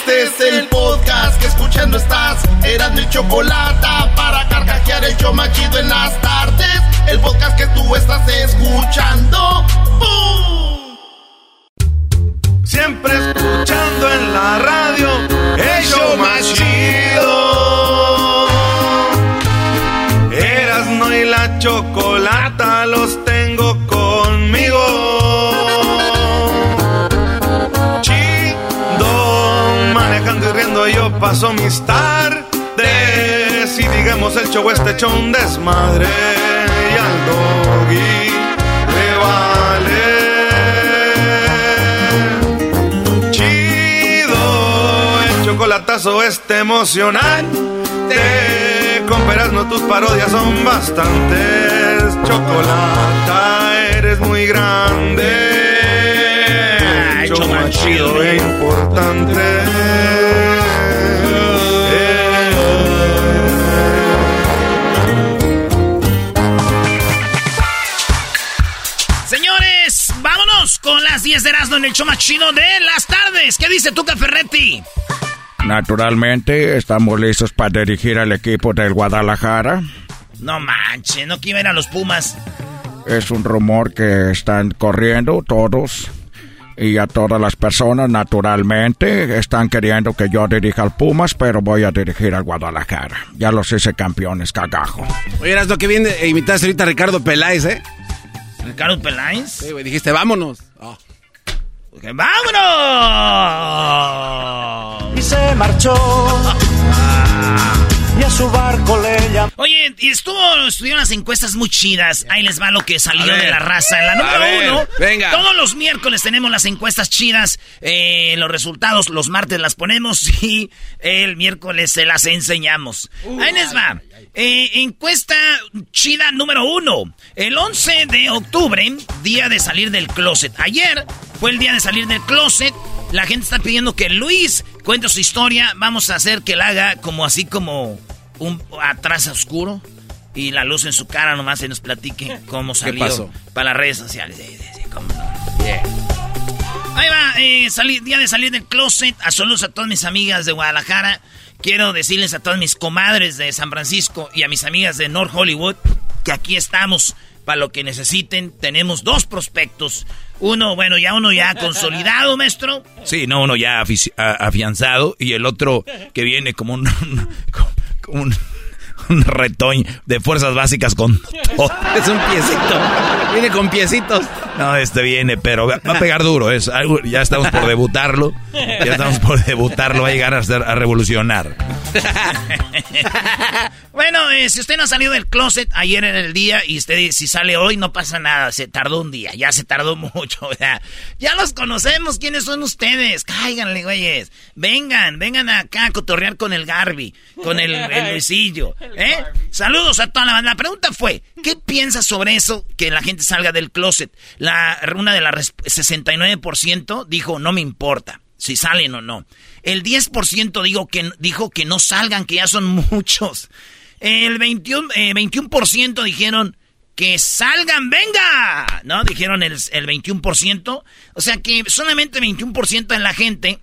Este es el podcast que escuchando estás. Eran mi chocolate para carcajear el yo machido en las tardes. El podcast que tú estás escuchando. ¡Bum! Siempre escuchando en la radio. El show más chido. Erasno y la chocolata los paso mis tardes. Y digamos el show este hecho un desmadre. Y al doggy le vale. Chido, el chocolatazo este emocionante. Con no tus parodias son bastantes. Chocolata, eres muy grande. Más chido e importante. Vámonos con las 10 de Erasmo en el show más chido de las tardes. ¿Qué dice tú, Ferretti? Naturalmente, estamos listos para dirigir al equipo del Guadalajara. No manches, no quiero ir a los Pumas. Es un rumor que están corriendo todos y a todas las personas, naturalmente, están queriendo que yo dirija al Pumas, pero voy a dirigir al Guadalajara. Ya los hice campeones, cagajo. Oye, eras lo que viene e imitaste ahorita a Ricardo Peláez, ¿eh? ¿Ricardo Peláez? Sí, güey, dijiste, vámonos. Oh. Dije, ¡Vámonos! Y se marchó. Y a su barco le llamó. Oye, y estuvo, estuvieron las encuestas muy chidas. Ahí les va lo que salió de la raza. En la número ver, uno, venga. todos los miércoles tenemos las encuestas chidas. Eh, los resultados los martes las ponemos y el miércoles se las enseñamos. Ahí les va. Eh, encuesta chida número uno. El 11 de octubre, día de salir del closet. Ayer fue el día de salir del closet. La gente está pidiendo que Luis cuente su historia. Vamos a hacer que la haga como así como un atrás oscuro y la luz en su cara nomás se nos platique cómo salió para las redes sociales. Sí, sí, sí, cómo no. Ahí va, eh, día de salir del closet. A saludos a todas mis amigas de Guadalajara. Quiero decirles a todas mis comadres de San Francisco y a mis amigas de North Hollywood que aquí estamos para lo que necesiten. Tenemos dos prospectos. Uno, bueno, ya uno ya consolidado, maestro. Sí, no, uno ya afianzado y el otro que viene como un, como un, un retoño de fuerzas básicas con todo. Es un piecito. Viene con piecitos. No, este viene, pero va a pegar duro. Es algo, ya estamos por debutarlo. Ya estamos por debutarlo. Va a llegar a, ser- a revolucionar. Bueno, eh, si usted no ha salido del closet ayer en el día y usted si sale hoy no pasa nada, se tardó un día, ya se tardó mucho, sea, ya los conocemos, ¿quiénes son ustedes? Cáiganle, güeyes, vengan, vengan acá a cotorrear con el Garby, con el, el Luisillo, ¿eh? Saludos a toda la banda. La pregunta fue, ¿qué piensas sobre eso que la gente salga del closet? La, una de las res- 69% dijo, no me importa si salen o no. El 10% digo que, dijo que no salgan, que ya son muchos. El 21, eh, 21% dijeron que salgan, venga. ¿No? Dijeron el, el 21%. O sea que solamente 21% de la gente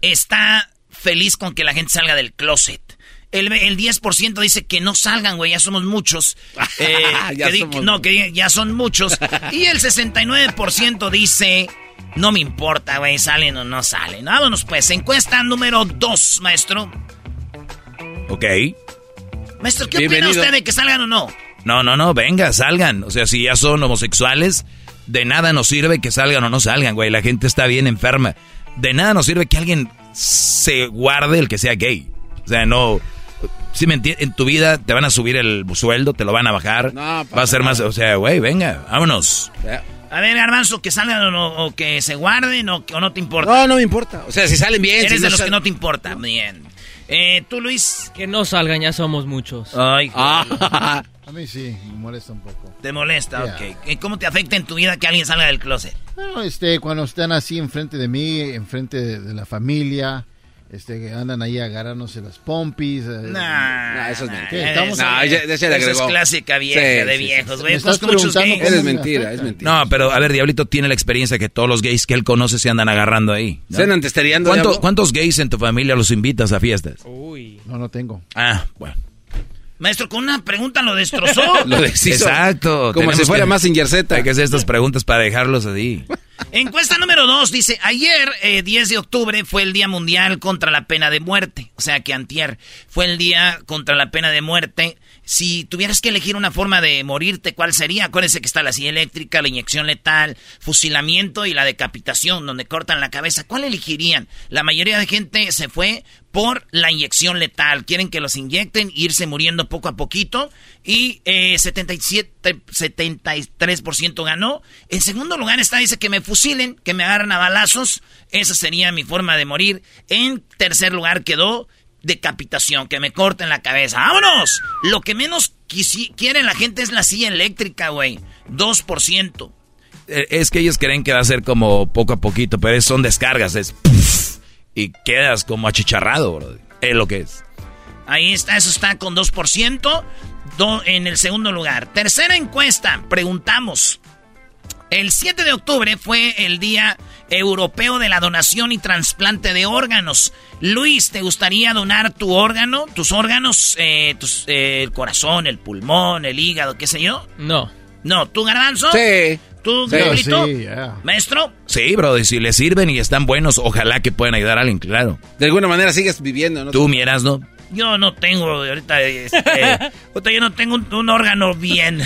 está feliz con que la gente salga del closet. El, el 10% dice que no salgan, güey, ya somos muchos. Eh, Ya que di- somos no, que ya son muchos. Y el 69% dice No me importa, güey, salen o no salen. Vámonos pues, encuesta número dos, maestro. Ok. Maestro, ¿qué opina usted de que salgan o no? No, no, no, venga, salgan. O sea, si ya son homosexuales, de nada nos sirve que salgan o no salgan, güey. La gente está bien enferma. De nada nos sirve que alguien se guarde el que sea gay. O sea, no. Si me entiendes, en tu vida te van a subir el sueldo, te lo van a bajar. va a ser más. O sea, güey, venga, vámonos. A ver, Garbanzo, que salgan o, que se guarden o, no te importa. No, no me importa. O sea, si salen bien. Eres de los que no te importa. Bien. Eh, ¿Tú, Luis? Que no salgan, ya somos muchos. Ay, ah. A mí sí, me molesta un poco. ¿Te molesta? Ok. ¿Cómo te afecta en tu vida que alguien salga del closet? Bueno, este, cuando están así enfrente de mí, enfrente de la familia, este, que andan ahí agarrándose las pompis. Eh, nah, eso es mentira. Estamos no, ya, ya se es clásica vieja de viejos, güey. Sí, muchos gays. Es mentira, es mentira. No, pero a ver, Diablito tiene la experiencia que todos los gays que él conoce se andan agarrando ahí. ¿no? Se andan testeriando. ¿Cuántos gays en tu familia los invitas a fiestas? Uy. No, no tengo. Ah, bueno. Maestro, con una pregunta lo destrozó. lo deshizo. Exacto. Como si fuera más más Z. Hay que hacer estas preguntas para dejarlos así. Encuesta número dos dice, ayer, 10 eh, de octubre, fue el Día Mundial contra la Pena de Muerte. O sea que antier fue el Día contra la Pena de Muerte. Si tuvieras que elegir una forma de morirte, ¿cuál sería? Acuérdense que está la silla eléctrica, la inyección letal, fusilamiento y la decapitación, donde cortan la cabeza. ¿Cuál elegirían? La mayoría de gente se fue por la inyección letal. Quieren que los inyecten, irse muriendo poco a poquito. Y eh, 77, 73% ganó. En segundo lugar está, dice que me fusilen, que me agarren a balazos. Esa sería mi forma de morir. En tercer lugar quedó decapitación, que me corten la cabeza. ¡Vámonos! Lo que menos quiere la gente es la silla eléctrica, güey. 2%. Eh, es que ellos creen que va a ser como poco a poquito, pero son descargas, es... y quedas como achicharrado, bro. Es lo que es. Ahí está, eso está con 2%. en el segundo lugar. Tercera encuesta, preguntamos. El 7 de octubre fue el Día Europeo de la Donación y Trasplante de Órganos. Luis, ¿te gustaría donar tu órgano, tus órganos, eh, eh, el corazón, el pulmón, el hígado, qué sé yo? No. No, ¿tú, Garbanzo? Sí. ¿Tú, sí, ¿Maestro? Sí, bro, y si le sirven y están buenos, ojalá que puedan ayudar a alguien, claro. De alguna manera sigues viviendo, ¿no? Tú, miras, ¿no? Yo no tengo ahorita, este, yo no tengo un, órgano bien.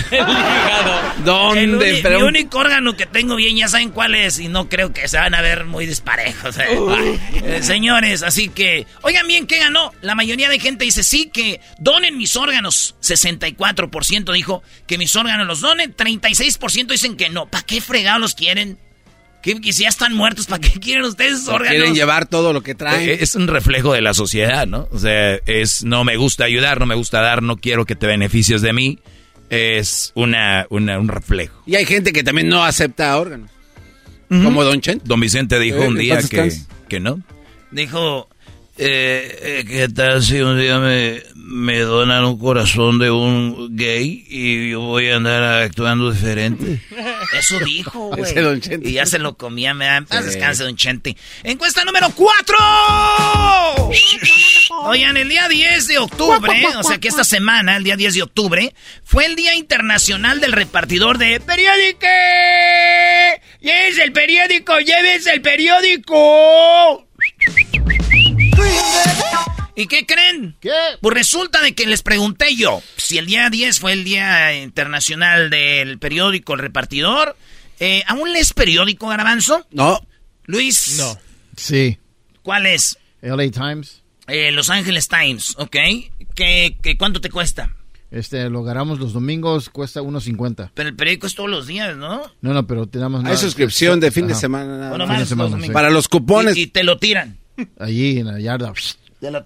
¿Dónde? El, Mi único órgano que tengo bien, ya saben cuál es, y no creo que se van a ver muy disparejos. Eh. Eh, señores, así que, oigan bien, ¿qué ganó? La mayoría de gente dice sí, que donen mis órganos. 64% dijo que mis órganos los donen, 36% dicen que no. ¿Para qué fregados los quieren? Que, si ya están muertos, ¿para qué quieren ustedes órganos? Quieren llevar todo lo que traen. Eh, es un reflejo de la sociedad, ¿no? O sea, es no me gusta ayudar, no me gusta dar, no quiero que te beneficies de mí. Es una, un reflejo. Y hay gente que también no acepta órganos. Como Don Chen. Don Vicente dijo eh, un día que, que no. Dijo, eh, eh, ¿qué tal si un día me, me donan un corazón de un gay y yo voy a andar actuando diferente? Eso dijo, güey. Y ya se lo comía, me da paz descanse, don Chente. Encuesta número 4. Oigan, el día 10 de octubre, o sea que esta semana, el día 10 de octubre, fue el Día Internacional del Repartidor de Periódico. ¡Llévese el periódico! ¡Llévese el periódico! ¿Y qué creen? ¿Qué? Pues resulta de que les pregunté yo si el día 10 fue el Día Internacional del Periódico El Repartidor. Eh, ¿Aún lees periódico, Garbanzo? No. Luis. No. Sí. ¿Cuál es? LA Times. Eh, Los Ángeles Times, ok. ¿Qué, qué, cuánto te cuesta? Este, lo agarramos los domingos, cuesta 1.50. Pero el periódico es todos los días, ¿no? No, no, pero tenemos... Hay suscripción de fin de semana. Bueno, fin de semana Para los cupones. y te lo tiran. Allí en la yarda.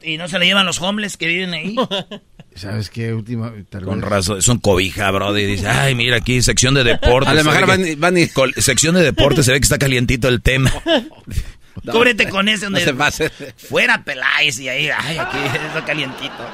Y no se le llevan los homeless que viven ahí. ¿Sabes qué? Última. Con razón, es un cobija, bro. Y dice, ay, mira aquí, sección de deportes. A lo mejor van, y... Sección de deportes, se ve que está calientito el tema. Cúbrete con ese donde. fuera Peláez y ahí, ay, aquí está calientito.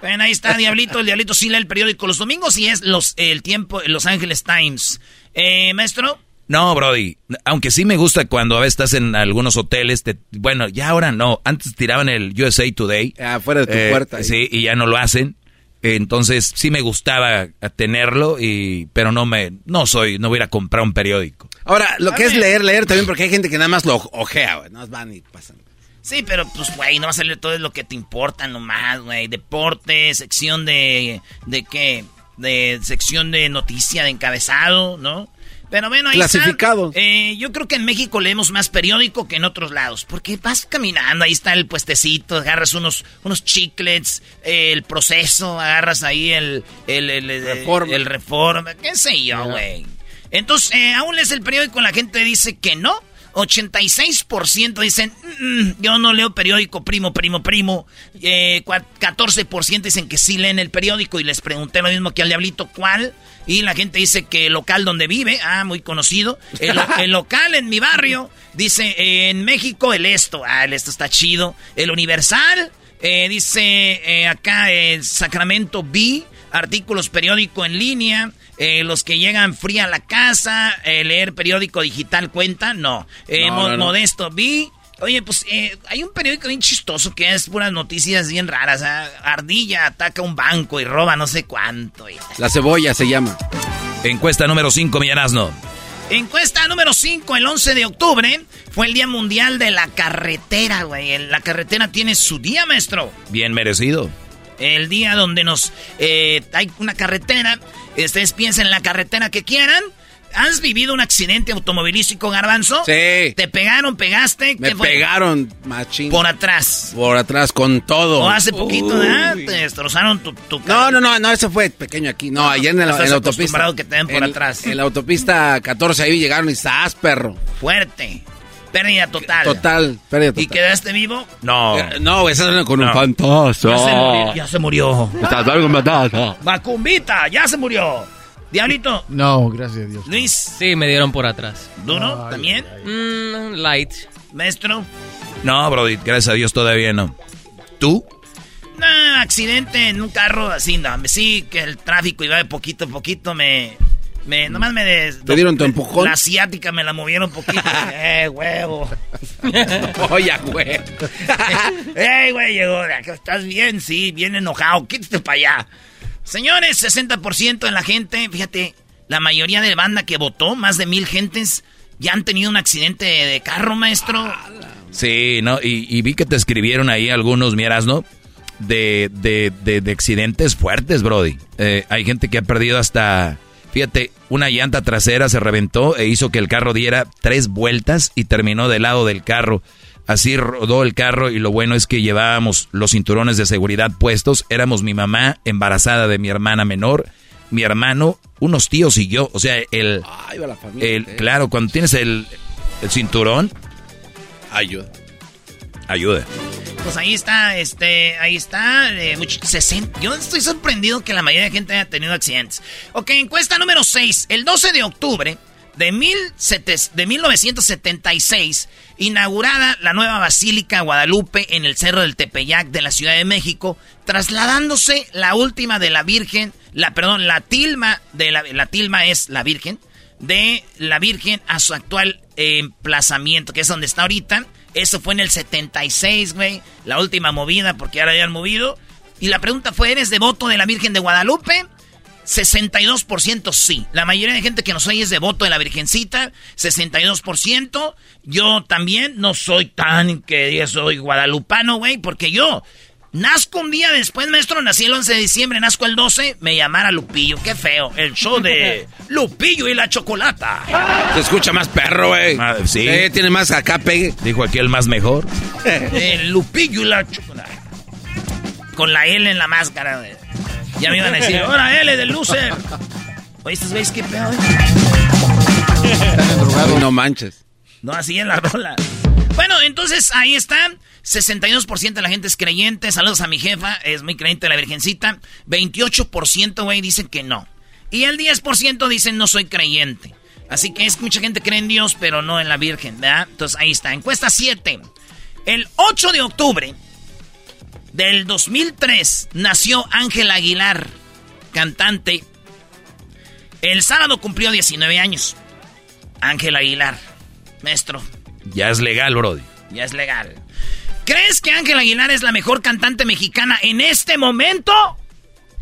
Bueno, ahí está Diablito. El Diablito sí lee el periódico los domingos y es los, el tiempo, Los Ángeles Times. Eh, maestro. No, Brody. Aunque sí me gusta cuando a veces estás en algunos hoteles. Te, bueno, ya ahora no. Antes tiraban el USA Today. Afuera de tu puerta. Sí, y ya no lo hacen. Entonces sí me gustaba tenerlo, y, pero no me, no soy, no voy a comprar un periódico. Ahora, lo A que es leer, leer también, porque hay gente que nada más lo ojea, güey. Nada más van y pasan. Sí, pero pues, güey, no va a salir todo lo que te importa nomás, güey. Deporte, sección de... ¿De qué? De sección de noticia, de encabezado, ¿no? Pero bueno, ahí está. Clasificados. Eh, yo creo que en México leemos más periódico que en otros lados. Porque vas caminando, ahí está el puestecito, agarras unos, unos chiclets, eh, el proceso, agarras ahí el... El, el, el- Reforma. el reforma, qué sé yo, güey. Entonces, eh, aún lees el periódico, la gente dice que no. 86% dicen, "Mm, mm, yo no leo periódico, primo, primo, primo. Eh, cua- 14% dicen que sí leen el periódico y les pregunté lo mismo que al diablito, ¿cuál? Y la gente dice que el local donde vive, ah, muy conocido. El, lo- el local en mi barrio, dice, eh, en México el esto, ah, el esto está chido. El Universal, eh, dice eh, acá el Sacramento B, artículos periódico en línea. eh, los que llegan fría a la casa, eh, leer periódico digital cuenta, no. Eh, No, Mo- no, no. Modesto B. Oye, pues eh, hay un periódico bien chistoso que es puras noticias bien raras. ah, Ardilla ataca un banco y roba no sé cuánto. y- La cebolla se llama. Encuesta número 5, Millanasno. Encuesta número 5, el 11 de octubre, fue el Día Mundial de la Carretera, güey. La carretera tiene su día, maestro. Bien merecido. El día donde nos... eh, hay una carretera. Ustedes piensen en la carretera que quieran. ¿Has vivido un accidente automovilístico, Garbanzo? Sí. ¿Te pegaron, pegaste? Me pegaron, machín. Por atrás. Por atrás con todo. O hace poquito. ¿verdad? Te destrozaron tu... tu No, no, no, no, eso fue pequeño aquí. No, allá en, el, Estás en la autopista. que te den por en- atrás. En la autopista 14 ahí llegaron y ¡zas, perro! Fuerte. Pérdida total. Total, pérdida total. ¿Y quedaste vivo? No. Eh, No, güey, eso con un fantasma. Ya se murió. Ya se murió. Estás algo matado. Macumbita, ya se murió. Diablito, No, gracias a Dios. Luis, Sí, me dieron por atrás. ¿duro Ay, también? Mm, light. Maestro. No, Brody, gracias a Dios todavía no. ¿Tú? No, accidente en un carro así, no. Sí, que el tráfico iba de poquito a poquito, me... me nomás me... des- ¿Te dieron tu empujón? La asiática me la movieron un poquito. eh, huevo. Oye, güey. ¡Ey, güey! Llegó. ¿Estás bien? Sí, bien enojado. Quítate para allá. Señores, 60% de la gente, fíjate, la mayoría de banda que votó, más de mil gentes, ya han tenido un accidente de, de carro, maestro. Sí, ¿no? Y, y vi que te escribieron ahí algunos, miras, ¿no? De, de, de, de accidentes fuertes, Brody. Eh, hay gente que ha perdido hasta... Fíjate, una llanta trasera se reventó e hizo que el carro diera tres vueltas y terminó del lado del carro. Así rodó el carro y lo bueno es que llevábamos los cinturones de seguridad puestos. Éramos mi mamá embarazada de mi hermana menor, mi hermano, unos tíos y yo. O sea, el... Ay, va la familia. el claro, cuando tienes el, el cinturón, Ayuda. Ayuda. Pues ahí está, este, ahí está, eh, much- 60. Yo estoy sorprendido que la mayoría de gente haya tenido accidentes. Ok, encuesta número 6. El 12 de octubre de, 1700 de 1976, inaugurada la nueva Basílica Guadalupe en el Cerro del Tepeyac de la Ciudad de México, trasladándose la última de la Virgen, la, perdón, la tilma de la, la tilma es la Virgen, de la Virgen a su actual eh, emplazamiento, que es donde está ahorita. Eso fue en el 76, güey. La última movida, porque ahora ya han movido. Y la pregunta fue, ¿eres devoto de la Virgen de Guadalupe? 62% sí. La mayoría de gente que nos oye es devoto de la Virgencita. 62%. Yo también no soy tan que soy guadalupano, güey, porque yo nazco un día después, maestro. Nací el 11 de diciembre, nazco el 12. Me llamara Lupillo. Qué feo. El show de Lupillo y la chocolata. Se escucha más perro, güey. Ah, sí. tiene más acá pegue. Dijo aquí el más mejor. El Lupillo y la chocolata. Con la L en la máscara. Ya me iban a decir, ahora L de loser. Oye, estos güeyes qué pedo? Están. No manches. No, así en la rola. Bueno, entonces ahí están. 62% de la gente es creyente. Saludos a mi jefa, es muy creyente de la Virgencita. 28%, güey, dicen que no. Y el 10% dicen no soy creyente. Así que es mucha gente cree en Dios, pero no en la Virgen, ¿verdad? Entonces ahí está. Encuesta 7. El 8 de octubre del 2003 nació Ángel Aguilar, cantante. El sábado cumplió 19 años. Ángel Aguilar, maestro, Ya es legal, Brody. ya es legal. ¿Crees que Ángel Aguilar es la mejor cantante mexicana en este momento?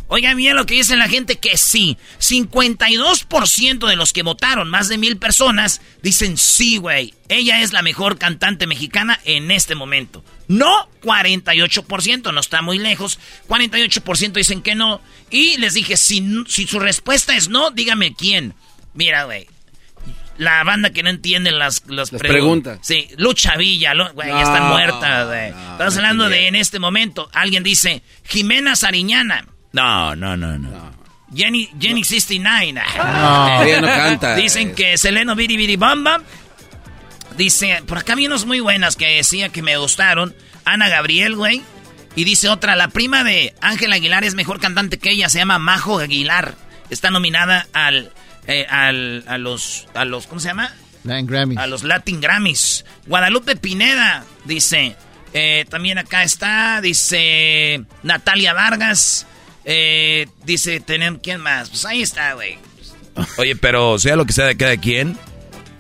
Oigan bien lo que dice la gente que sí. 52% de los que votaron, más de mil personas, dicen sí, güey. Ella es la mejor cantante mexicana en este momento. No, 48%, no está muy lejos. 48% dicen que no. Y les dije, si, si su respuesta es no, dígame quién. Mira, güey. La banda que no entiende las, las, Las preguntas. Sí, Lucha Villa, lo- güey, ya No, están muertas, no, Estamos no hablando de en este momento. Alguien dice, Jimena Sariñana. No, no, no, no. Jenny, Jenny 69. No. Ella no canta. Dicen que Seleno Biri Biri Bamba. Dice, por acá vi unos muy buenas que decía que me gustaron. Ana Gabriel, güey. Y dice otra, la prima de Ángela Aguilar es mejor cantante que ella, se llama Majo Aguilar. Está nominada al, eh, al, a los, a los, ¿cómo se llama? Latin Grammys. A los Latin Grammys. Guadalupe Pineda, dice. eh, también acá está, dice Natalia Vargas. eh, dice, tenemos, ¿quién más? Pues ahí está, güey. Oye, pero sea lo que sea de cada quien,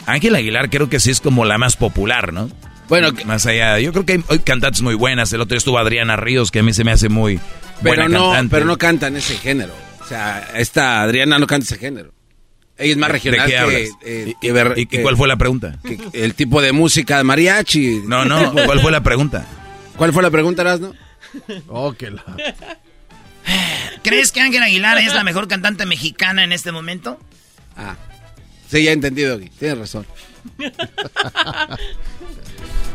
Ángel Aguilar creo que sí es como la más popular, ¿no? Bueno, más allá, yo creo que hay, hay cantantes muy buenas. El otro día estuvo Adriana Ríos, que a mí se me hace muy Pero buena no, cantante. pero no cantan ese género. O sea, esta Adriana no canta ese género. Ella es más ¿De regional qué que, hablas? eh, ¿Y- que y- ver- y- y que- cuál fue la pregunta? que- el tipo de música de mariachi. No, no, ¿cuál fue la pregunta? ¿Cuál fue la pregunta, Erasno? Oh, que la... ¿Crees que Ángela Aguilar es la mejor cantante mexicana en este momento? Ah, sí, ya he entendido. Tienes razón.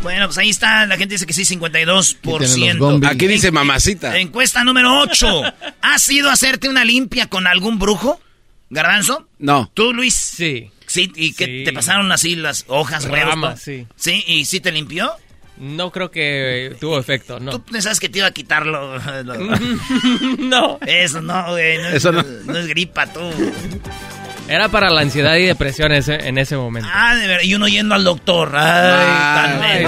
Bueno, pues ahí está, la gente dice que sí, 52%. Gombi. Aquí dice mamacita. Encuesta número 8. ¿Has ido a hacerte una limpia con algún brujo? ¿Garbanzo? No. ¿Tú, Luis? Sí. Sí, y Sí. te pasaron así las hojas, huevos. Ramas, sí. Sí, y sí te limpió. No creo que tuvo efecto, no. Tú pensabas que te iba a quitarlo. no. Eso no, güey. No, Eso no. no es gripa, tú. Era para la ansiedad y depresión ese- en ese momento. Ah, de verdad. Y uno yendo al doctor. Ay, tan Ay.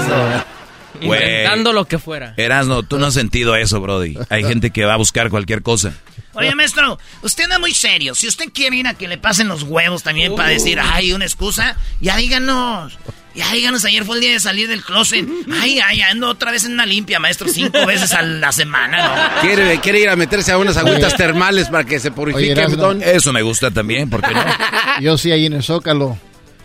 Güey. Inventando lo que fuera. Erasno, tú no has sentido eso, Brody. Hay gente que va a buscar cualquier cosa. Oye, maestro, usted anda muy serio. Si usted quiere ir a que le pasen los huevos también para decir, ay, una excusa, ya díganos. Ya díganos, ayer fue el día de salir del closet. Ay, ay, ando otra vez en una limpia, maestro, cinco veces a la semana, ¿no? Quiere, quiere ir a meterse a unas agüitas termales para que se purifique. Oye, don. Eso me gusta también, ¿por qué no? Yo sí ahí en el Zócalo.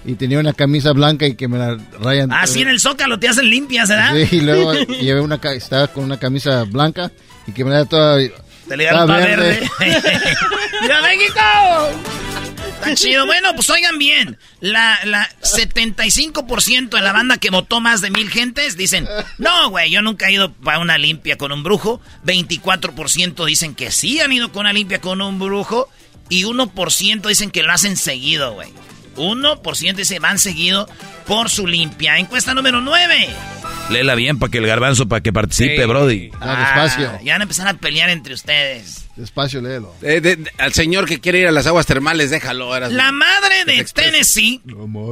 Y tenía una camisa blanca y que me la rayan. Así Ah, en el zócalo te hacen limpias, ¿verdad? Sí, y luego llevé una, ca- estaba con una camisa blanca y que me la toda... Te le dieron verde. ¡Ya México! Está chido. Bueno, pues oigan bien. La, la 75% de la banda que votó más de mil gentes dicen, no, güey, yo nunca he ido para una limpia con un brujo. 24% dicen que sí han ido con una limpia con un brujo. Y 1% dicen que lo hacen seguido, güey. 1% dice van seguido por su limpia. Encuesta número 9. Léela bien para que el garbanzo, para que participe, Sí. Brody. Ya, despacio. Ah, ya van a empezar a pelear entre ustedes. Despacio, léelo. Eh, de- de- al señor que quiere ir a las aguas termales, déjalo. La madre de. Tennessee.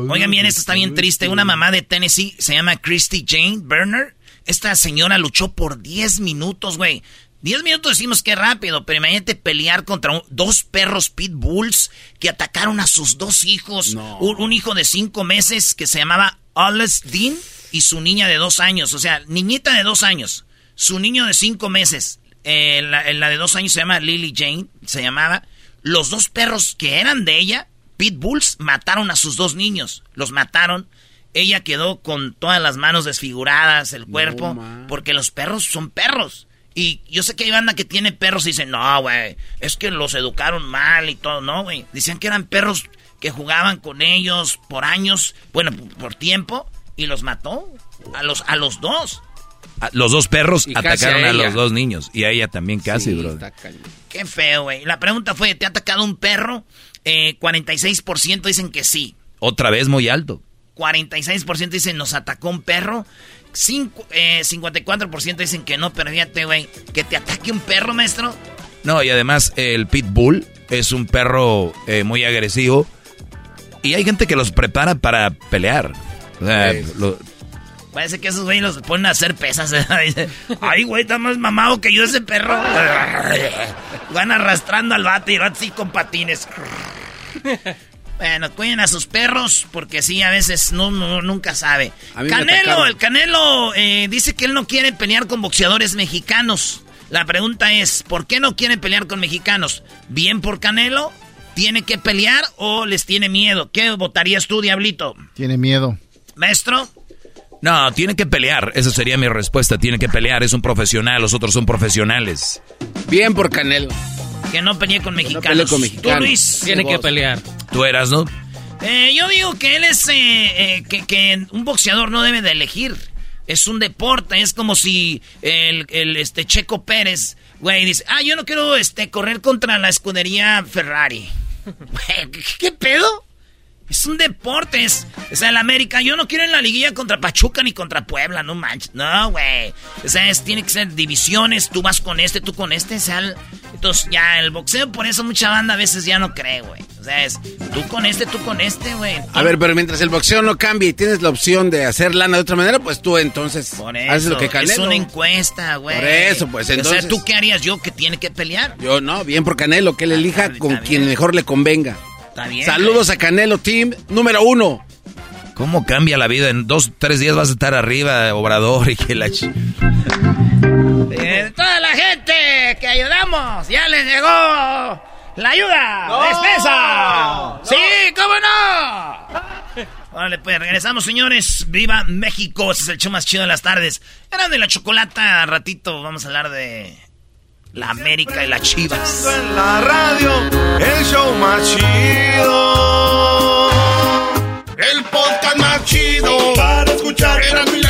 Oigan bien, esto está bien triste. Una mamá de Tennessee se llama Christy Jane Berner. Esta señora luchó por 10 minutos, güey. 10 minutos decimos que rápido, pero imagínate pelear contra un- dos perros pitbulls que atacaron a sus dos hijos. No. Un, un hijo de 5 meses que se llamaba Alice Dean y su niña de 2 años. O sea, niñita de 2 años. Su niño de 5 meses. Eh, la, la de 2 años se llama Lily Jane, se llamaba. Los dos perros que eran de ella, pitbulls, mataron a sus dos niños. Los mataron. Ella quedó con todas las manos desfiguradas, el cuerpo, porque los perros son perros. Y yo sé que hay banda que tiene perros y dicen, no, güey, es que los educaron mal y todo, no, güey. Decían que eran perros que jugaban con ellos por años, bueno, por tiempo, y los mató a los, a los dos. Los dos perros Y atacaron a los dos niños. Y a ella también casi, Sí, cañón. Qué feo, güey. La pregunta fue, ¿te ha atacado un perro? Eh, 46% dicen que sí. Otra vez muy alto. 46% dicen nos atacó un perro. Cinco- eh, 54% dicen que no, pero fíjate, güey, que te ataque un perro, maestro. No, y además el pitbull es un perro eh, muy agresivo. Y hay gente que los prepara para pelear. O sea, Es. lo- Parece que esos güeyes los ponen a hacer pesas. ¿eh? Dice, Ay, güey, está más mamado que yo ese perro. Van arrastrando al vato y el vato así con patines. Bueno, cuiden a sus perros porque sí, a veces no, no- nunca sabe. Canelo, el Canelo eh, dice que él no quiere pelear con boxeadores mexicanos. La pregunta es, ¿por qué no quieren pelear con mexicanos? ¿Bien por Canelo? ¿Tiene que pelear o les tiene miedo? ¿Qué votarías tú, Diablito? Tiene miedo. ¿Maestro? No, tiene que pelear. Esa sería mi respuesta. Tiene que pelear. Es un profesional. Los otros son profesionales. Bien por Canelo. Que no pelee con mexicanos. pelee con mexicanos. Tú, Luis. Tiene que pelear. Tú eras, ¿no? Eh, yo digo que él es... eh, eh, que, que un boxeador no debe de elegir. Es un deporte. Es como si el, el, este Checo Pérez, güey, dice... Ah, yo no quiero este, correr contra la escudería Ferrari. Güey, ¿qué, qué pedo? Es un deporte, es, o sea, el América, yo no quiero en la liguilla contra Pachuca ni contra Puebla, no manches, no, güey. O sea, es, tiene que ser divisiones, tú vas con este, tú con este, o sea, el- entonces ya el boxeo, por eso mucha banda a veces ya no cree, güey. O sea, es tú con este, tú con este, güey. A ver, pero mientras el boxeo no cambie y tienes la opción de hacer lana de otra manera, pues tú entonces Por eso, haces lo que Canelo. es una encuesta, güey. Por eso, pues, O entonces- sea, ¿tú qué harías yo que tiene que pelear? Yo no, bien por Canelo, que él elija con quien mejor le convenga. Está bien. Saludos a Canelo Team número uno. ¿Cómo cambia la vida? En dos, tres días vas a estar arriba, Obrador, y que la... ch- Eh, toda la gente que ayudamos, ya les llegó la ayuda. ¡Despesa! ¡Sí, cómo no! Vale, pues regresamos, señores. ¡Viva México! Ese es el show más chido de las tardes. Era de la chocolata. Ratito vamos a hablar de la América y las Chivas. En la radio, el show más chido. El podcast más chido. Para escuchar. Era mi la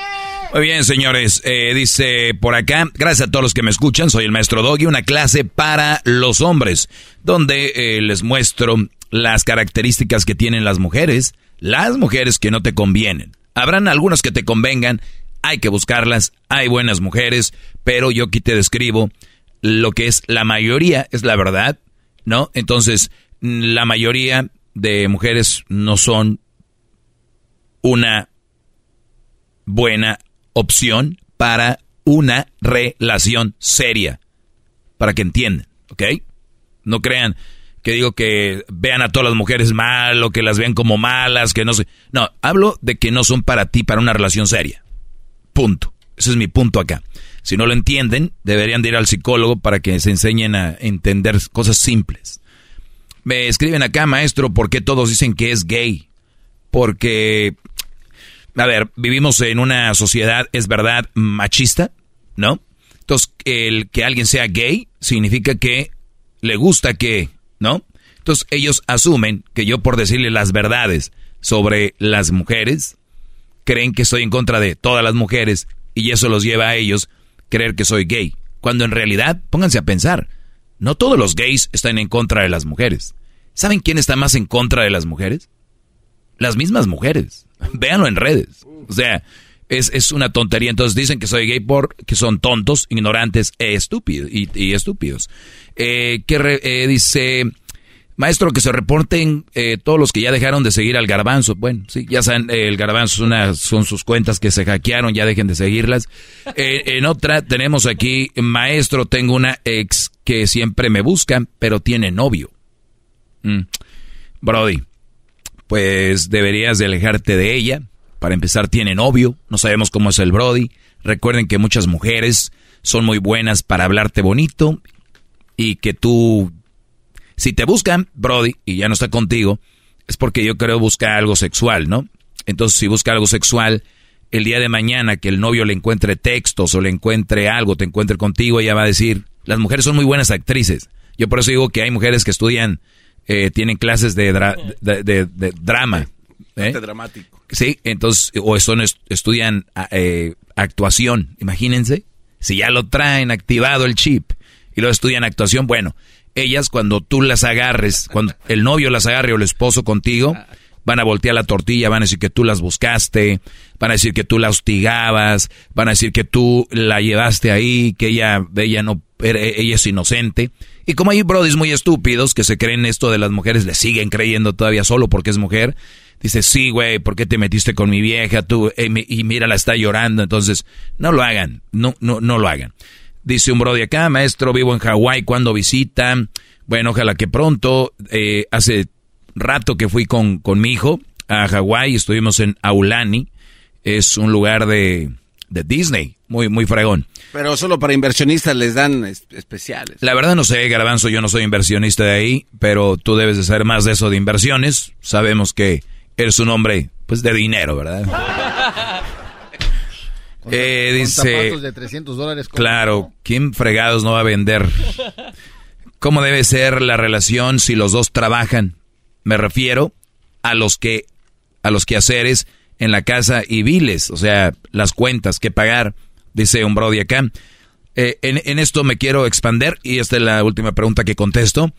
Muy bien, señores. Eh, dice por acá, gracias a todos los que me escuchan, soy el maestro Doggy, una clase para los hombres, donde eh, les muestro las características que tienen las mujeres, las mujeres que no te convienen. Habrán algunas que te convengan, hay que buscarlas, hay buenas mujeres, pero yo aquí te describo lo que es la mayoría, es la verdad, ¿no? Entonces, la mayoría de mujeres no son una buena opción para una relación seria. Para que entiendan, ¿ok? No crean que digo que vean a todas las mujeres mal o que las vean como malas, que no sé. No, hablo de que no son para ti, para una relación seria. Punto. Ese es mi punto acá. Si no lo entienden, deberían de ir al psicólogo para que se enseñen a entender cosas simples. Me escriben acá, maestro, ¿por qué todos dicen que es gay? Porque a ver, vivimos en una sociedad, es verdad, machista, ¿no? Entonces, el que alguien sea gay significa que le gusta que, ¿no? Entonces, ellos asumen que yo por decirle las verdades sobre las mujeres, creen que estoy en contra de todas las mujeres y eso los lleva a ellos creer que soy gay. Cuando en realidad, pónganse a pensar, no todos los gays están en contra de las mujeres. ¿Saben quién está más en contra de las mujeres? Las mismas mujeres. Véanlo en redes. O sea, es, una tontería. Entonces dicen que soy gay porque son tontos, ignorantes e estúpidos. Y, estúpidos. Eh, que eh, dice, maestro, que se reporten eh, todos los que ya dejaron de seguir al garbanzo. Bueno, sí, ya saben, el garbanzo una, son sus cuentas que se hackearon, ya dejen de seguirlas. en otra tenemos aquí, maestro, tengo una ex que siempre me busca, pero tiene novio. Mm. Brody, pues deberías de alejarte de ella para empezar, tiene novio, no sabemos cómo es el Brody. Recuerden que muchas mujeres son muy buenas para hablarte bonito y que tú, si te buscan, Brody, y ya no está contigo, es porque yo creo buscar algo sexual, ¿no? Entonces, si busca algo sexual, el día de mañana que el novio le encuentre textos o le encuentre algo, te encuentre contigo, ella va a decir, las mujeres son muy buenas actrices. Yo por eso digo que hay mujeres que estudian, eh, tienen clases de, de drama. ¿eh? dramático. Sí, entonces, o son, estudian ah, eh, actuación, imagínense. Si ya lo traen activado el chip y lo estudian actuación, bueno, ellas cuando tú las agarres, cuando el novio las agarre o el esposo contigo, van a voltear la tortilla, van a decir que tú las buscaste, van a decir que tú la hostigabas, van a decir que tú la llevaste ahí, que ella, ella no, ella es inocente. Y como hay brodis muy estúpidos que se creen esto de las mujeres, le siguen creyendo todavía solo porque es mujer, Dice, sí, güey, ¿por qué te metiste con mi vieja? Tú, eh, y mira, la está llorando. Entonces, no lo hagan, no, no, no lo hagan. Dice un bro de acá, maestro, vivo en Hawái, cuando visita? Bueno, ojalá que pronto. Eh, hace rato que fui con, con mi hijo a Hawái, estuvimos en Aulani. Es un lugar de, de Disney, muy, muy fregón. Pero solo para inversionistas les dan especiales. La verdad no sé, Garbanzo, yo no soy inversionista de ahí, pero tú debes de saber más de eso de inversiones. Sabemos que eres un hombre, pues, de dinero, ¿verdad? eh, dice, de 300 dólares. Claro, ¿quién fregados no va a vender? ¿Cómo debe ser la relación si los dos trabajan? Me refiero a los que a los quehaceres en la casa y biles, o sea, las cuentas que pagar, dice un Brody acá. Eh, en, en, esto me quiero expander y esta es la última pregunta que contesto.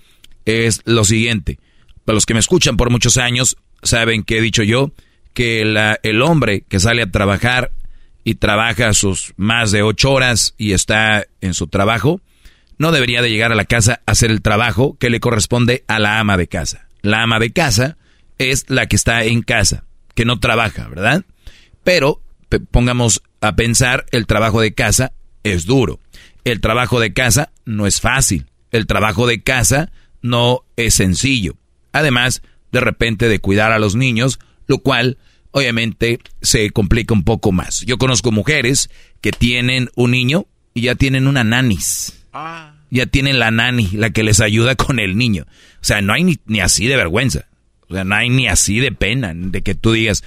Es lo siguiente. Para los que me escuchan por muchos años, saben que he dicho yo, que la, el hombre que sale a trabajar y trabaja sus más de ocho horas y está en su trabajo, no debería de llegar a la casa a hacer el trabajo que le corresponde a la ama de casa. La ama de casa es la que está en casa, que no trabaja, ¿verdad? Pero pongamos a pensar, el trabajo de casa es duro. El trabajo de casa no es fácil. El trabajo de casa no es sencillo. Además, de repente de cuidar a los niños, lo cual obviamente se complica un poco más. Yo conozco mujeres que tienen un niño y ya tienen una nanis. Ah. Ya tienen la nani, la que les ayuda con el niño. O sea, no hay ni, ni así de vergüenza. O sea, no hay ni así de pena de que tú digas,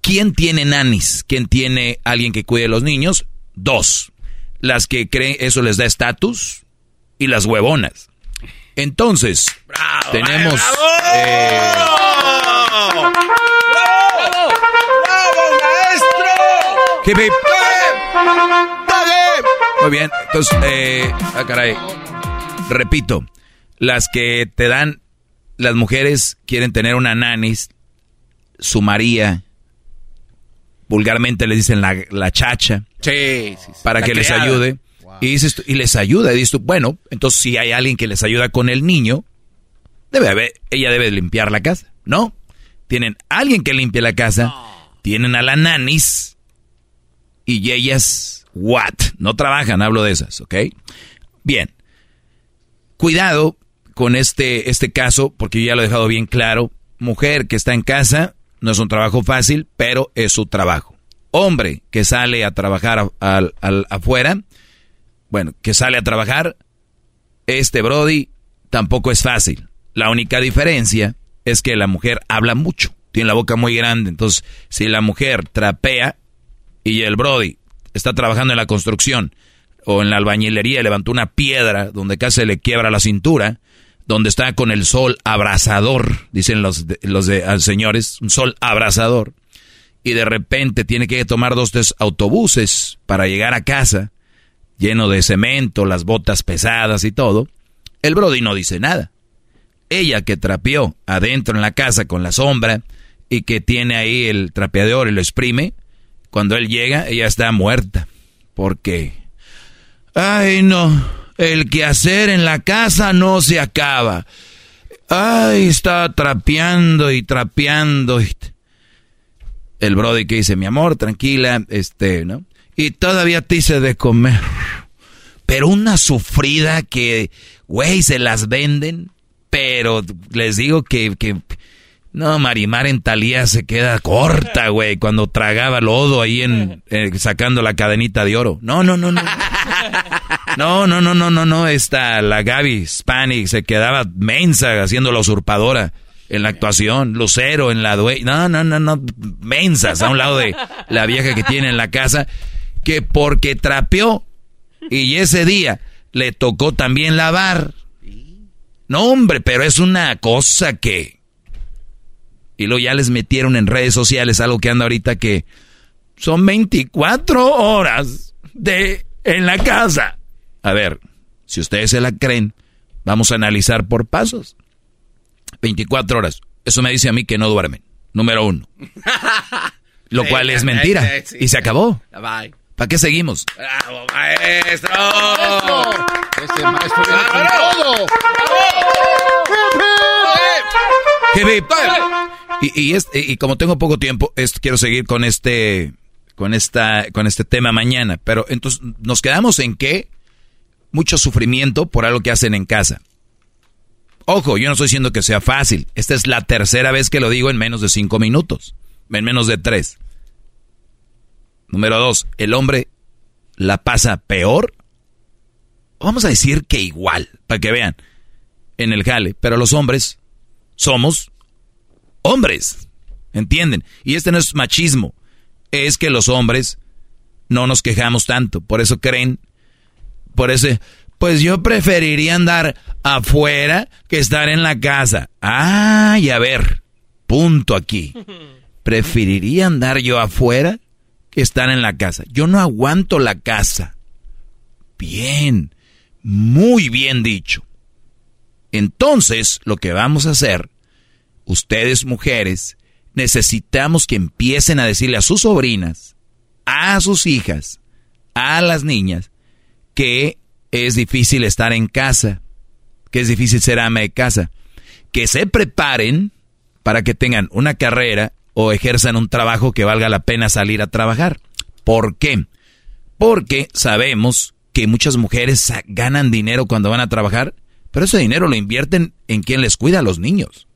¿quién tiene nanis? ¿Quién tiene alguien que cuide a los niños? Dos. Las que creen eso les da estatus y las huevonas. Entonces, tenemos... Eh, ¡Bravo! maestro! Muy bien, entonces, eh, ah, caray. Repito, las que te dan, las mujeres quieren tener una nanis, su María, vulgarmente le dicen la, chacha, sí, para que les ayude. Y, dices, y les ayuda. Y dices tú, bueno, entonces si hay alguien que les ayuda con el niño, debe haber, ella debe limpiar la casa, ¿no? Tienen alguien que limpie la casa, tienen a la nanis y ellas, what? No trabajan, hablo de esas, ¿ok? Bien. Cuidado con este, este caso, porque yo ya lo he dejado bien claro. Mujer que está en casa, no es un trabajo fácil, pero es su trabajo. Hombre que sale a trabajar al, afuera, bueno, que sale a trabajar, este Brody tampoco es fácil. La única diferencia es que la mujer habla mucho, tiene la boca muy grande. Entonces, si la mujer trapea y el Brody está trabajando en la construcción o en la albañilería, levantó una piedra donde casi le quiebra la cintura, donde está con el sol abrasador, dicen los los de, ah, señores, un sol abrasador, y de repente tiene que tomar dos tres autobuses para llegar a casa, lleno de cemento, las botas pesadas y todo, el Brody no dice nada. Ella que trapeó adentro en la casa con la sombra y que tiene ahí el trapeador y lo exprime, cuando él llega, ella está muerta. Porque, ay no, el quehacer en la casa no se acaba. Ay, está trapeando y trapeando. El Brody que dice, mi amor, tranquila, este, ¿no? Y todavía te hice de comer. Pero una sufrida que, güey, se las venden. Pero les digo que, que no, Marimar en Talía se queda corta, güey, cuando tragaba lodo ahí en, eh, sacando la cadenita de oro. No, no, no, no. No, no, no, no, no, no. Esta, la Gaby Spanik se quedaba mensa haciendo la usurpadora en la actuación. Lucero en la due... No, no, no, no. Mensas a un lado de la vieja que tiene en la casa. Que porque trapeó y ese día le tocó también lavar. No, hombre, pero es una cosa que... Y luego ya les metieron en redes sociales algo que anda ahorita que son 24 horas de en la casa. A ver, si ustedes se la creen, vamos a analizar por pasos. 24 horas. Eso me dice a mí que no duermen. Número uno. Lo cual es mentira. Y se acabó. ¿Para qué seguimos? ¡Bravo, maestro! Este maestro viene con todo. Y, y, y como tengo poco tiempo, es, quiero seguir con este, con esta, con este tema mañana. Pero entonces nos quedamos en que mucho sufrimiento por algo que hacen en casa. Ojo, yo no estoy diciendo que sea fácil. Esta es la tercera vez que lo digo en menos de cinco minutos, en menos de tres. Número dos, el hombre la pasa peor. Vamos a decir que igual, para que vean, en el jale. Pero los hombres somos hombres, ¿entienden? Y este no es machismo, es que los hombres no nos quejamos tanto. Por eso creen, por eso, pues yo preferiría andar afuera que estar en la casa. Ay, a ver, punto aquí. Preferiría andar yo afuera que estar en la casa. Yo no aguanto la casa. Bien, muy bien dicho. Entonces, lo que vamos a hacer, ustedes mujeres, necesitamos que empiecen a decirle a sus sobrinas, a sus hijas, a las niñas, que es difícil estar en casa, que es difícil ser ama de casa, que se preparen para que tengan una carrera o ejerzan un trabajo que valga la pena salir a trabajar. ¿Por qué? Porque sabemos que muchas mujeres ganan dinero cuando van a trabajar, pero ese dinero lo invierten en quien les cuida a los niños.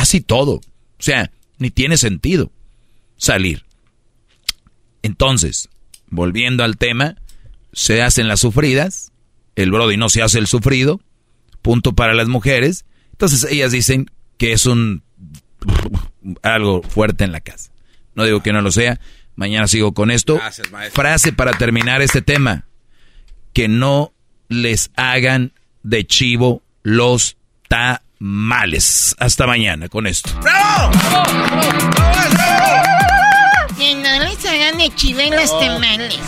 Casi todo. O sea, ni tiene sentido salir. Entonces, volviendo al tema, se hacen las sufridas, el Brody no se hace el sufrido, punto para las mujeres. Entonces ellas dicen que es un algo fuerte en la casa. No digo que no lo sea. Mañana sigo con esto. Frase para terminar este tema. Que no les hagan de chivo los tamales. Hasta mañana con esto. ¡Bravo! Que no les hagan de chivo los tamales.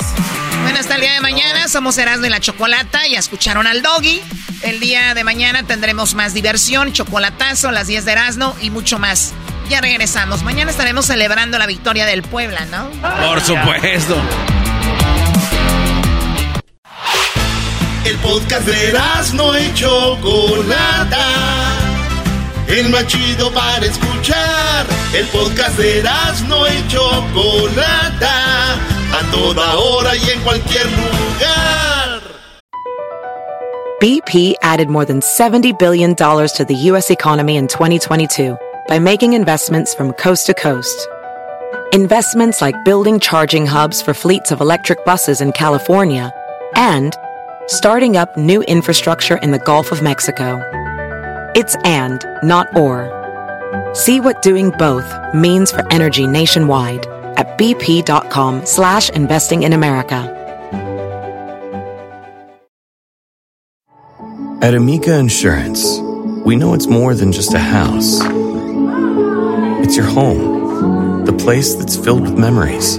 Bueno, hasta el día de mañana somos Erasmo de la Chocolata. Ya escucharon al Doggy. El día de mañana tendremos más diversión, chocolatazo, las 10 de Erasmo y mucho más. Ya regresamos. Mañana estaremos celebrando la victoria del Puebla, ¿no? Por supuesto. El podcast de Erasmo y Chocolata. El más chido para escuchar. El podcast de Erasmo y Chocolata. A toda hora y en cualquier lugar. BP added more than $70 billion to the U.S. economy in 2022 by making investments from coast to coast. Investments like building charging hubs for fleets of electric buses in California and starting up new infrastructure in the Gulf of Mexico. It's and, not or. See what doing both means for energy nationwide at bp.com slash investing in America. At Amica Insurance, we know it's more than just a house. It's your home, the place that's filled with memories.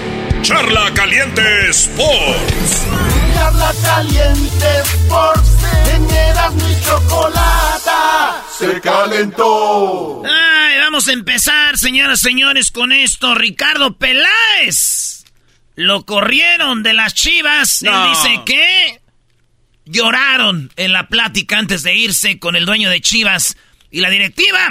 Charla Caliente Sports. Charla Caliente Sports. En Erasmo y Chocolata se calentó. Ay, vamos a empezar, señoras y señores, con esto. Ricardo Peláez. Lo corrieron de las chivas. Él dice que lloraron en la plática antes de irse con el dueño de Chivas y la directiva.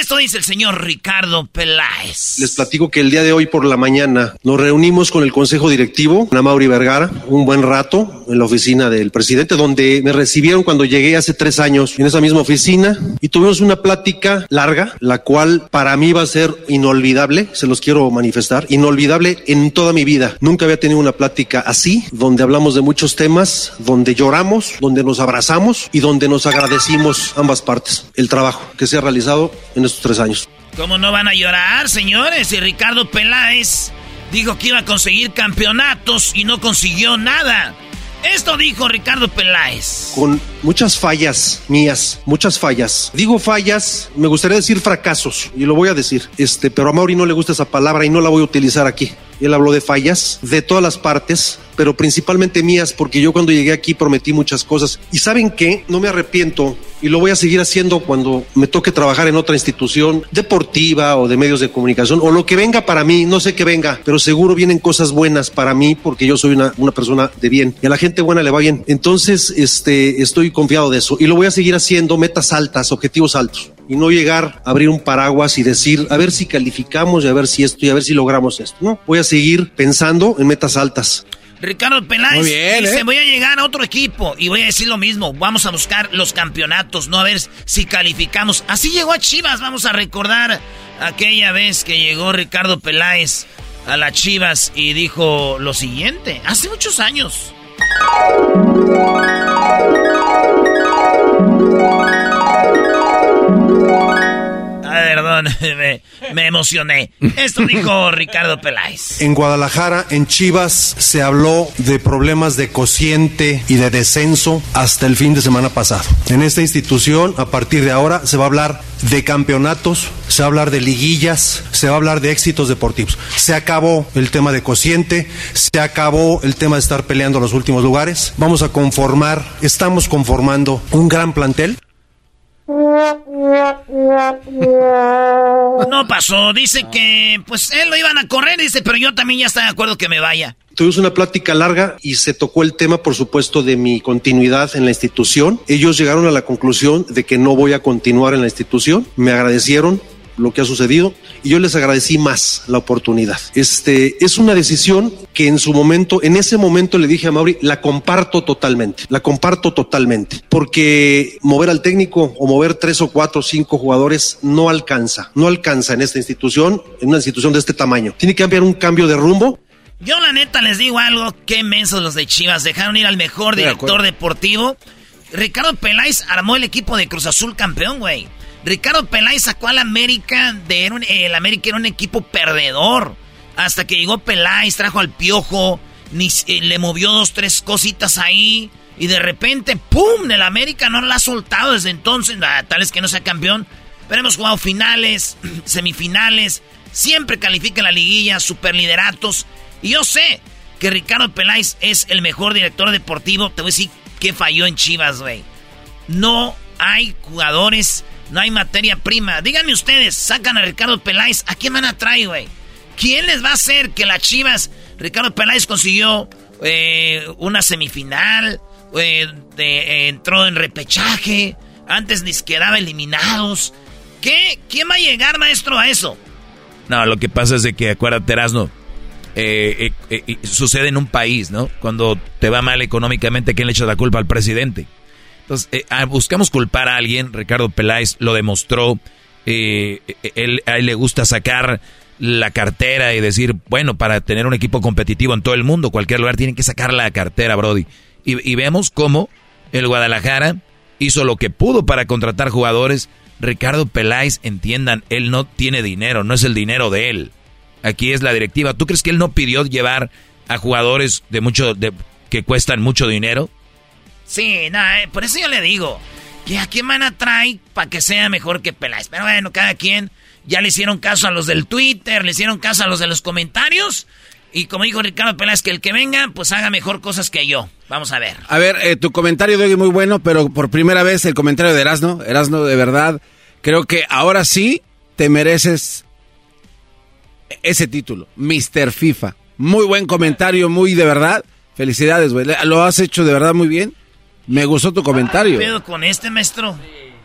Esto dice el señor Ricardo Peláez. Les platico que el día de hoy por la mañana nos reunimos con el Consejo Directivo, Ana Mauri Vergara, un buen rato en la oficina del presidente, donde me recibieron cuando llegué hace tres años en esa misma oficina y tuvimos una plática larga, la cual para mí va a ser inolvidable, se los quiero manifestar, inolvidable en toda mi vida. Nunca había tenido una plática así, donde hablamos de muchos temas, donde lloramos, donde nos abrazamos y donde nos agradecimos ambas partes el trabajo que se ha realizado en estos tres años. ¿Cómo no van a llorar, señores? Y Ricardo Peláez dijo que iba a conseguir campeonatos y no consiguió nada. Esto dijo Ricardo Peláez. Con muchas fallas mías, muchas fallas. Digo fallas, me gustaría decir fracasos, y lo voy a decir, este, pero a Mauri no le gusta esa palabra y no la voy a utilizar aquí. Él habló de fallas de todas las partes, pero principalmente mías, porque yo cuando llegué aquí prometí muchas cosas. Y saben qué, no me arrepiento y lo voy a seguir haciendo cuando me toque trabajar en otra institución deportiva o de medios de comunicación o lo que venga para mí, no sé qué venga, pero seguro vienen cosas buenas para mí porque yo soy una, una persona de bien y a la gente buena le va bien. Entonces, este, estoy confiado de eso y lo voy a seguir haciendo, metas altas, objetivos altos y no llegar a abrir un paraguas y decir, a ver si calificamos y a ver si esto y a ver si logramos esto. No, voy a seguir pensando en metas altas. Ricardo Peláez bien, dice, ¿eh? voy a llegar a otro equipo y voy a decir lo mismo, vamos a buscar los campeonatos, no a ver si calificamos. Así llegó a Chivas, vamos a recordar aquella vez que llegó Ricardo Peláez a las Chivas y dijo lo siguiente, hace muchos años. me, me emocioné. Esto dijo Ricardo Peláez. En Guadalajara, en Chivas, se habló de problemas de cociente y de descenso hasta el fin de semana pasado. En esta institución, a partir de ahora, se va a hablar de campeonatos, se va a hablar de liguillas, se va a hablar de éxitos deportivos. Se acabó el tema de cociente, se acabó el tema de estar peleando los últimos lugares. Vamos a conformar, estamos conformando un gran plantel. No pasó, dice que pues él lo iban a correr, dice, pero yo también ya estoy de acuerdo que me vaya. Tuvimos una plática larga y se tocó el tema, por supuesto, de mi continuidad en la institución. Ellos llegaron a la conclusión de que no voy a continuar en la institución. Me agradecieron lo que ha sucedido y yo les agradecí más la oportunidad. Este es una decisión que en su momento, en ese momento le dije a Mauri, la comparto totalmente, la comparto totalmente, porque mover al técnico o mover tres o cuatro o cinco jugadores no alcanza, no alcanza en esta institución, en una institución de este tamaño. Tiene que haber un cambio de rumbo Yo la neta les digo algo, qué mensos los de Chivas, dejaron ir al mejor de director deportivo. Ricardo Peláez armó el equipo de Cruz Azul campeón, güey. Ricardo Peláez sacó al América de un- el América era un equipo perdedor. Hasta que llegó Peláez, trajo al piojo, eh, le movió dos, tres cositas ahí. Y de repente, ¡pum! El América no la ha soltado desde entonces. Ah, tal es que no sea campeón. Pero hemos jugado finales, semifinales. Siempre califica en la liguilla, superlideratos. Y yo sé que Ricardo Peláez es el mejor director deportivo. Te voy a decir que falló en Chivas, güey. No hay jugadores, no hay materia prima. Díganme ustedes, sacan a Ricardo Peláez, ¿a quién van a traer, güey? ¿Quién les va a hacer que las Chivas, Ricardo Peláez consiguió eh, una semifinal, eh, eh, entró en repechaje, antes ni quedaba eliminados? ¿Qué? ¿Quién va a llegar, maestro, a eso? No, lo que pasa es de que, acuérdate, Erasno, eh, sucede en un país, ¿no? Cuando te va mal económicamente, ¿quién le echa la culpa al presidente? Entonces, eh, ah, buscamos culpar a alguien, Ricardo Peláez lo demostró, eh, él, a él le gusta sacar la cartera y decir, bueno, para tener un equipo competitivo en todo el mundo, cualquier lugar, tienen que sacar la cartera, Brody. Y, vemos cómo el Guadalajara hizo lo que pudo para contratar jugadores. Ricardo Peláez, entiendan, él no tiene dinero, no es el dinero de él. Aquí es la directiva. ¿Tú crees que él no pidió llevar a jugadores de mucho de, que cuestan mucho dinero? Sí, nada, eh, por eso yo le digo que a quién van a traer para que sea mejor que Peláez. Pero bueno, cada quien ya le hicieron caso a los del Twitter, le hicieron caso a los de los comentarios. Y como dijo Ricardo Peláez, que el que venga, pues haga mejor cosas que yo. Vamos a ver. A ver, eh, tu comentario de hoy muy bueno, pero por primera vez el comentario de Erasno. Erasno, de verdad, creo que ahora sí te mereces ese título, Mr. FIFA. Muy buen comentario, muy de verdad. Felicidades, güey. Lo has hecho de verdad muy bien. Me gustó tu comentario. ¿Qué pedo con este, maestro?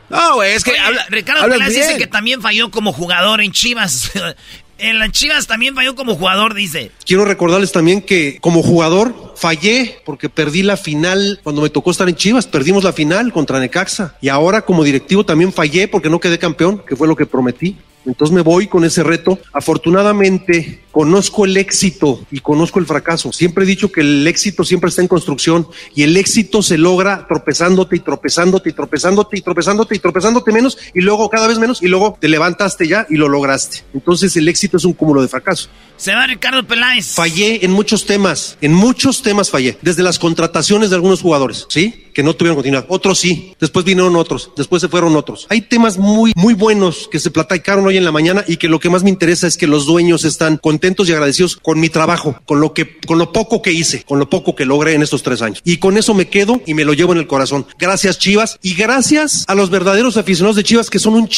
No, güey, es que Oye, habla, Ricardo Peláez dice que también falló como jugador en Chivas. en las Chivas también falló como jugador, dice. Quiero recordarles también que como jugador fallé porque perdí la final cuando me tocó estar en Chivas, perdimos la final contra Necaxa y ahora como directivo también fallé porque no quedé campeón, que fue lo que prometí. Entonces me voy con ese reto. Afortunadamente conozco el éxito y conozco el fracaso. Siempre he dicho que el éxito siempre está en construcción y el éxito se logra tropezándote y tropezándote y tropezándote y tropezándote y tropezándote menos y luego cada vez menos y luego te levantaste ya y lo lograste. Entonces el éxito es un cúmulo de fracaso. Se va Ricardo Peláez. Fallé en muchos temas, en muchos temas fallé, desde las contrataciones de algunos jugadores, ¿sí? Que no tuvieron continuidad. Otros sí, después vinieron otros, después se fueron otros. Hay temas muy, muy buenos que se platicaron hoy en la mañana y que lo que más me interesa es que los dueños están contentos y agradecidos con mi trabajo, con lo que, con lo poco que hice, con lo poco que logré en estos tres años. Y con eso me quedo y me lo llevo en el corazón. Gracias Chivas y gracias a los verdaderos aficionados de Chivas que son un ch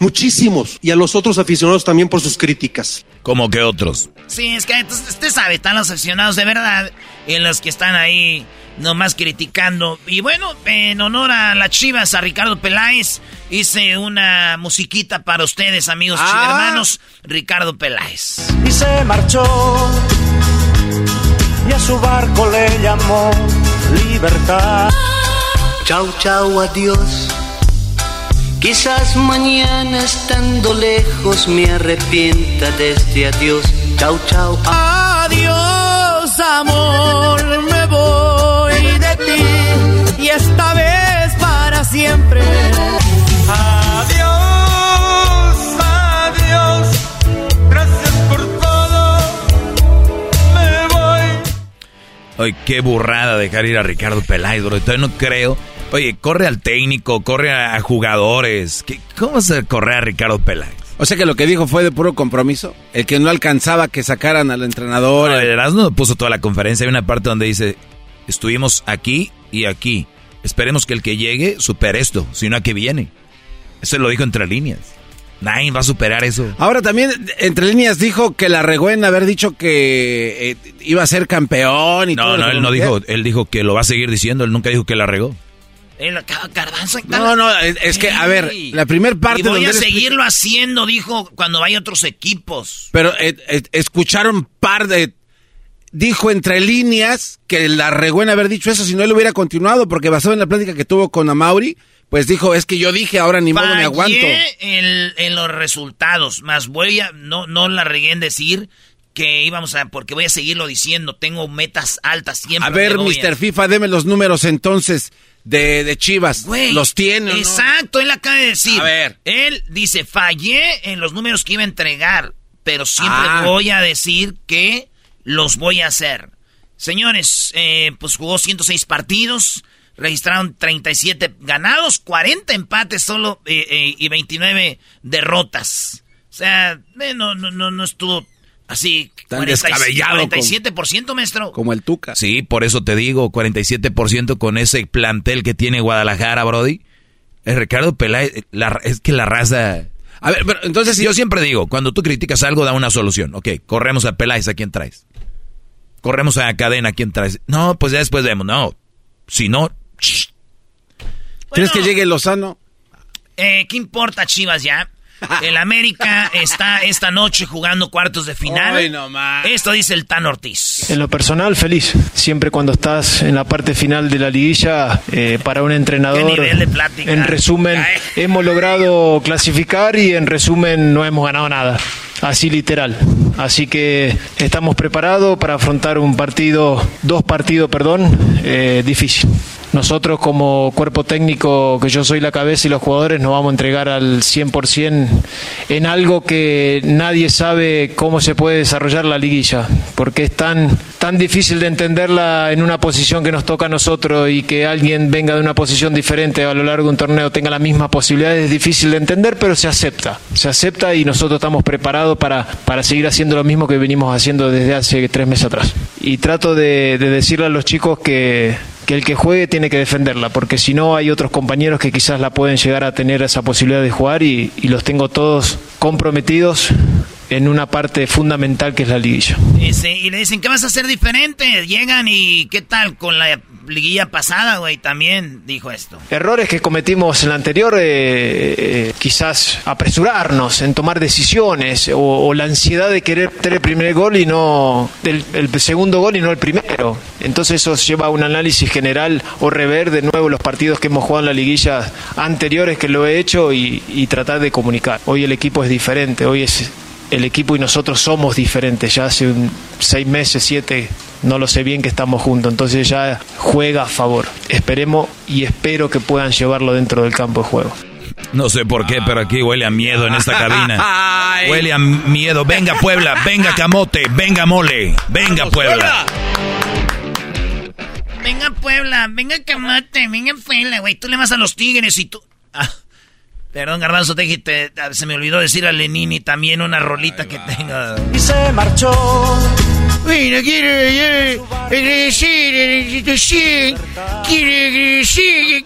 muchísimos y a los otros aficionados también por sus críticas. Como que otros. Sí, es que entonces, usted sabe, están los aficionados de verdad y los que están ahí nomás criticando. Y bueno, en honor a las chivas, a Ricardo Peláez, hice una musiquita para ustedes, amigos Ah. chivermanos. Ricardo Peláez. y se marchó y a su barco le llamó libertad. Chau, chau, adiós. Quizás mañana estando lejos me arrepienta de este adiós. Chau, chau. Adiós, amor, y esta vez para siempre. Adiós, adiós, gracias por todo, me voy. Oye, qué burrada dejar ir a Ricardo Peláez, bro. Todavía no creo. Oye, corre al técnico, corre a jugadores. ¿Qué- ¿Cómo se corre a Ricardo Peláez? O sea que lo que dijo fue de puro compromiso. El que no alcanzaba que sacaran al entrenador. No, el Erasmo puso toda la conferencia. Hay una parte donde dice, estuvimos aquí y aquí. Esperemos que el que llegue supere esto, sino a que viene. Eso lo dijo entre líneas. Nadie va a superar eso. Ahora también, entre líneas, dijo que la regó en haber dicho que eh, iba a ser campeón y todo. No, lo no, que él no dijo, él dijo que lo va a seguir diciendo, él nunca dijo que la regó. El garbanzo. No, no, es, es que, a ver, la primer parte Y voy donde a seguirlo haciendo, dijo, cuando vaya otros equipos. Pero eh, eh, escucharon par de... Dijo entre líneas que la regó en haber dicho eso si no él hubiera continuado, porque basado en la plática que tuvo con Amauri, pues dijo, es que yo dije, ahora ni modo me aguanto. En, en los resultados, más voy a, no, no la regué en decir que íbamos a, porque voy a seguirlo diciendo, tengo metas altas siempre. A ver, le Mr. FIFA, deme los números entonces de, de Chivas. Güey, ¿Los tiene o no? Exacto, él acaba de decir. A ver. Él dice, fallé en los números que iba a entregar, pero siempre Ah. voy a decir que los voy a hacer. Señores, eh, pues jugó 106 partidos, registraron 37 ganados, 40 empates solo eh, eh, y 29 derrotas. O sea, eh, no, no, no, no estuvo así. Tan descabellado como- 47%, maestro. Como el Tuca. Sí, por eso te digo, 47% con ese plantel que tiene Guadalajara, Brody. El Ricardo Peláez, la- es que la raza... A ver, pero entonces... Yo siempre digo, cuando tú criticas algo, da una solución. Ok, corremos a Peláez, ¿a quién traes? Corremos a Cadena, ¿a quién traes? No, pues ya después vemos. No, si no... shh. ¿Crees que llegue Lozano? Eh, ¿Qué importa, Chivas, ya? El América está esta noche jugando cuartos de final. Ay, no más. Esto dice el Tan Ortiz. En lo personal, feliz. Siempre cuando estás en la parte final de la liguilla, eh, para un entrenador, Qué nivel de plática. en resumen, hemos logrado clasificar y en resumen no hemos ganado nada. Así literal. Así que estamos preparados para afrontar un partido, dos partidos, perdón, eh, difícil. Nosotros como cuerpo técnico, que yo soy la cabeza y los jugadores, nos vamos a entregar al 100% en algo que nadie sabe cómo se puede desarrollar la liguilla, porque es tan, tan difícil de entenderla en una posición que nos toca a nosotros y que alguien venga de una posición diferente a lo largo de un torneo tenga la misma posibilidad, es difícil de entender, pero se acepta. Se acepta y nosotros estamos preparados para, para seguir haciendo lo mismo que venimos haciendo desde hace tres meses atrás. Y trato de, de decirle a los chicos que, que el que juegue tiene que defenderla, porque si no hay otros compañeros que quizás la pueden llegar a tener esa posibilidad de jugar y, y los tengo todos comprometidos en una parte fundamental que es la liguilla. Y, sí, y le dicen, ¿qué vas a hacer diferente? Llegan y ¿qué tal con la liguilla pasada, güey? También dijo esto. Errores que cometimos en la anterior, eh, eh, quizás apresurarnos en tomar decisiones o, o la ansiedad de querer tener el primer gol y no el, el segundo gol y no el primero. Entonces eso lleva a un análisis general o rever de nuevo los partidos que hemos jugado en la liguilla anteriores que lo he hecho y, y tratar de comunicar. Hoy el equipo es diferente, hoy es el equipo y nosotros somos diferentes. Ya hace un, seis meses, siete, no lo sé bien que estamos juntos. Entonces ya juega a favor. Esperemos y espero que puedan llevarlo dentro del campo de juego. No sé por qué, pero aquí huele a miedo en esta cabina. Huele a miedo. Venga Puebla, venga Camote, venga Mole, venga Puebla. Venga Puebla, venga Camate, venga Puebla, güey. Tú le vas a los Tigres y tú... Ah, perdón, Garbanzo, te, te- se me olvidó decir a Lenini también una rolita que tenga. Y se marchó. Bueno, quiere decir, decir, quiere decir,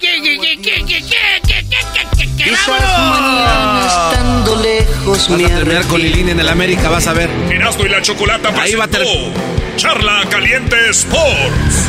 Quizás mañana estando lejos Vas me a terminar con Lilín en el América, vas a ver. Erasmo y la Chocolata Ahí va a ter- Charla Caliente Sports.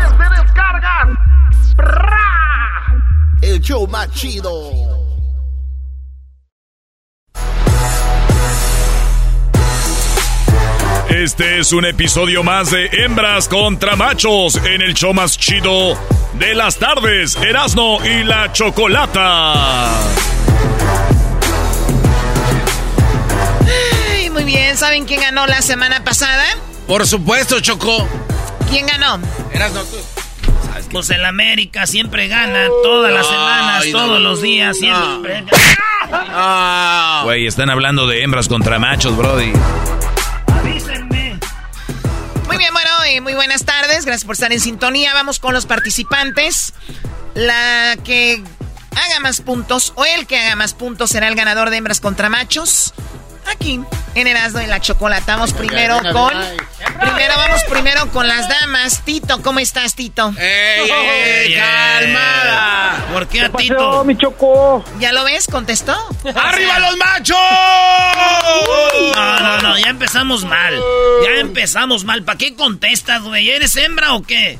El show más chido. Este es un episodio más de Hembras contra Machos en el show más chido de las tardes, Erasmo y la Chocolata. Ay, muy bien, ¿saben quién ganó la semana pasada? Por supuesto, Choco. ¿Quién ganó? Erasmo, tú. Pues el América siempre gana todas las semanas, Ay, no. todos los días, siempre. Güey, están hablando de hembras contra machos, Brody. Avísenme. Muy bien, bueno, y muy buenas tardes. Gracias por estar en sintonía. Vamos con los participantes. La que haga más puntos o el que haga más puntos será el ganador de hembras contra machos. Aquí, en Erasmo y la Chocolata. Vamos primero con... Primero vamos primero con las damas. Tito, ¿cómo estás, Tito? ¡Ey, ey, ey! calmada! ¿Por qué a pasó, Tito? mi Choco? ¿Ya lo ves? ¿Contestó? ¡Arriba los machos! No, no, no, ya empezamos mal. Ya empezamos mal. ¿Para qué contestas, güey? ¿Eres hembra o qué?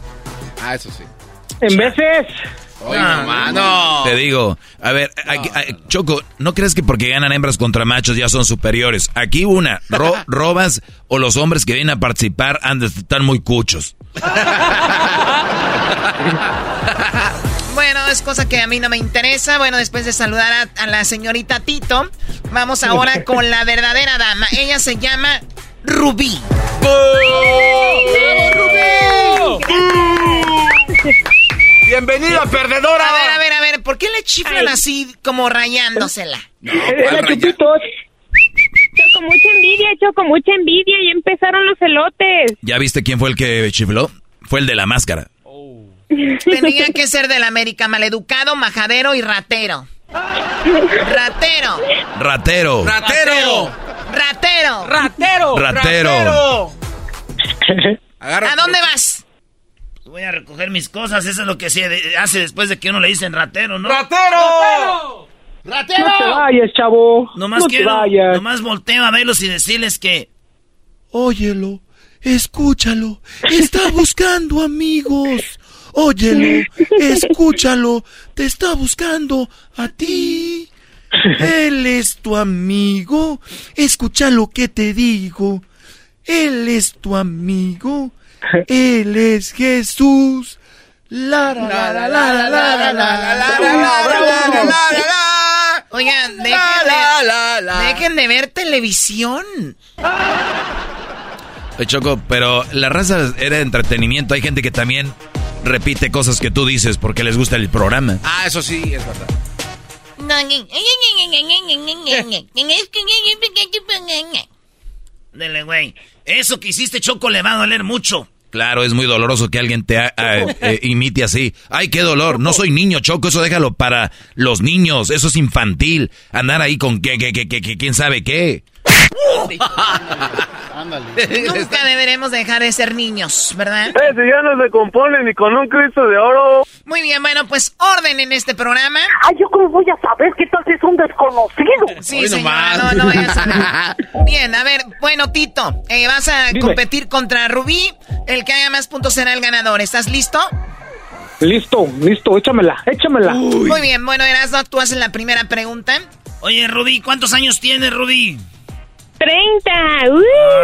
Ah, eso sí. En veces, no. Te digo, a ver, Choco, ¿no crees que porque ganan hembras contra machos ya son superiores? Aquí una, robas o los hombres que vienen a participar han de estar muy cuchos. Bueno, es cosa que a mí no me interesa. Bueno, después de saludar a, la señorita Tito, vamos ahora con la verdadera dama. Ella se llama Rubí. ¡Bravo, Rubí! ¡Bienvenida, perdedora! A ver, a ver, a ver, ¿por qué le chiflan así como rayándosela? No, Choco, mucha envidia, Choco, mucha envidia y empezaron los elotes. ¿Ya viste quién fue el que chifló? Fue el de la máscara. Tenía que ser del América, maleducado, majadero y ratero. Ratero. Ratero. Ratero. Ratero. Ratero. Ratero. ¿A dónde vas? Voy a recoger mis cosas, eso es lo que se hace después de que uno le dicen ratero, ¿no? ¡Ratero! ¡Ratero! No te vayas, chavo. Nomás no quiero, te vayas. nomás volteo a verlos y decirles que... Óyelo, escúchalo, está buscando amigos. Óyelo, escúchalo, te está buscando a ti. Él es tu amigo, escucha lo que te digo. Él es tu amigo, él es Jesús. La la la la la la la la la la Oigan, dejen de ver televisión. Choco, pero la raza era entretenimiento. Hay gente que también repite cosas que tú dices porque les gusta el programa. Ah, eso sí, es verdad. Dele, güey. Eso que hiciste, Choco, le va a doler mucho. Claro, es muy doloroso que alguien te eh, imite así. Ay, qué dolor. No soy niño, Choco. Eso déjalo para los niños. Eso es infantil. Andar ahí con que, que, que, que, quién sabe qué. Nunca deberemos dejar de ser niños, ¿verdad? Ese ya no se compone ni con un Cristo de oro. Muy bien, bueno, pues orden en este programa. Ay, yo cómo voy a saber qué tal es un desconocido. Sí, señora, no, no voy a saber. Bien, a ver, bueno, Tito, eh, vas a competir contra Rubí. El que haga más puntos será el ganador. ¿Estás listo? Listo, listo, échamela, échamela. Muy bien, bueno, Erasmo, tú haces la primera pregunta. Oye, Rubí, ¿cuántos años tienes, Rubí? 30.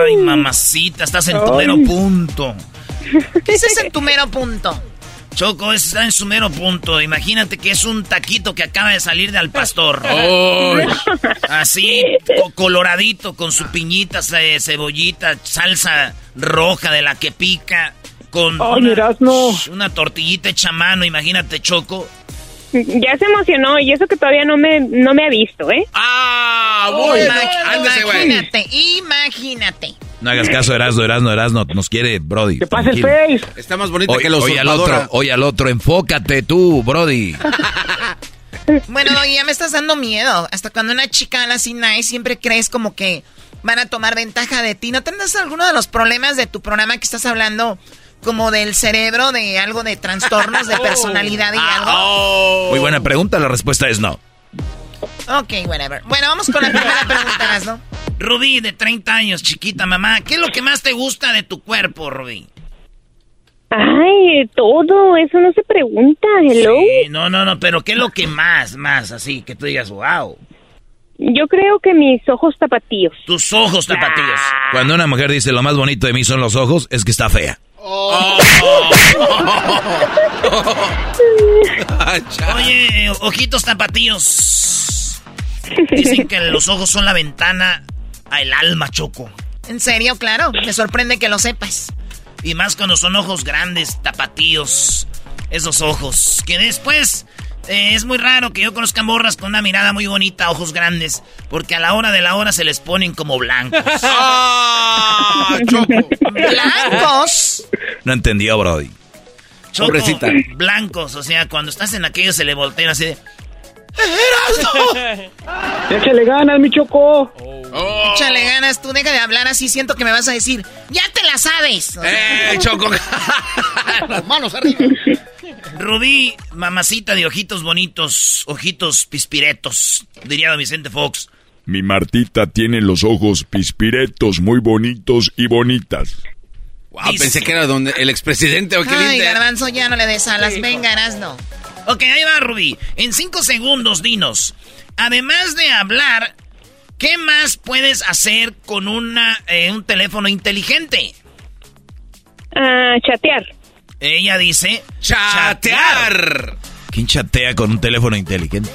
Ay, mamacita, estás en tu mero punto. ¿Qué es en tu mero punto? Choco, está en su mero punto. Imagínate que es un taquito que acaba de salir de al pastor. Así, coloradito, con su piñita, cebollita, salsa roja de la que pica. Con una, tortillita hecha a mano, imagínate, Choco. Ya se emocionó y eso que todavía no me, no me ha visto, ¿eh? ¡Ah! Bueno, imagínate, imagínate. No hagas caso, Erasno, Erasno, Erasno, nos quiere Brody. ¿Qué pasa el face? Está más bonito que los Oye al otro, oye al otro, enfócate tú, Brody. bueno, ya me estás dando miedo. Hasta cuando una chica habla así nice, siempre crees como que van a tomar ventaja de ti. ¿No tendrás alguno de los problemas de tu programa que estás hablando como del cerebro, de algo de trastornos de personalidad y algo? Oh. Muy buena pregunta, la respuesta es no. Ok, whatever. Bueno, vamos con la primera pregunta, ¿no? Rubí, de 30 años, chiquita mamá, ¿qué es lo que más te gusta de tu cuerpo, Rubí? Ay, todo, eso no se pregunta, hello. Sí, no, no, no, pero ¿qué es lo que más, más, así, que tú digas, wow? Yo creo que mis ojos tapatíos. Tus ojos tapatíos. Cuando una mujer dice lo más bonito de mí son los ojos, es que está fea. Oh. Oye, ojitos tapatíos. Dicen que los ojos son la ventana al alma, Choco. ¿En serio? Claro. Me sorprende que lo sepas. Y más cuando son ojos grandes, tapatíos. Esos ojos. Que después eh, es muy raro que yo conozca morras con una mirada muy bonita, ojos grandes, porque a la hora de la hora se les ponen como blancos. ¡Ah! ¿Blancos? No entendió, Brody. Choco, Blancos, o sea, cuando estás en aquello se le voltean así de... Échale ganas, mi Choco. Oh. Échale ganas, tú deja de hablar así, siento que me vas a decir, ya te la sabes. ¡Eh, Choco! Las manos arriba. Rubí, mamacita de ojitos bonitos, ojitos pispiretos, diría Vicente Fox. Mi Martita tiene los ojos pispiretos muy bonitos y bonitas. Wow, pensé que era donde el expresidente. Ay, Garbanzo, ya no le des alas. Venga, no. Ok, ahí va, Rubí. En cinco segundos, dinos. Además de hablar, ¿qué más puedes hacer con una, eh, un teléfono inteligente? Ah, chatear. Ella dice... ¡Chatear! ¿Quién chatea con un teléfono inteligente?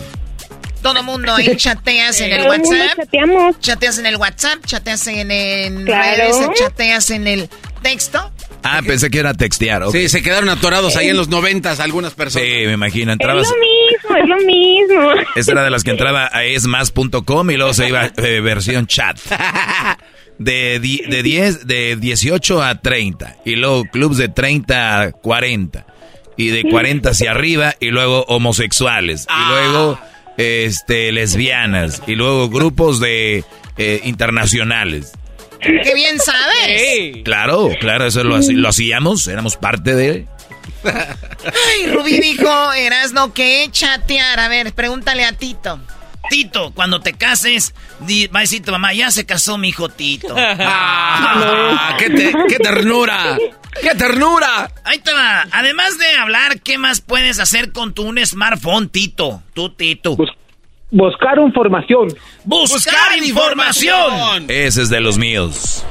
Todo mundo ahí chateas en el WhatsApp. chateamos. Chateas en el WhatsApp, chateas en, en Claro. redes, chateas en el texto. Ah, pensé que era textear. ok. Sí, se quedaron atorados ahí en los noventas algunas personas. Sí, me imagino. Es Entrabas... lo mismo, es lo mismo. Esa era de las que entraba a esmas.com y luego se iba eh, versión chat. De, di- de 10, de 18 a 30. Y luego clubs de 30 a 40. Y de 40 hacia arriba. Y luego homosexuales. Y luego este lesbianas. Y luego grupos de eh, internacionales. ¡Qué bien sabes! Claro, claro, eso lo, lo hacíamos. Éramos parte de... Ay, Rubí dijo, Erasno, que chatear. A ver, pregúntale a Tito. Tito, cuando te cases, di- va a decir tu mamá, ya se casó mi hijo Tito. ¡Ah! ¡Qué, te- qué ternura! ¡Qué ternura! Ahí te va. Además de hablar, ¿qué más puedes hacer con tu un smartphone, Tito? Tú, Tito. Buscar información. Buscar, información. Ese es de los míos.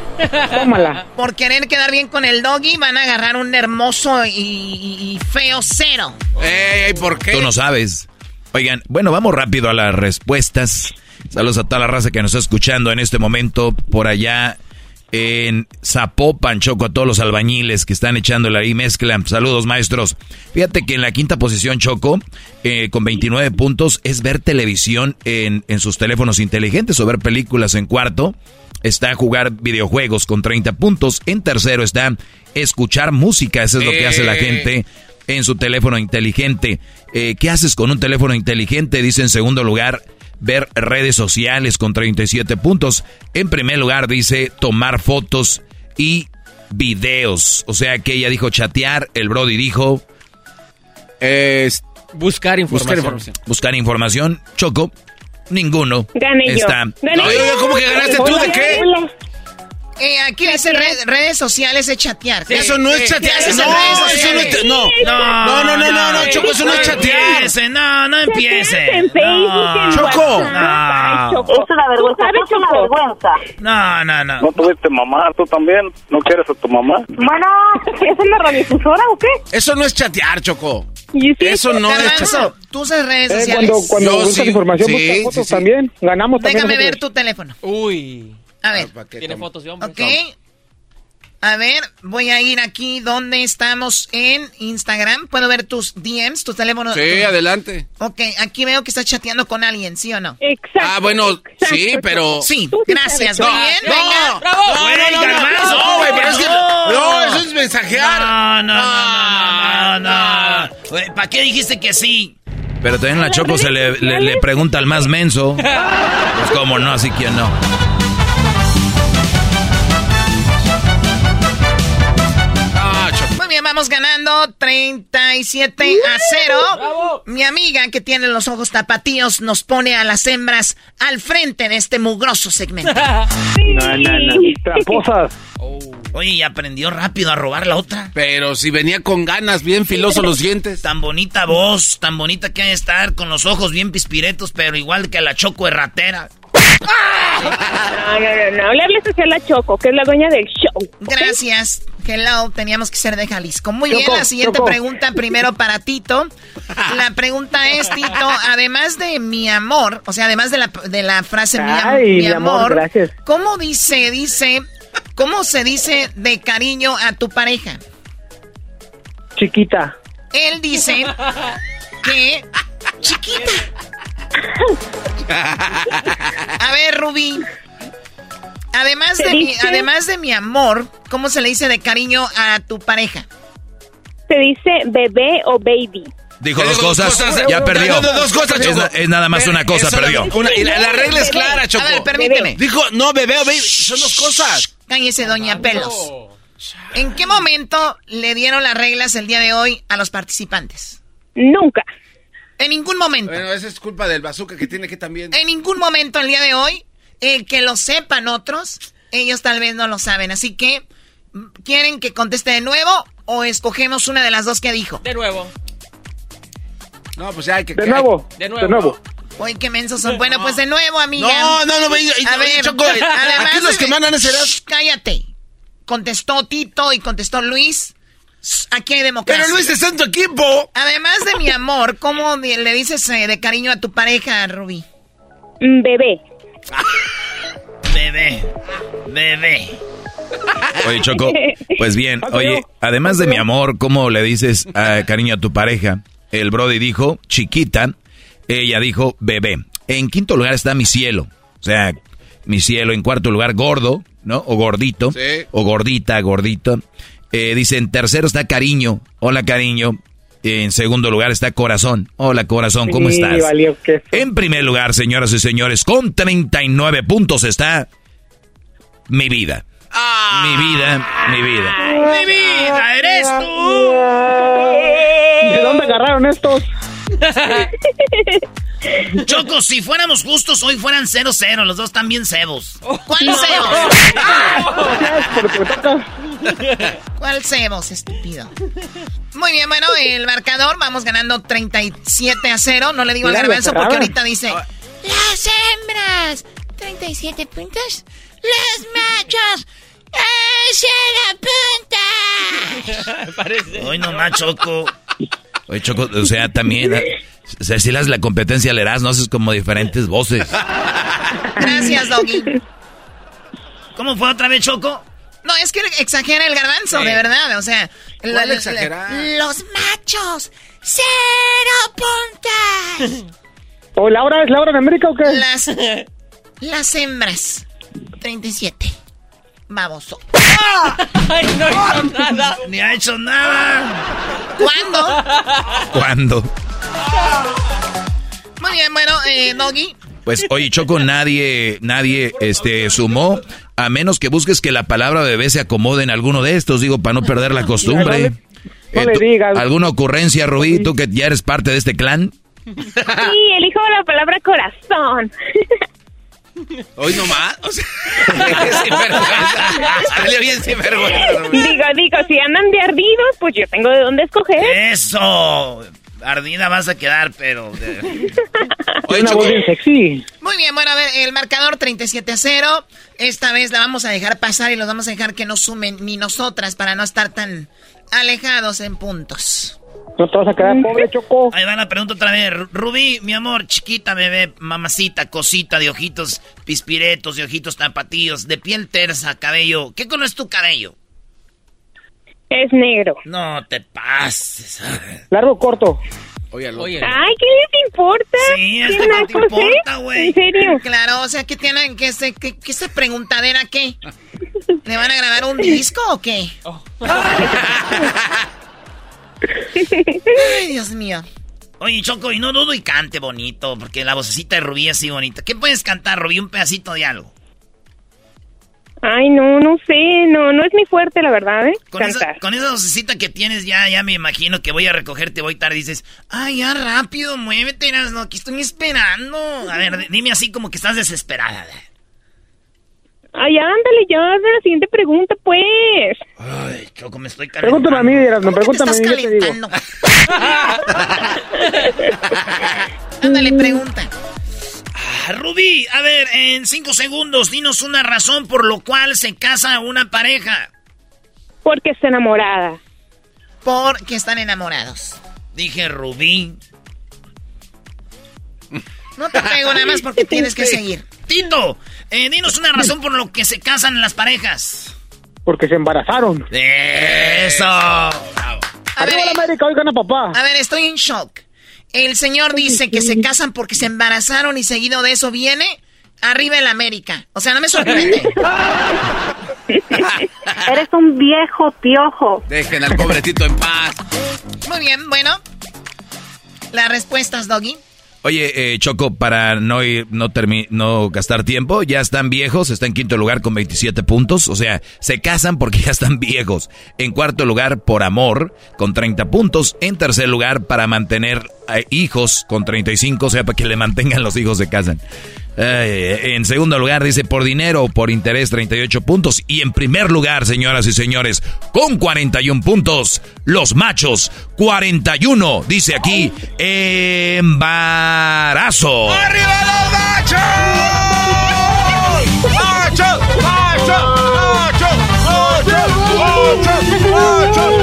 Tómala. Por querer quedar bien con el doggy, van a agarrar un hermoso y, y- y feo cero. Ey, ¿por qué? Tú no sabes. Oigan, bueno, vamos rápido a las respuestas. Saludos a toda la raza que nos está escuchando en este momento por allá en Zapopan, Choco, a todos los albañiles que están echándole ahí mezcla. Saludos, maestros. Fíjate que en la quinta posición, Choco, eh, con 29 puntos, es ver televisión en, en sus teléfonos inteligentes o ver películas en cuarto. Está jugar videojuegos con 30 puntos. En tercero está escuchar música. Eso es lo que hace la Eh. gente en su teléfono inteligente. Eh, ¿Qué haces con un teléfono inteligente? Dice en segundo lugar, ver redes sociales con 37 puntos. En primer lugar dice tomar fotos y videos. O sea que ella dijo chatear, el Brody dijo... buscar información. Buscar información. Buscar información. Choco, ninguno. Gané yo. Está. Gané yo. ¿Cómo que ganaste tú de qué? Eh, aquí dice red- redes sociales es chatear. Eso no es chatear. ¿Qué haces en No, redes eso no sociales? es- no. No, no, no, no, no, Choco, eso no es chatear. empiece, no, no empiece. en Facebook, en Choco. No. Es una vergüenza. Es una vergüenza. No, no, no. ¿No tuviste mamá tú también? ¿No quieres a tu mamá? Bueno, ¿es una radiofusora o qué? Eso no es chatear, Choco. Eso no es chatear. tú usas redes Eh, sociales. cuando cuando buscas información, sí, buscas sí, fotos sí. también. Ganamos también. Déjame ver tu teléfono. Uy. A ver, Tiene fotos de hombres. ok. A ver, voy a ir aquí donde estamos en Instagram. ¿Puedo ver tus DMs, tus teléfonos? Sí, tu- adelante. Ok, aquí veo que estás chateando con alguien, ¿sí o no? Exacto. Ah, bueno, sí, pero... Sí, gracias. Muy bien, No, venga. ¡Bravo! No, no, no, no, Garbanzo, no, güey, pero es que... no. No, eso es mensajear. No, no, no, no, no, no. ¿Para qué dijiste que sí? Pero también la Choco se le, le- le pregunta al más menso. Pues cómo no, así que no. Vamos ganando 37 a 0. Mi amiga que tiene los ojos tapatíos nos pone a las hembras al frente de este mugroso segmento. No, no, no. Tramposas. Oye, y aprendió rápido a robar la otra. Pero si venía con ganas, bien filosos los dientes. Tan bonita voz, tan bonita que hay de estar, con los ojos bien pispiretos, pero igual que la Choco erratera. No, no, no, no. Le hables hacia la Choco, que es la dueña del show. ¿ok? Gracias. Hello, teníamos que ser de Jalisco. Muy bien, la siguiente Choco. pregunta primero para Tito. La pregunta es, Tito, además de mi amor, o sea, además de la, de la frase mi, am- Ay, mi mi amor, amor, gracias. ¿cómo dice, dice, cómo se dice de cariño a tu pareja? Chiquita. Él dice que chiquita. A ver, Rubí. Además ¿Se de, mi, además de mi amor, ¿cómo se le dice de cariño a tu pareja? Se dice bebé o baby. Dijo dos cosas, cosas. ya perdió. No, no, dos cosas, es, es nada más una cosa, perdió. una- y la, la regla es clara, Choco. A ver, permíteme. Dijo, no, bebé o baby. Son dos cosas. Cállese, doña Pelos. ¿En qué momento le dieron las reglas el día de hoy a los participantes? Nunca. En ningún momento. Bueno, esa es culpa del bazooka que tiene que también... En ningún momento el día de hoy, el que lo sepan otros, ellos tal vez no lo saben. Así que, ¿quieren que conteste de nuevo o escogemos una de las dos que dijo? De nuevo. No, pues ya hay que... De nuevo. De De nuevo. nuevo. Uy, qué mensos son. Bueno, pues de nuevo, amiga. No, no, no, venga, A oye, ver, Choco, aquí los que mandan es. Shh, Cállate. Contestó Tito y contestó Luis. Aquí hay democracia. Pero Luis está en tu equipo. Además de mi amor, ¿cómo le dices eh, de cariño a tu pareja, Rubí? Mm, Bebé. Bebé. Bebé. Oye, Choco, pues bien, oye, además de mi amor, ¿cómo le dices ah, cariño a tu pareja? El Brody dijo chiquita, ella dijo bebé. En quinto lugar está mi cielo, o sea, mi cielo. En cuarto lugar, gordo, ¿no? O gordito, Sí. o gordita, gordito. Eh, dice, en tercero está cariño, hola cariño. En segundo lugar está corazón, hola corazón, ¿cómo Sí, estás? valió que- En primer lugar, señoras y señores, con 39 puntos está mi vida. Mi vida, mi vida. ¡Mi vida, eres tú! ¿De dónde agarraron estos? Choco, si fuéramos justos, hoy fueran 0-0. Los dos están bien cebos. ¿Cuál cebos? Me toca. ¿Cuál cebos, estúpido? Muy bien, bueno, el marcador, vamos ganando 37 a 0. No le digo al garbanzo porque ahorita dice... Las hembras, 37 puntos. Los machos, ¡es la punta! Hoy nomás, Choco. Oye, Choco, o sea, también, eh, o sea, si le das la competencia al Erasmo, haces como diferentes voces. Gracias, Doggy. ¿Cómo fue otra vez, Choco? No, es que exagera el garbanzo, Sí. de verdad. O sea, ¿Cuál la- la- los machos, cero puntas. ¿O Laura es Laura de América o qué? Las, las hembras, 37. Ay, no hizo nada. Ni ha hecho nada. ¿Cuándo? ¿Cuándo? Muy bien, bueno, eh, Doggy. Pues, oye, Choco, nadie, nadie, este, sumó, a menos que busques que la palabra bebé se acomode en alguno de estos, digo, para no perder la costumbre. No le- digas. ¿Alguna ocurrencia, Rubí, tú que ya eres parte de este clan? Sí, elijo la palabra corazón. Hoy nomás. O sea. Salió bien sinvergüenza. Digo, digo, si andan de ardidos, pues yo tengo de dónde escoger. Eso. Ardida vas a quedar, pero... de- Oye, Una voz bien sexy. Muy bien, bueno, a ver, el marcador 37 a 0. Esta vez la vamos a dejar pasar y los vamos a dejar que no sumen ni nosotras para no estar tan alejados en puntos. No te vas a quedar pobre, Choco. Ahí va la pregunta otra vez. Ru- Rubí, mi amor, chiquita, bebé, mamacita, cosita, de ojitos pispiretos, de ojitos tapatíos, de piel tersa, cabello. ¿Qué color es tu cabello? Es negro. No te pases. Largo o corto. Oye, al otro. Oye, Ay, ¿qué les importa? Sí, es ¿Qué que no te importa, güey. ¿En serio? Claro, o sea, ¿qué tienen? ¿Qué se, qué, qué se preguntadera qué? ¿Le van a grabar un disco o qué? Ay, Dios mío. Oye, Choco, y no dudo y cante bonito, porque la vocecita de Rubí es así bonita. ¿Qué puedes cantar, Rubí? Un pedacito de algo. Ay, no, no sé, no, no es mi fuerte, la verdad, ¿eh? Con esa, Cantar. con esa vocecita que tienes, ya, ya me imagino que voy a recogerte, voy tarde. Dices, ay, ya rápido, muévete, no, aquí estoy esperando. A ver, dime así como que estás desesperada. Ay, ándale, ya, hazme la siguiente pregunta, pues. Choco, me estoy calentando. Pregúntame a mí, Erasmo, ¿Cómo que te pregúntame a estás mí, digo. calentando? Ándale, pregunta. Ah, Rubí, a ver, en cinco segundos, dinos una razón por lo cual se casa una pareja. Porque está enamorada. Porque están enamorados. Dije Rubí. No te pego nada más porque tienes que seguir. Tito, eh, dinos una razón por lo que se casan las parejas. Porque se embarazaron. Eso. A ver, Arriba la América, hoy gana papá. a ver, estoy en shock. El señor dice que se casan porque se embarazaron y seguido de eso viene arriba el América. O sea, no me sorprende. Eres un viejo piojo. Dejen al pobrecito en paz. Muy bien, bueno. Las respuestas, Doggy. Oye, eh, Choco, para no ir, no, no gastar tiempo, ya están viejos, está en quinto lugar con 27 puntos, o sea, se casan porque ya están viejos. En cuarto lugar, por amor, con 30 puntos. En tercer lugar, para mantener hijos con 35, o sea, para que le mantengan los hijos se casan. Eh, en segundo lugar dice por dinero o por interés 38 puntos. Y en primer lugar, señoras y señores, con 41 puntos, los machos 41. Dice aquí, embarazo. ¡Arriba los machos! ¡Machos! ¡Machos! A ver,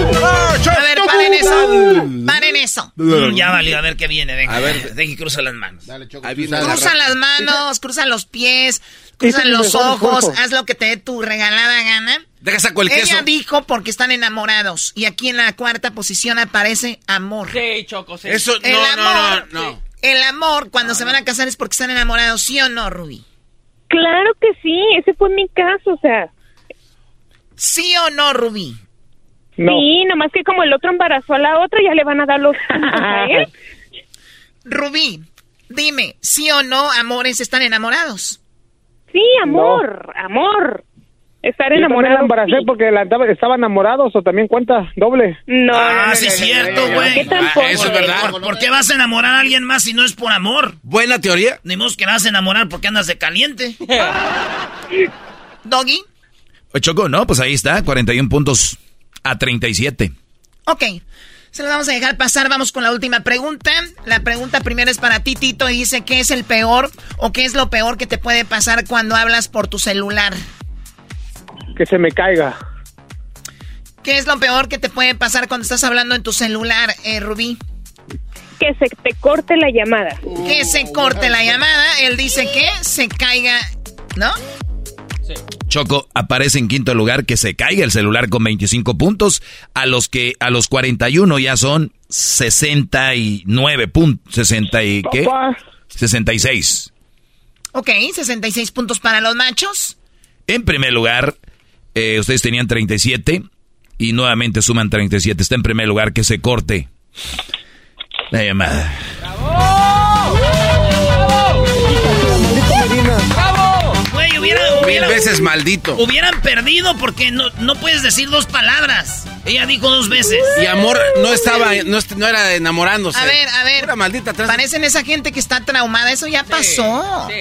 paren eso. Paren eso. Mm, ya valió, a ver qué viene. Venga, a ver, deje cruza las manos. Cruza las manos, cruza los pies, cruzan los ojos, haz lo que te dé tu regalada gana. Deja saco el queso. Ella dijo porque están enamorados. Y aquí en la cuarta posición aparece amor. Sí, Choco, sí. Eso, El no, amor. no, no, no. El amor, cuando se van a casar es porque están enamorados, ¿sí o no, Ruby? Claro que sí, ese fue mi caso, o sea. ¿Sí o no, Sí, nomás que como el otro embarazó a la otra, ya le van a dar los a él. Rubí, dime, ¿sí o no, amores, están enamorados? Sí, amor, amor. Estar Yo la enamorado. embaracé sí. porque la estaba enamorados o también cuenta doble. No, Ah, no, no, sí, no, es no, cierto, no, no, güey. ¿Qué tampoco? Ah, eso es verdad. ¿Por, por qué vas a enamorar a alguien más si no es por amor? Buena teoría. Ni modo que vas a enamorar porque andas de caliente. Doggy, Choco, no, pues ahí está, 41 puntos a 37. ok. Se lo vamos a dejar pasar. Vamos con la última pregunta. La pregunta primero es para ti, Tito. Y dice, ¿qué es el peor o qué es lo peor que te puede pasar cuando hablas por tu celular? Que se me caiga. ¿Qué es lo peor que te puede pasar cuando estás hablando en tu celular, eh, Rubí? Que se te corte la llamada. Que se corte la llamada. Él dice que se caiga, ¿no? Choco aparece en quinto lugar que se caiga el celular con 25 puntos, a los que a los 41 ya son 69 puntos, 60 y qué? Papá. 66. Ok, 66 puntos para los machos. En primer lugar, eh, ustedes tenían 37 y nuevamente suman 37. Está en primer lugar que se corte la llamada. Güey, Mil veces maldito. hubieran perdido porque no, no puedes decir dos palabras. Ella dijo dos veces. Y amor no estaba, no, no era enamorándose. A ver, a ver. Maldita atrás. Parecen esa gente que está traumada. Eso ya pasó. Sí,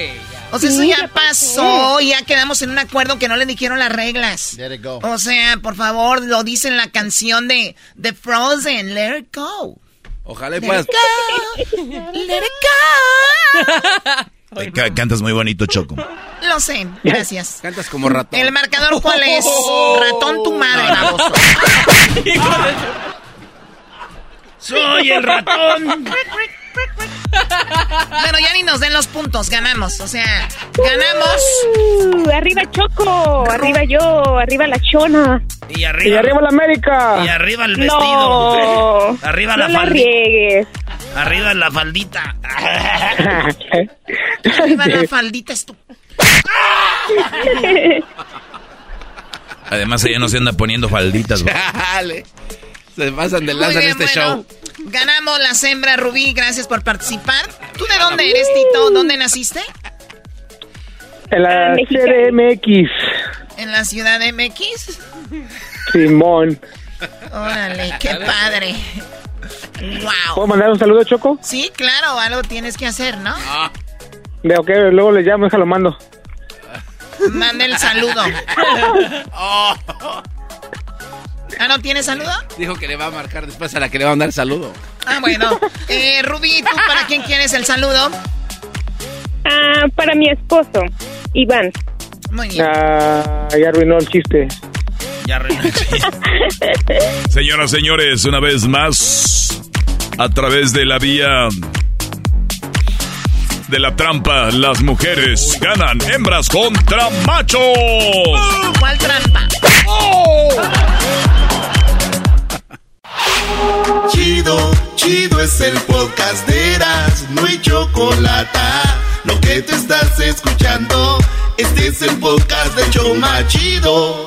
O sea, eso Sí, ya ya pasó. Ya quedamos en un acuerdo que no le dijeron las reglas. Let it go. O sea, por favor, lo dice en la canción de, de Frozen. Let it go. Ojalá y Let puedas. it go. Let it go. Ay, ca- cantas muy bonito, Choco. Lo sé. Gracias. Cantas como ratón. ¿El marcador cuál es? Ratón tu madre, baboso. Soy el ratón. Pero ya ni nos den los puntos, ganamos. O sea, ganamos. Uh, arriba Choco, arriba yo, arriba la chona. Y Y arriba. arriba la América. Y arriba el vestido. No, Arriba no la la faldita. riegues. Arriba la faldita. Arriba la faldita es tu. Además, ella no se anda poniendo falditas. Dale. Se pasan de lanza en este bueno. show. Ganamos la hembra Rubí, gracias por participar. ¿Tú de dónde eres, Tito? ¿Dónde naciste? En la Ah. CDMX. ¿En la ciudad de MX? Simón. Órale, qué padre. ¿Puedo Wow. mandar un saludo, Choco? Sí, claro, algo tienes que hacer, ¿no? De, ok, luego le llamo, déjalo mando. Manda el saludo. ¿Ah, no tienes saludo? Dijo que le va a marcar después a la que le va a mandar saludo. Ah, bueno. Eh, Rubí, ¿tú para quién quieres el saludo? Ah, para mi esposo, Iván. Muy bien. Ah, ya arruinó el chiste. Ya arruiné. Señoras, señores, una vez más, a través de la vía de la trampa, las mujeres ganan hembras contra machos. ¿Cuál trampa? Chido, chido es el podcast de Eras, no hay chocolate. Lo que te estás escuchando, este es el podcast de Choma Chido.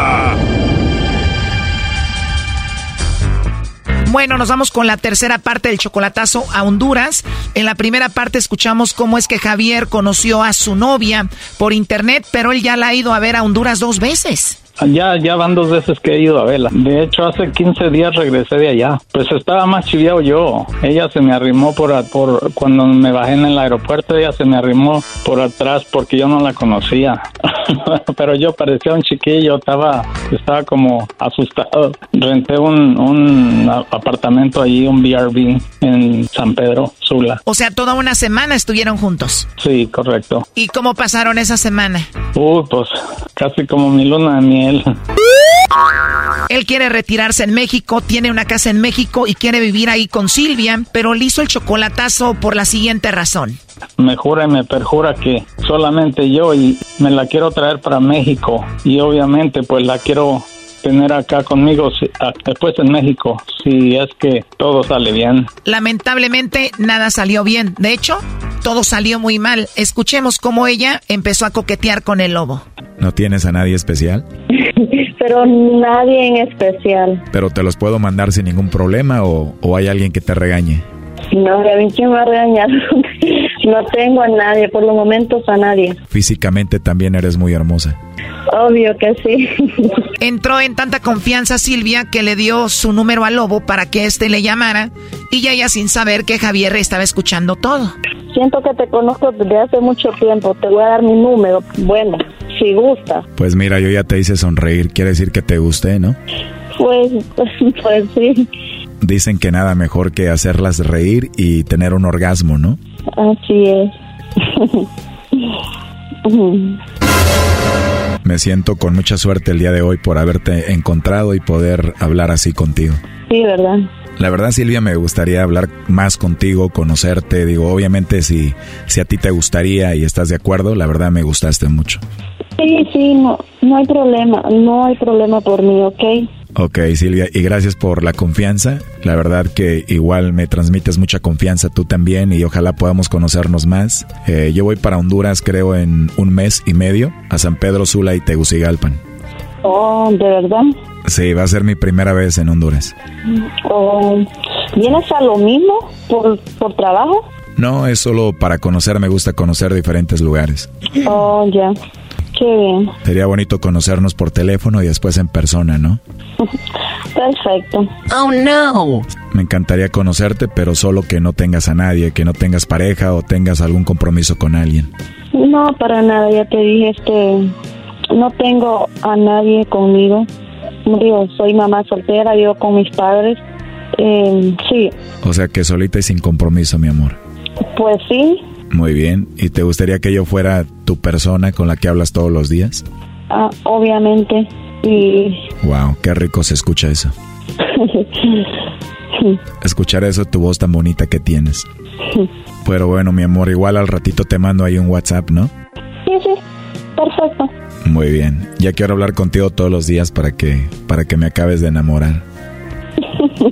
Bueno, nos vamos con la tercera parte del chocolatazo a Honduras. En la primera parte escuchamos cómo es que Javier conoció a su novia por internet, pero él ya la ha ido a ver a Honduras dos veces. Ya, ya van dos veces que he ido a verla. De hecho, hace 15 días regresé de allá. Pues estaba más chiviado yo. Ella se me arrimó por, por cuando me bajé en el aeropuerto, ella se me arrimó por atrás porque yo no la conocía. Pero yo parecía un chiquillo, estaba, estaba como asustado. Renté un, un apartamento allí, un BRB en San Pedro, Sula. O sea, toda una semana estuvieron juntos. Sí, correcto. ¿Y cómo pasaron esa semana? Uy, pues casi como mi luna de miel él. quiere retirarse en México, tiene una casa en México y quiere vivir ahí con Silvia, pero le hizo el chocolatazo por la siguiente razón. Me jura y me perjura que solamente yo y me la quiero traer para México y obviamente pues la quiero tener acá conmigo después en México, si es que todo sale bien. Lamentablemente nada salió bien. De hecho, todo salió muy mal. Escuchemos cómo ella empezó a coquetear con el lobo. ¿No tienes a nadie especial? Pero nadie en especial. ¿Pero te los puedo mandar sin ningún problema o, o hay alguien que te regañe? No, quién me va a regañar. No tengo a nadie, por los momentos a nadie. Físicamente también eres muy hermosa. Obvio que sí. Entró en tanta confianza Silvia que le dio su número al lobo para que éste le llamara y ya ella sin saber que Javier estaba escuchando todo. Siento que te conozco desde hace mucho tiempo, te voy a dar mi número. Bueno, si gusta. Pues mira, yo ya te hice sonreír, quiere decir que te gusté, ¿no? Pues, pues sí. Dicen que nada mejor que hacerlas reír y tener un orgasmo, ¿no? Así es. Me siento con mucha suerte el día de hoy por haberte encontrado y poder hablar así contigo. Sí, ¿verdad? La verdad, Silvia, me gustaría hablar más contigo, conocerte. Digo, obviamente, si, si a ti te gustaría y estás de acuerdo, la verdad me gustaste mucho. Sí, sí, no, no hay problema. No hay problema por mí, ¿ok? Ok, Silvia, y gracias por la confianza. La verdad que igual me transmites mucha confianza tú también y ojalá podamos conocernos más. Eh, yo voy para Honduras creo en un mes y medio, a San Pedro Sula y Tegucigalpan. Oh, ¿de verdad? Sí, va a ser mi primera vez en Honduras. Oh, ¿Vienes a lo mismo por, por trabajo? No, es solo para conocer, me gusta conocer diferentes lugares. Oh, ya. Qué bien. Sería bonito conocernos por teléfono y después en persona, ¿no? Perfecto. Oh, no. Me encantaría conocerte, pero solo que no tengas a nadie, que no tengas pareja o tengas algún compromiso con alguien. No, para nada, ya te dije, este, no tengo a nadie conmigo. Digo, soy mamá soltera, vivo con mis padres. Eh, sí. O sea que solita y sin compromiso, mi amor. Pues sí. Muy bien. ¿Y te gustaría que yo fuera tu persona con la que hablas todos los días? Ah, obviamente. Y... Wow, qué rico se escucha eso. Escuchar eso, tu voz tan bonita que tienes. Pero bueno, mi amor, igual al ratito te mando ahí un WhatsApp, ¿no? Sí, sí. Perfecto. Muy bien. Ya quiero hablar contigo todos los días para que para que me acabes de enamorar.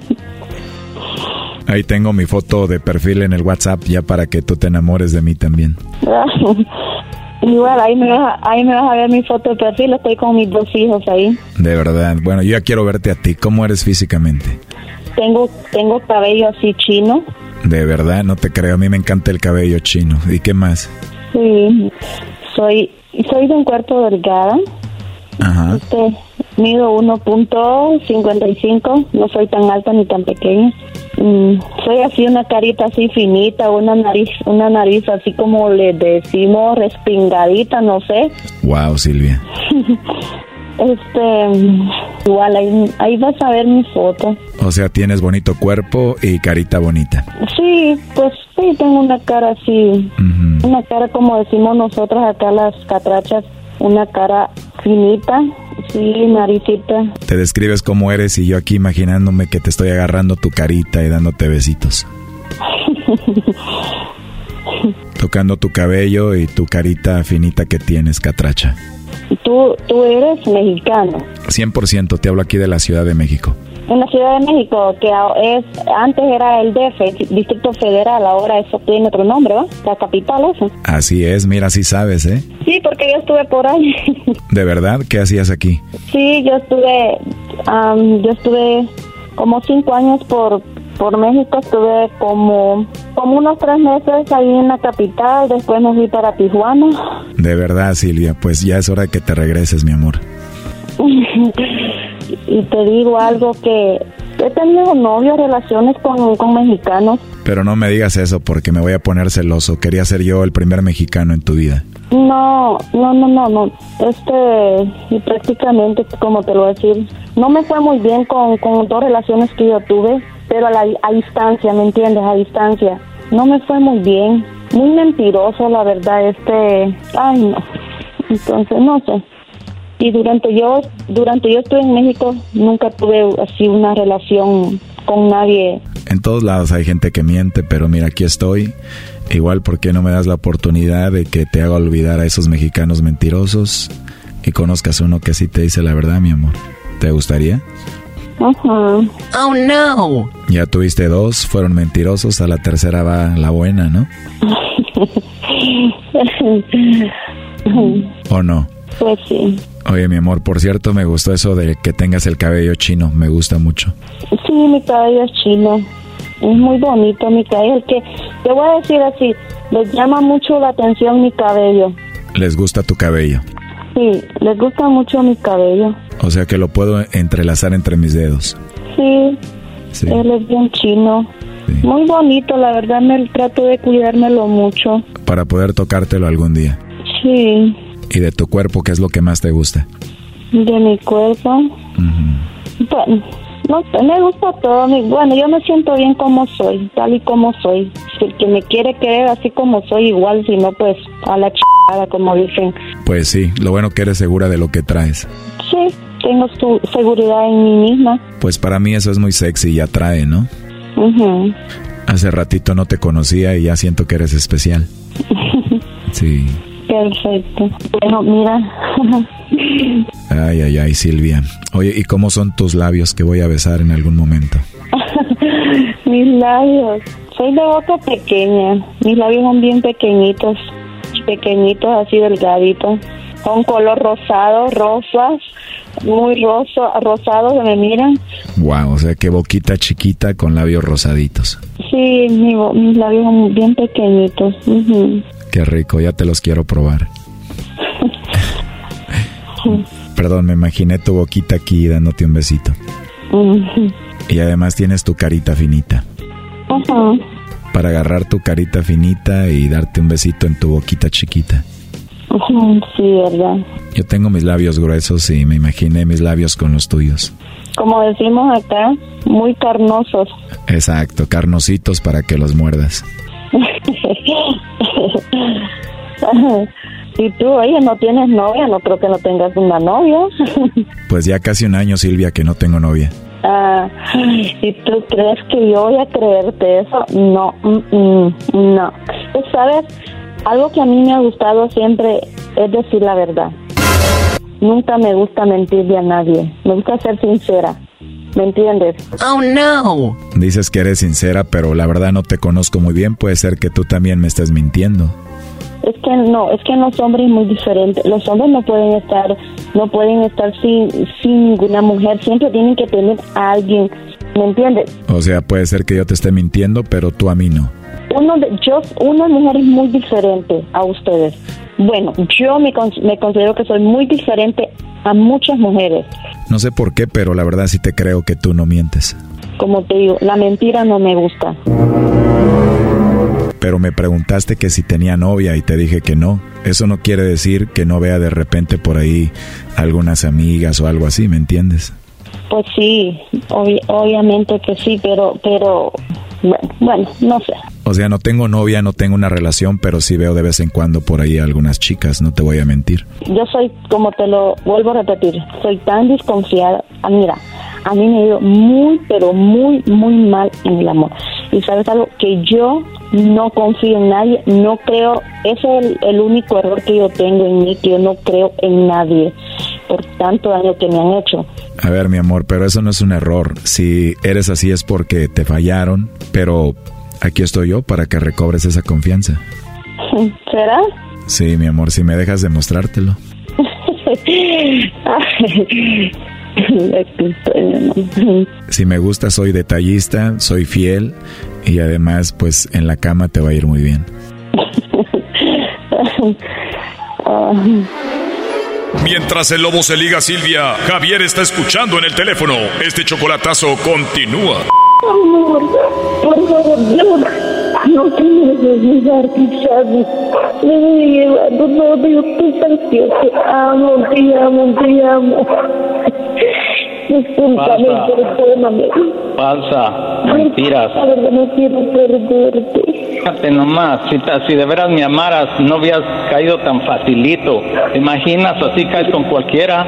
Ahí tengo mi foto de perfil en el WhatsApp ya para que tú te enamores de mí también. Igual, ahí me, vas a, ahí me vas a ver mi foto de perfil, estoy con mis dos hijos ahí. De verdad. Bueno, yo ya quiero verte a ti. ¿Cómo eres físicamente? Tengo, tengo cabello así chino. De verdad, no te creo. A mí me encanta el cabello chino. ¿Y qué más? Sí, soy, soy de un cuerpo delgada. Ajá. Este, mido 1.55, no soy tan alta ni tan pequeña. Mm, soy así una carita así finita, una nariz, una nariz así como le decimos respingadita, no sé. Wow, Silvia. este, igual ahí, ahí vas a ver mi foto. O sea, tienes bonito cuerpo y carita bonita. Sí, pues sí, tengo una cara así, una cara como decimos nosotros acá las catrachas, una cara finita, sí, naricita. Te describes cómo eres y yo aquí imaginándome que te estoy agarrando tu carita y dándote besitos. Tocando tu cabello y tu carita finita que tienes, catracha. ¿Tú, tú eres mexicano? 100% te hablo aquí de la Ciudad de México. En la Ciudad de México, que es antes era el DF, Distrito Federal, ahora eso tiene otro nombre, ¿va? La capital esa. Así es, mira, sí sabes, ¿eh? Sí, porque yo estuve por ahí. ¿De verdad? ¿Qué hacías aquí? Sí, yo estuve, am, yo estuve como cinco años por por México, estuve como como unos tres meses ahí en la capital, después me fui para Tijuana. De verdad, Silvia, pues ya es hora que te regreses, mi amor. y te digo algo que he tenido novios, relaciones con, con mexicanos. Pero no me digas eso porque me voy a poner celoso. Quería ser yo el primer mexicano en tu vida. No, no, no, no, no. Este, y prácticamente, como te lo voy a decir, no me fue muy bien con, con dos relaciones que yo tuve, pero a, la, a distancia, ¿me entiendes? A distancia. No me fue muy bien. Muy mentiroso, la verdad, este... Ay, no. Entonces, no sé. Y durante yo, durante yo estuve en México, nunca tuve así una relación con nadie. En todos lados hay gente que miente, pero mira, aquí estoy. Igual, ¿por qué no me das la oportunidad de que te haga olvidar a esos mexicanos mentirosos y conozcas uno que sí te dice la verdad, mi amor? ¿Te gustaría? Ajá. Oh no. Ya tuviste dos, fueron mentirosos, a la tercera va la buena, ¿no? ¿O no? Pues sí. Oye, mi amor, por cierto, me gustó eso de que tengas el cabello chino, me gusta mucho. Sí, mi cabello es chino. Es muy bonito mi cabello. Que te voy a decir así, les llama mucho la atención mi cabello. ¿Les gusta tu cabello? Sí, les gusta mucho mi cabello. O sea que lo puedo entrelazar entre mis dedos. Sí, Sí. él es bien chino. Muy bonito, la verdad me trato de cuidármelo mucho. Para poder tocártelo algún día. Sí, ¿Y de tu cuerpo qué es lo que más te gusta? de mi cuerpo. Bueno, no sé, me gusta todo. Bueno, yo me siento bien como soy, tal y como soy. Si el que me quiere querer así como soy, igual, si no, pues a la chingada, como dicen. Pues sí, lo bueno que eres segura de lo que traes. Sí, tengo su seguridad en mí misma. Pues para mí eso es muy sexy y atrae, ¿no? Hace ratito no te conocía y ya siento que eres especial. Sí. Perfecto. Bueno, mira. Ay, ay, ay, Silvia. Oye, ¿y cómo son tus labios que voy a besar en algún momento? Mis labios. Soy de boca pequeña. Mis labios son bien pequeñitos. Pequeñitos, así delgaditos. Con color rosado, rosas. Muy rosa, rosados que me miran. Wow, o sea, qué boquita chiquita con labios rosaditos. Sí, mi mis labios son bien pequeñitos. Ujú. Qué rico, ya te los quiero probar. Perdón, me imaginé tu boquita aquí dándote un besito. Y además tienes tu carita finita. Ajá. Para agarrar tu carita finita y darte un besito en tu boquita chiquita. Sí, verdad. Yo tengo mis labios gruesos y me imaginé mis labios con los tuyos. Como decimos acá, muy carnosos. Exacto, carnositos para que los muerdas. y tú, oye, no tienes novia, no creo que no tengas una novia. Pues ya casi un año, Silvia, que no tengo novia. Ah, ¿Y tú crees que yo voy a creerte eso? No, mm, mm, no. Pues, ¿Sabes? Algo que a mí me ha gustado siempre es decir la verdad. Nunca me gusta mentirle a nadie. Me gusta ser sincera. ¿Me entiendes? Oh no. Dices que eres sincera, pero la verdad no te conozco muy bien. Puede ser que tú también me estés mintiendo. Es que no, es que los hombres es muy diferente. Los hombres no pueden estar, no pueden estar sin, sin ninguna mujer. Siempre tienen que tener a alguien. ¿Me entiendes? O sea, puede ser que yo te esté mintiendo, pero tú a mí no. Uno de, yo, una mujer es muy diferente a ustedes. Bueno, yo me, me considero que soy muy diferente a muchas mujeres. No sé por qué, pero la verdad sí te creo que tú no mientes. Como te digo, la mentira no me gusta. Pero me preguntaste que si tenía novia y te dije que no. Eso no quiere decir que no vea de repente por ahí algunas amigas o algo así, ¿me entiendes? Pues sí, obvi- obviamente que sí, pero, pero, bueno, bueno, no sé. O sea, no tengo novia, no tengo una relación, pero sí veo de vez en cuando por ahí algunas chicas, no te voy a mentir. Yo soy, como te lo vuelvo a repetir, soy tan desconfiada. Ah, mira, a mí me ha ido muy, pero muy, muy mal en el amor. Y sabes algo, que yo no confío en nadie, no creo, ese es el, el único error que yo tengo en mí, que yo no creo en nadie. por tanto daño que me han hecho. A ver, mi amor, pero eso no es un error. Si eres así es porque te fallaron, pero aquí estoy yo para que recobres esa confianza. ¿Será? Sí, mi amor, si me dejas demostrártelo. si me gusta, soy detallista, soy fiel y además, pues en la cama te va a ir muy bien. Mientras el lobo se liga a Silvia, Javier está escuchando en el teléfono. Este chocolatazo continúa. Amor, por favor, no, no tienes que quizás. Me voy llevando, no, Dios, te amo, te amo, te amo. Perdóname. Falsa, mentiras. No quiero perderte. Fíjate nomás, si, si de veras me amaras, no habías caído tan facilito. ¿Te imaginas? Así caes con cualquiera.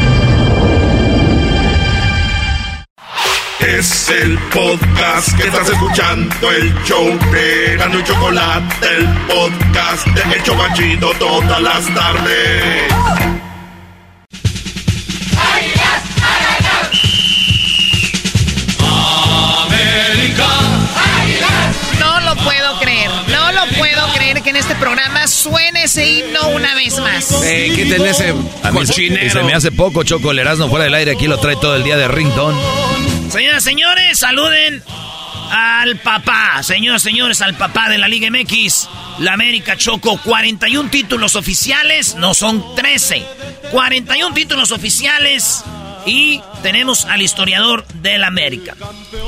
Es el podcast que estás escuchando, el show de Gano y Chocolate, el podcast de El Chocachito todas las tardes. No lo puedo creer, no lo puedo creer que en este programa suene ese himno una vez más. Eh, quiten ese A mí se- cochinero. se me hace poco, Choco, el Erasmo fuera del aire, aquí lo trae todo el día de ringtone. Señoras, señores, saluden al papá. Señoras, señores, al papá de la Liga MX. La América Choco, 41 títulos oficiales, no son 13. 41 títulos oficiales y tenemos al historiador de la América.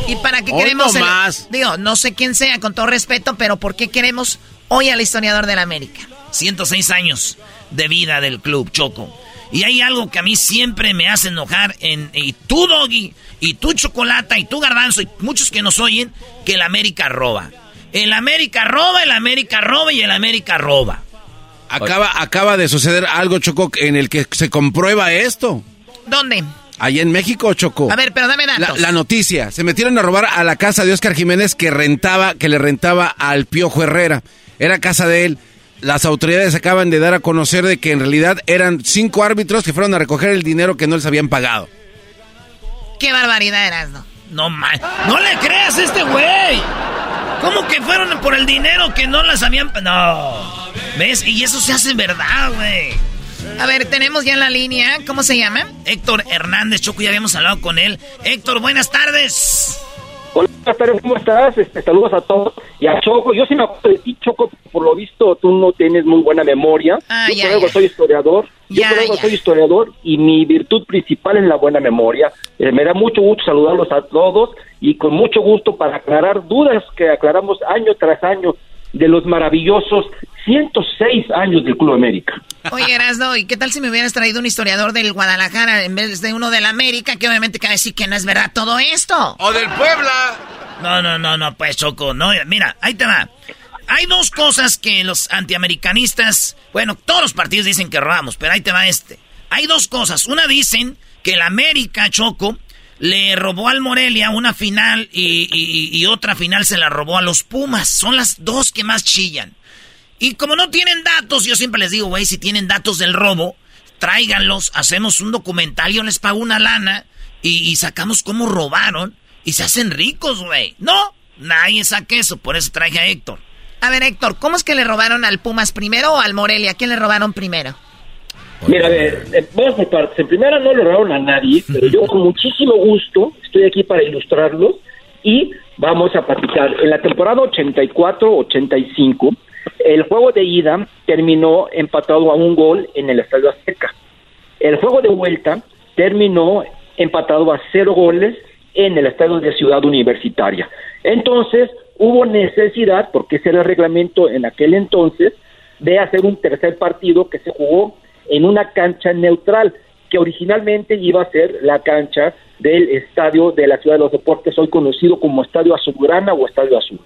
¿Y para qué Hoy queremos no el- más. Digo, no sé quién sea, con todo respeto, pero ¿por qué queremos hoy al historiador de la América? 106 años de vida del club Choco. Y hay algo que a mí siempre me hace enojar en y tú Doggy, y tú Chocolata, y tú Garbanzo, y muchos que nos oyen, que el América roba. El América roba, el América roba y el América roba. Acaba, acaba de suceder algo, Choco, en el que se comprueba esto. ¿Dónde? Allá en México, Choco. A ver, pero dame La, datos. la noticia. Se metieron a robar a la casa de Oscar Jiménez que rentaba, que le rentaba al Piojo Herrera. Era casa de él. Las autoridades acaban de dar a conocer de que en realidad eran cinco árbitros que fueron a recoger el dinero que no les habían pagado. Qué barbaridad eras, ¿no? No man, no le creas a este güey. ¿Cómo que fueron por el dinero que no las habían... No. ¿Ves? Y eso se hace verdad, güey. A ver, tenemos ya en la línea, ¿cómo se llama? Héctor Hernández, Choco, ya habíamos hablado con él. Héctor, buenas tardes. Hola, Pedro, ¿cómo estás? Este, saludos a todos. Y a Choco, yo sí me acuerdo de ti, Choco, por lo visto tú no tienes muy buena memoria. Ah, yo ya, por algo ya. soy historiador. Yo por algo soy historiador y mi virtud principal es la buena memoria. Eh, me da mucho gusto saludarlos a todos y con mucho gusto para aclarar dudas que aclaramos año tras año de los maravillosos 106 años del Club América. Oye, Erasno, ¿y qué tal si me hubieras traído un historiador del Guadalajara en vez de uno del América? Que obviamente cabe decir que no es verdad todo esto. ¡O del Puebla! No, no, no, no, pues Choco, no, mira, ahí te va. Hay dos cosas que los antiamericanistas, bueno, todos los partidos dicen que robamos, pero ahí te va este. Hay dos cosas. Una dicen que el América, Choco, le robó al Morelia una final y, otra final se la robó a los Pumas. Son las dos que más chillan. Y como no tienen datos, yo siempre les digo, güey, si tienen datos del robo, tráiganlos, hacemos un documental, yo les pago una lana y, sacamos cómo robaron y se hacen ricos, güey. No, nadie saque eso, por eso traje a Héctor. A ver, Héctor, ¿cómo es que le robaron al Pumas primero o al Morelia? ¿A quién le robaron primero? Mira, a ver, eh, vamos por partes. En primera no robaron a nadie, pero yo con muchísimo gusto estoy aquí para ilustrarlos y vamos a platicar. En la temporada 84-85, el juego de ida terminó empatado a un gol en el Estadio Azteca. El juego de vuelta terminó empatado a cero goles en el Estadio de Ciudad Universitaria. Entonces, hubo necesidad, porque ese era el reglamento en aquel entonces, de hacer un tercer partido que se jugó en una cancha neutral, que originalmente iba a ser la cancha del Estadio de la Ciudad de los Deportes, hoy conocido como Estadio Azulgrana o Estadio Azul.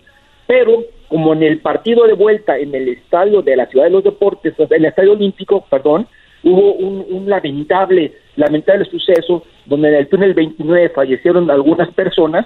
Pero como en el partido de vuelta en el estadio de la Ciudad de los Deportes, en el estadio olímpico, perdón, hubo un, lamentable, lamentable suceso donde en el túnel 29 fallecieron algunas personas,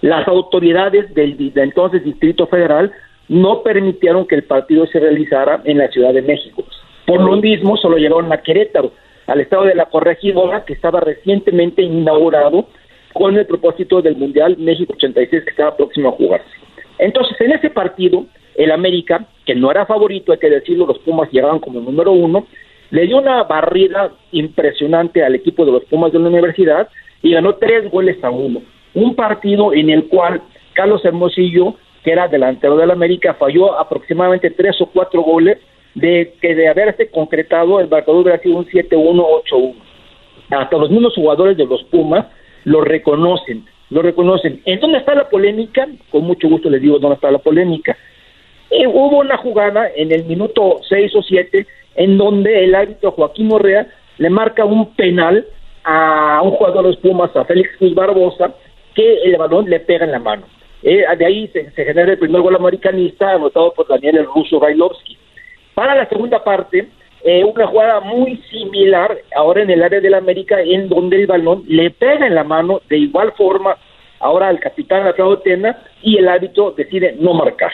las autoridades del, de entonces Distrito Federal no permitieron que el partido se realizara en la Ciudad de México. Por lo mismo, solo llegaron a Querétaro, al estado de la corregidora, que estaba recientemente inaugurado con el propósito del Mundial México 86 que estaba próximo a jugarse. Entonces, en ese partido, el América, que no era favorito, hay que decirlo, los Pumas llegaban como número uno, le dio una barrida impresionante al equipo de los Pumas de la universidad y ganó tres goles a uno. Un partido en el cual Carlos Hermosillo, que era delantero del América, falló aproximadamente tres o cuatro goles de que de haberse concretado el marcador hubiera sido un 7-1, 8-1. Hasta los mismos jugadores de los Pumas lo reconocen, lo reconocen. ¿En dónde está la polémica? Con mucho gusto les digo dónde está la polémica. Hubo una jugada en el minuto 6 o 7 en donde el árbitro Joaquín Morrea le marca un penal a un jugador de los Pumas, a Félix Cruz Barbosa, que el balón le pega en la mano. Eh, de ahí se, genera el primer gol americanista anotado por Daniel el ruso Bailovsky. Para la segunda parte, eh, una jugada muy similar ahora en el área del América, en donde el balón le pega en la mano de igual forma ahora al capitán Alfredo Tena y el árbitro decide no marcar.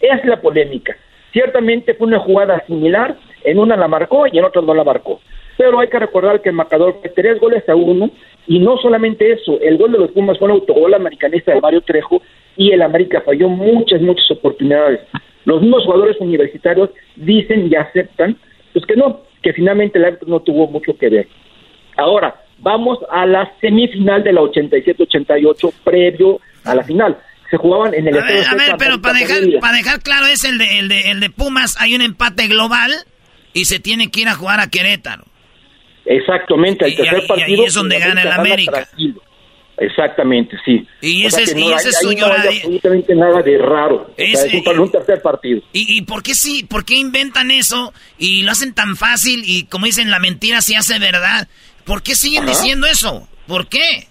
Es la polémica. Ciertamente fue una jugada similar, en una la marcó y en otra no la marcó. Pero hay que recordar que el marcador fue tres goles a uno y no solamente eso, el gol de los Pumas fue un autogol americanista de Mario Trejo y el América falló muchas, muchas oportunidades. Los mismos jugadores universitarios dicen y aceptan pues que no, que finalmente el árbitro no tuvo mucho que ver. Ahora, vamos a la semifinal de la 87-88 previo a la final. Se jugaban en el A ver, a ver pero para dejar, para dejar claro, es el de, el, de, el de Pumas, hay un empate global y se tiene que ir a jugar a Querétaro. Exactamente, el tercer partido. Y es donde gana el América. Exactamente, sí. Y ese, es, y ese suyo. No hay absolutamente nada de raro. Es, es un, un, tercer partido. ¿Y, ¿Y por qué sí? ¿Por qué inventan eso y lo hacen tan fácil? Y como dicen, la mentira se hace verdad. ¿Por qué siguen Ajá. diciendo eso? ¿Por qué?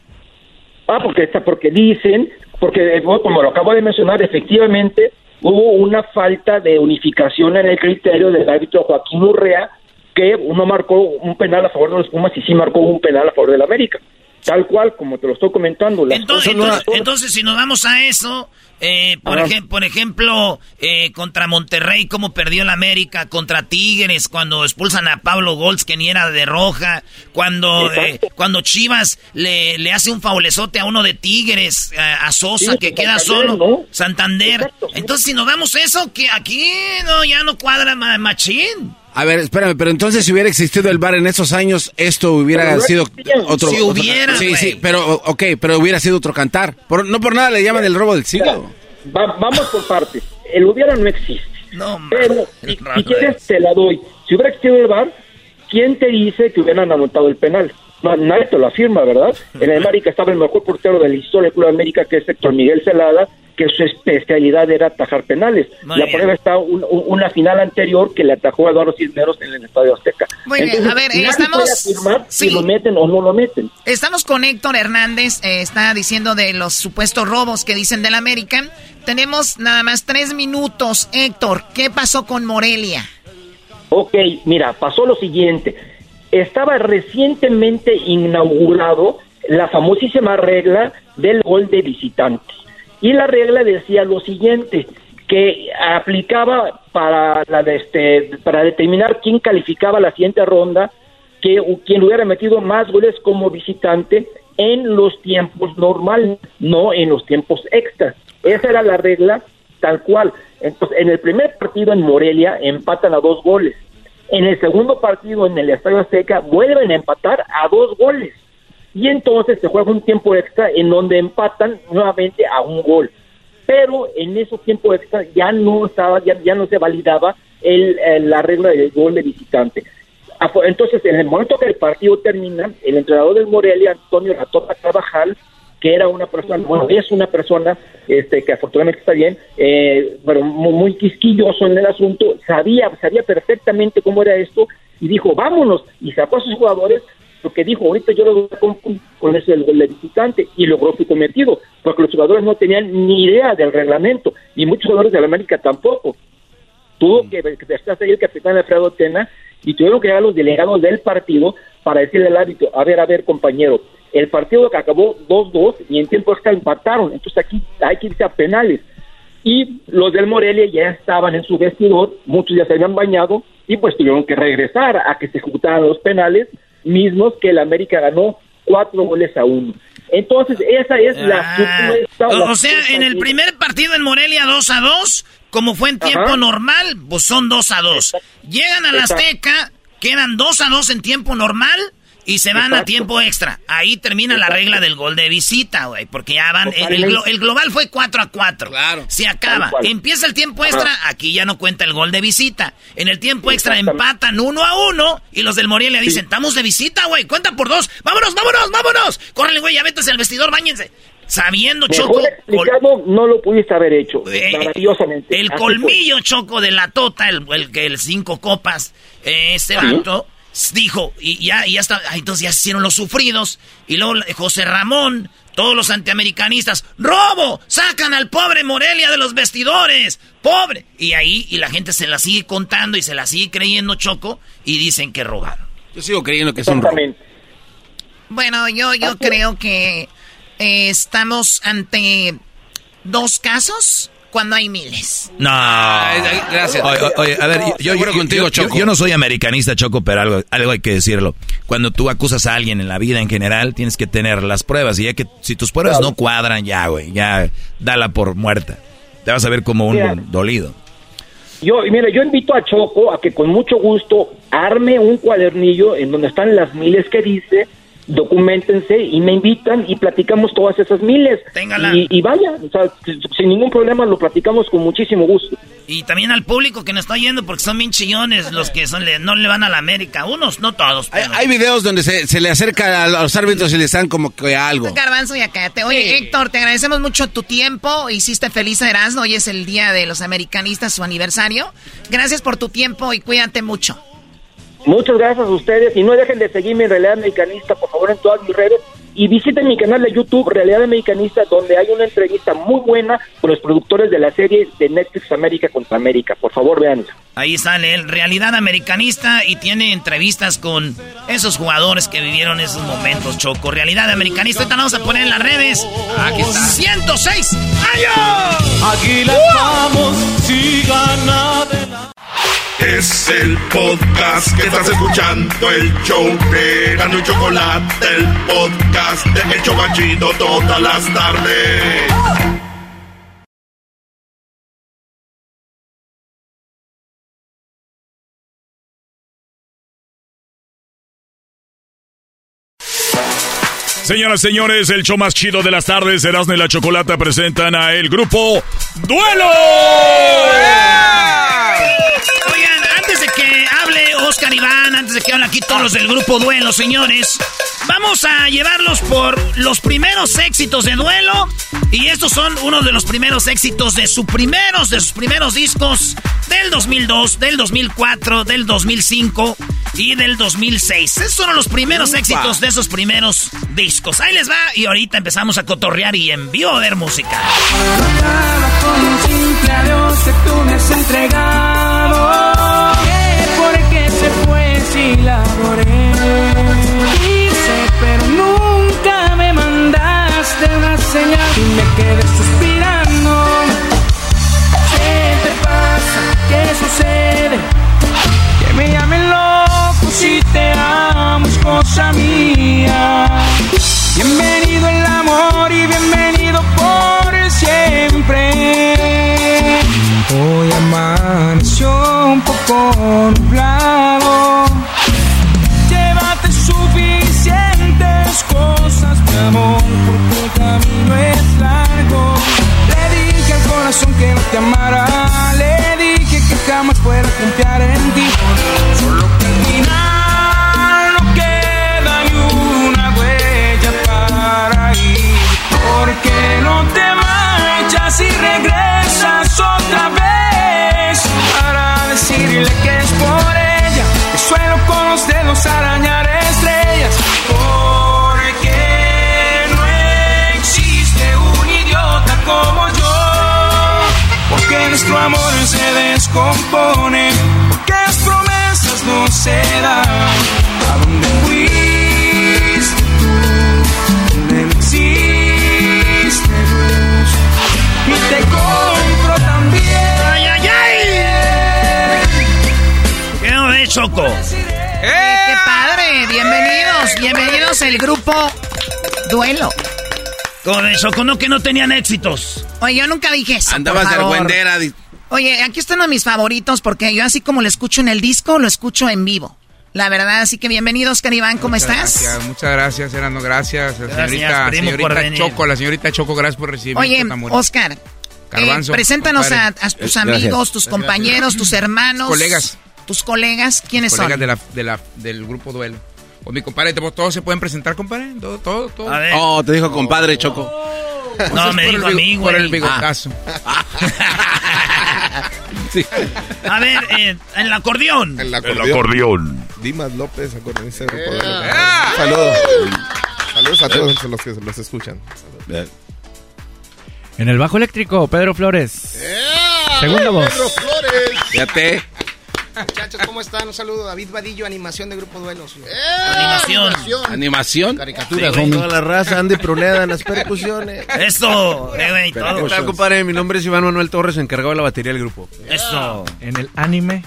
Ah, porque está, porque dicen, porque como lo acabo de mencionar, efectivamente hubo una falta de unificación en el criterio del árbitro Joaquín Urrea, que uno marcó un penal a favor de los Pumas y sí marcó un penal a favor del América. Tal cual, como te lo estoy comentando. Las entonces, entonces, no... entonces, si nos vamos a eso, eh, por, ej por, ejemplo, eh, contra Monterrey, cómo perdió el América, contra Tigres, cuando expulsan a Pablo Golds, que ni era de roja, cuando, eh, cuando Chivas le, le, hace un faulezote a uno de Tigres, a, a Sosa, sí, que queda solo, ¿no? Santander. Exacto, sí. Entonces, si nos vamos a eso, que aquí no ya no cuadra machín. A ver, espérame, pero entonces si hubiera existido el bar en esos años, esto hubiera sido otro... Si hubiera, otro, Sí, sí, pero, ok, pero hubiera sido otro cantar. Por, no por nada le llaman el robo del siglo. Va, vamos por partes. El hubiera no existe. No, pero si, si quieres te la doy. Si hubiera existido el bar, ¿quién te dice que hubieran anotado el penal? Nadie te lo afirma, ¿verdad? En el América estaba el mejor portero de la historia del Club de América, que es Héctor Miguel Celada, que su especialidad era atajar penales. Muy la bien. prueba está un, un, una final anterior que le atajó a Eduardo Cisneros en el Estadio Azteca. Muy Entonces, bien, a ver, estamos... Puede afirmar sí. si lo meten o no lo meten. Estamos con Héctor Hernández, eh, está diciendo de los supuestos robos que dicen del América. Tenemos nada más tres minutos. Héctor, ¿qué pasó con Morelia? Ok, mira, pasó lo siguiente. Estaba recientemente inaugurado la famosísima regla del gol de visitante. Y la regla decía lo siguiente, que aplicaba para, la de este, para determinar quién calificaba la siguiente ronda, que quien hubiera metido más goles como visitante en los tiempos normales, no en los tiempos extras. Esa era la regla tal cual. Entonces, en el primer partido en Morelia empatan a dos goles. En el segundo partido en el Estadio Azteca vuelven a empatar a dos goles y entonces se juega un tiempo extra en donde empatan nuevamente a un gol. Pero en esos tiempos extra ya no estaba, ya, ya no se validaba el, el, la regla del gol de visitante. Entonces, en el momento que el partido termina, el entrenador del Morelia, Antonio Ratota Carvajal, que era una persona, bueno, es una persona este, que afortunadamente está bien, eh, pero muy, muy quisquilloso en el asunto, sabía, sabía perfectamente cómo era esto y dijo, vámonos, y sacó a sus jugadores porque dijo, ahorita yo lo voy a cumplir con ese gol de visitante, y logró su cometido, porque los jugadores no tenían ni idea del reglamento, y muchos jugadores de la América tampoco. Tuvo que estar ahí el capitán Alfredo Tena, y tuvieron que llegar los delegados del partido para decirle al árbitro, a ver, a ver, compañero, el partido que acabó 2-2 y en tiempo extra empataron, entonces aquí hay que irse a penales. Y los del Morelia ya estaban en su vestidor, muchos ya se habían bañado y pues tuvieron que regresar a que se ejecutaran los penales mismos que el América ganó cuatro goles a uno. Entonces, esa es la ah. O, sea, en el primer partido en Morelia 2 a 2, como fue en tiempo normal, pues son 2 a 2. Llegan a la Azteca, quedan 2 a 2 en tiempo normal y se van a tiempo extra. Ahí termina la regla del gol de visita, güey. Porque ya van. El, global fue 4 a 4. Claro. Se acaba. Empieza el tiempo extra. Aquí ya no cuenta el gol de visita. En el tiempo extra empatan 1 a 1. Y los del Morelia dicen: Estamos de visita, güey. Cuenta por dos. Vámonos, vámonos, vámonos. Córrele, güey. Ya métase al vestidor, bañense. Sabiendo, Choco. explicado, no lo pudiste haber hecho. Eh, maravillosamente. El colmillo, Choco, de la tota, el, el, el cinco copas. Eh, este vato dijo, y ya, ya está, entonces ya se hicieron los sufridos. Y luego José Ramón, todos los antiamericanistas, ¡robo! ¡Sacan al pobre Morelia de los vestidores! ¡Pobre! Y ahí, y la gente se la sigue contando y se la sigue creyendo Choco y dicen que robaron. Yo sigo creyendo que son robos. Bueno, yo, yo creo que eh, estamos ante dos casos cuando hay miles. No. gracias. Oye, a ver, yo, yo, contigo, Choco. Yo, no soy americanista, Choco, pero algo, algo hay que decirlo. Cuando tú acusas a alguien en la vida en general, tienes que tener las pruebas. Y ya que si tus pruebas no cuadran, ya, güey, ya dala por muerta. Te vas a ver como un dolido. Yo, mira, yo invito a Choco a que con mucho gusto arme un cuadernillo en donde están las miles que dice documentense y me invitan y platicamos todas esas miles. Y, y, vaya, o sea, sin ningún problema lo platicamos con muchísimo gusto. Y también al público que nos está yendo porque son bien chillones los que son, no le van a la América. Unos, no todos. Hay, videos donde se, le acerca a los árbitros y les dan como que algo. Garbanzo, ya cállate. Oye, Héctor, te agradecemos mucho tu tiempo. Hiciste feliz a Erasmo. Hoy es el día de los americanistas, su aniversario. Gracias por tu tiempo y cuídate mucho. Muchas gracias a ustedes y no dejen de seguirme en Realidad Americanista, por favor, en todas mis redes. Y visiten mi canal de YouTube, Realidad Americanista, donde hay una entrevista muy buena con los productores de la serie de Netflix América contra América. Por favor, véanla. Ahí sale el Realidad Americanista y tiene entrevistas con esos jugadores que vivieron esos momentos, Choco. Realidad Americanista, ahorita vamos a poner en las redes. Aquí está. 106 años. Aquí la vamos, si gana de la... Es el podcast que estás escuchando, el show de Gano y Chocolate, el podcast de El Chocachito todas las tardes. Señoras y señores, el show más chido de las tardes, Erasmo y la Chocolata presentan a el grupo Duelo. Oscar Iván, antes de que hablen aquí todos los del grupo Duelo, señores. Vamos a llevarlos por los primeros éxitos de Duelo. Y estos son uno de los primeros éxitos de sus primeros, de sus primeros discos del 2002, del 2004, del 2005 y del 2006. Estos son los primeros éxitos de esos primeros discos. Ahí les va y ahorita empezamos a cotorrear y en vivo a ver música. se si la adoré. Quise, pero nunca me mandaste una señal y me quedé suspirando. ¿Qué te pasa? ¿Qué sucede? Que me llamen loco si te amo, es cosa mía. Bienvenido el amor y bienvenido por siempre. Hoy amaneció un poco nublado. Mi amor, porque el camino es largo. Le dije al corazón que no te amara, le dije que jamás fuera a confiar en ti. Solo que al final no queda ni una huella para ir, porque no te marchas y regresas otra vez decirle que es por ella que suelo con los dedos arañar nuestro amor se descompone, porque las promesas no se dan. ¿A dónde fuiste tú? ¿Dónde existe luz? Y te compro también. ¡Ay, ay, ay! ¿Qué no ves, Choco? ¡Eh, ¡Qué padre! Bienvenidos, bienvenidos al grupo Duelo. ¿Cómo ves, Choco? No, que no tenían éxitos. Oye, yo nunca dije eso. Andabas por de argüendera. Oye, aquí están de mis favoritos porque yo así como lo escucho en el disco, lo escucho en vivo. La verdad, así que bienvenidos, Caribán, ¿cómo estás? Gracias, muchas gracias, Erano, gracias. La Gracias, señorita, señorita. Choco, la señorita Choco, gracias por recibirme. Oye. Oscar, eh, Garbanzo, preséntanos a, tus Eh, amigos, gracias. tus compañeros, tus hermanos. Colegas. Tus colegas, ¿quiénes colegas son? de la, de la, del grupo Duelo. Pues mi compadre, todos se pueden presentar, compadre. Todo, todo, todo. A ver. Oh, te dijo compadre Choco. Pues No, me dijo el a Por el bigotazo. A ver, eh, en el acordeón. El acordeón. Dimas López, acordeonista de Grupo ¡Eh! ¡Ah! Saludos. Saludos a todos los que los escuchan. En el bajo eléctrico, Pedro Flores. Segunda voz. Pedro Flores. Fíjate. Muchachos, ¿cómo están? Un saludo. David Vadillo, animación de Grupo Duelos. Animación. Animación. Caricatura, Sí, Toda la raza, Andy Pruneda en las percusiones. Eso, eh. ¿qué tal, compadre? Mi nombre es Iván Manuel Torres, encargado de la batería del grupo. Eso. En el anime.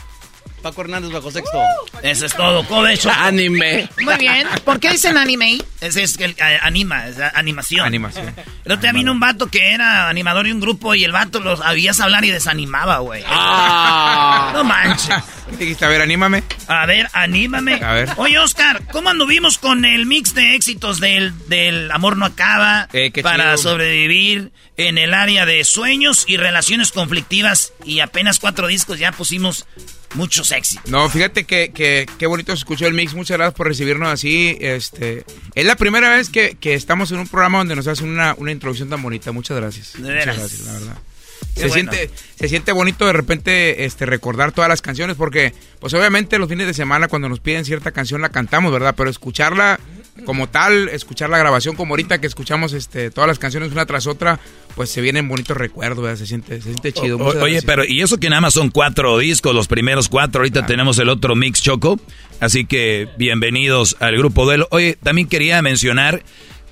Paco Hernández bajo sexto. Eso es todo. ¿Cómo ves, Choco? Anime. Muy bien. ¿Por qué dicen anime? Ese es el eh, anima, es animación. Animación. El otro día vino un vato que era animador de un grupo y el vato los habías hablar y desanimaba, güey. Ah. No manches. ¿Qué dijiste? A ver, anímame. A ver, anímame. A ver. Oye, Oscar, ¿cómo anduvimos con el mix de éxitos del, del Amor no acaba Eh, qué para chido. sobrevivir en el área de sueños y relaciones conflictivas? Y apenas cuatro discos ya pusimos muchos éxitos. No, fíjate que, que, qué bonito se escuchó el mix. Muchas gracias por recibirnos así. Este, es la primera vez que, que estamos en un programa donde nos hacen una, una introducción tan bonita. Muchas gracias. De Muchas gracias, la verdad. Qué Se bueno. siente, se siente bonito de repente este, recordar todas las canciones porque, pues obviamente los fines de semana cuando nos piden cierta canción la cantamos, ¿verdad? Pero escucharla como tal, escuchar la grabación como ahorita que escuchamos este, todas las canciones una tras otra, pues se vienen bonitos recuerdos, ¿verdad? Se siente, se siente chido. O- oye, gracias. pero y eso que nada más son cuatro discos, los primeros cuatro, ahorita tenemos el otro mix Choco, así que bienvenidos al grupo Duelo. Oye, también quería mencionar,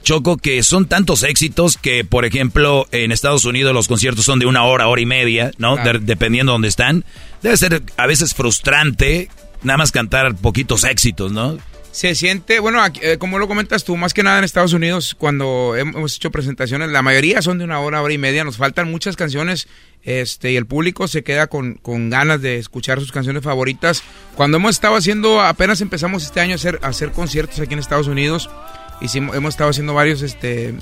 Choco, que son tantos éxitos que, por ejemplo, en Estados Unidos los conciertos son de una hora, hora y media, ¿no? Claro. De- dependiendo de dónde están. Debe ser a veces frustrante nada más cantar poquitos éxitos, ¿no? Se siente, bueno, eh, como lo comentas tú, más que nada en Estados Unidos, cuando hem- hemos hecho presentaciones, la mayoría son de una hora, hora y media, nos faltan muchas canciones, este, y el público se queda con, con ganas de escuchar sus canciones favoritas. Cuando hemos estado haciendo, apenas empezamos este año a hacer, hacer conciertos aquí en Estados Unidos, hicimos, hemos estado haciendo varios, este,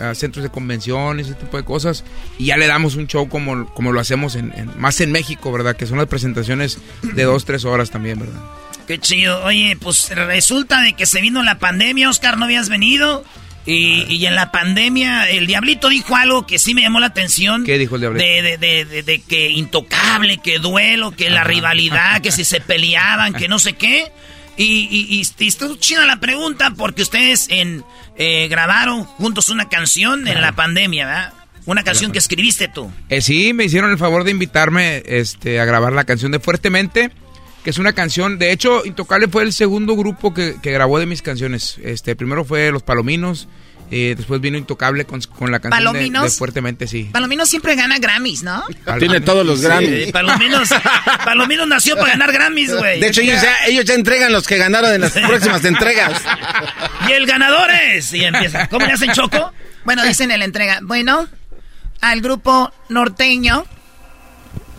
a centros de convenciones, ese tipo de cosas, y ya le damos un show como, como lo hacemos en, en- más en México, ¿verdad? Que son las presentaciones de dos, tres horas también, ¿verdad? Qué chido. Oye, pues resulta de que se vino la pandemia, Oscar, no habías venido. Y, y en la pandemia el diablito dijo algo que sí me llamó la atención. ¿Qué dijo el diablito? De, de, de, de- de que intocable, que duelo, que la rivalidad, que si se peleaban, que no sé qué. Y, y, y, estuvo chida la pregunta porque ustedes en, eh, grabaron juntos una canción en la pandemia, ¿verdad? Una canción que escribiste tú. Eh, sí, me hicieron el favor de invitarme este, a grabar la canción de Fuertemente, que es una canción, de hecho, Intocable fue el segundo grupo que, que grabó de mis canciones. Este, primero fue Los Palominos, eh, después vino Intocable con, con la canción ¿Palominos? de Fuertemente, sí. Palomino siempre gana Grammys, ¿no? Tiene todos los Grammys. Sí, Palominos, Palominos nació para ganar Grammys, güey. De hecho, ellos ya, ellos ya entregan los que ganaron en las próximas entregas. Y el ganador es. Y empieza. ¿Cómo le hacen choco? Bueno, dicen en la entrega. Bueno, al grupo norteño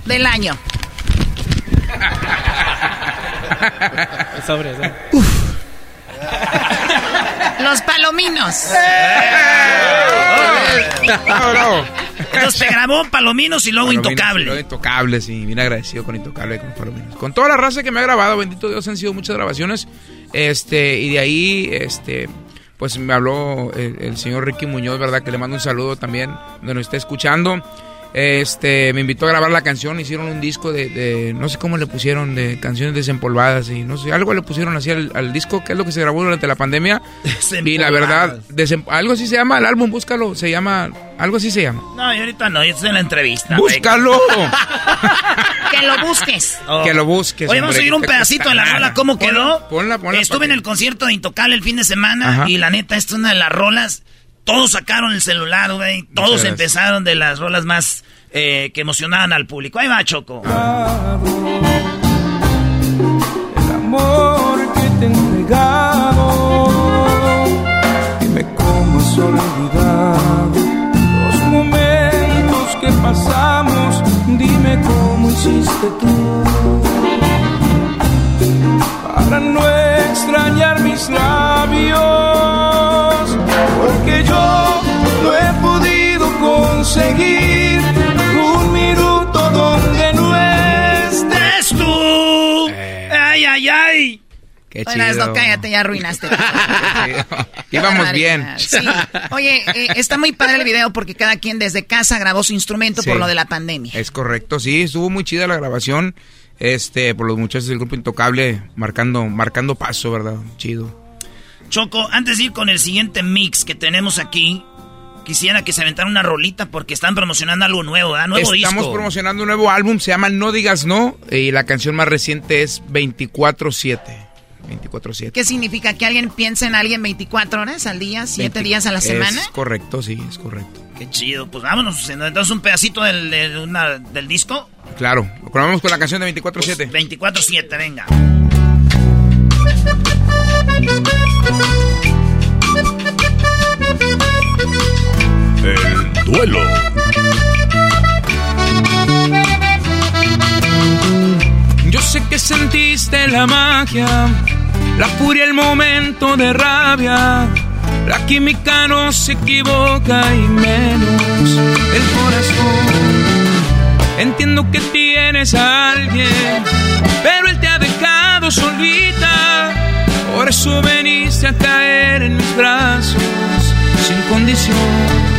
del año. Sobre eso. Los palominos. Entonces te grabó Palominos y luego Palominos, Intocable. luego Intocable, sí, bien agradecido con Intocable y con Palominos. Con toda la raza que me ha grabado, bendito Dios, han sido muchas grabaciones. Este, y de ahí, este, pues me habló el, el señor Ricky Muñoz, ¿verdad? Que le mando un saludo también, donde nos está escuchando. Este, me invitó a grabar la canción, hicieron un disco de, de- no sé cómo le pusieron, de canciones desempolvadas y no sé, algo le pusieron así al, al disco, que es lo que se grabó durante la pandemia. Y la verdad, desem- algo así se llama el álbum, búscalo, se llama Algo así se llama. No, y ahorita no, yo estoy en la entrevista. ¡Búscalo! Que lo busques. Oh. Que lo busques. Oye, vamos a que un pedacito de la rola, ¿cómo quedó? Ponla, ponla. Estuve en el concierto de Intocable el fin de semana Ajá. y la neta, esta es una de las rolas. Todos sacaron el celular, güey. Todos empezaron de las rolas más eh, que emocionaban al público. Ahí va, Choco. el amor que te he entregado. Dime cómo has olvidado los momentos que pasamos. Dime cómo hiciste tú para no extrañar mis labios. Conseguir un minuto donde no estés tú. Ay, ay, ay. Qué chido. no, cállate, ya arruinaste. Íbamos bien. Sí. Oye, eh, está muy padre el video porque cada quien desde casa grabó su instrumento Sí. por lo de la pandemia. Es correcto, sí, estuvo muy chida la grabación. Este, por los muchachos del grupo Intocable marcando, marcando paso, ¿verdad? Chido. Choco, antes de ir con el siguiente mix que tenemos aquí, quisiera que se aventara una rolita porque están promocionando algo nuevo, ¿verdad? Nuevo Estamos disco. promocionando un nuevo álbum, se llama No Digas No, y la canción más reciente es 24-7. 24-7. ¿Qué significa? ¿Que alguien piensa en alguien 24 horas al día, 7 días a la semana? Es correcto, sí, es correcto. Qué chido, pues vámonos. Entonces un pedacito del, una- del disco. Claro, lo probamos con la canción de 24-7. 24-7, venga. El duelo. Yo sé que sentiste la magia, la furia, el momento de rabia. La química no se equivoca y menos el corazón. Entiendo que tienes a alguien, pero él te ha dejado solita. Por eso veniste a caer en mis brazos sin condición.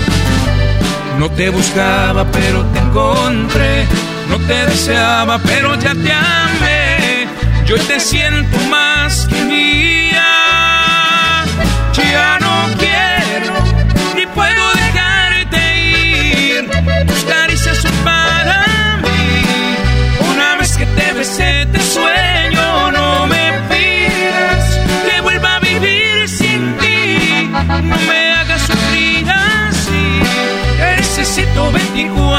No te buscaba, pero te encontré. No te deseaba, pero ya te amé. Yo te siento más que mía. Ya 124.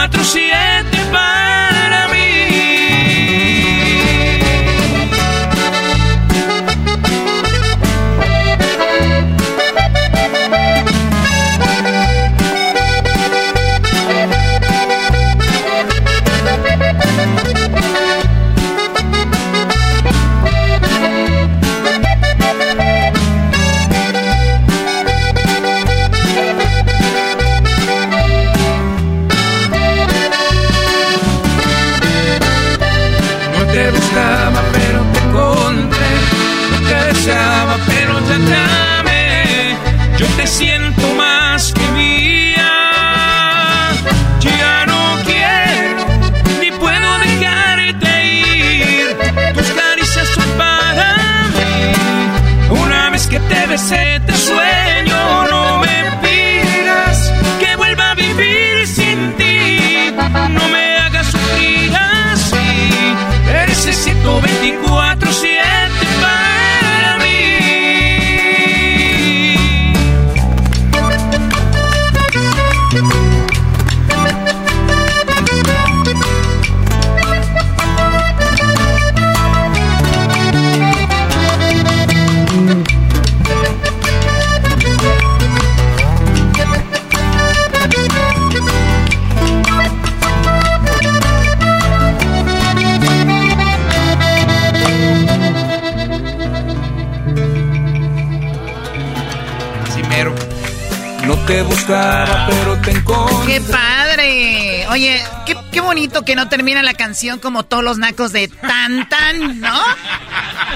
Buscaba, pero te encontré. ¡Qué padre! Oye, qué, qué bonito que no termina la canción como todos los nacos de tan tan, ¿no?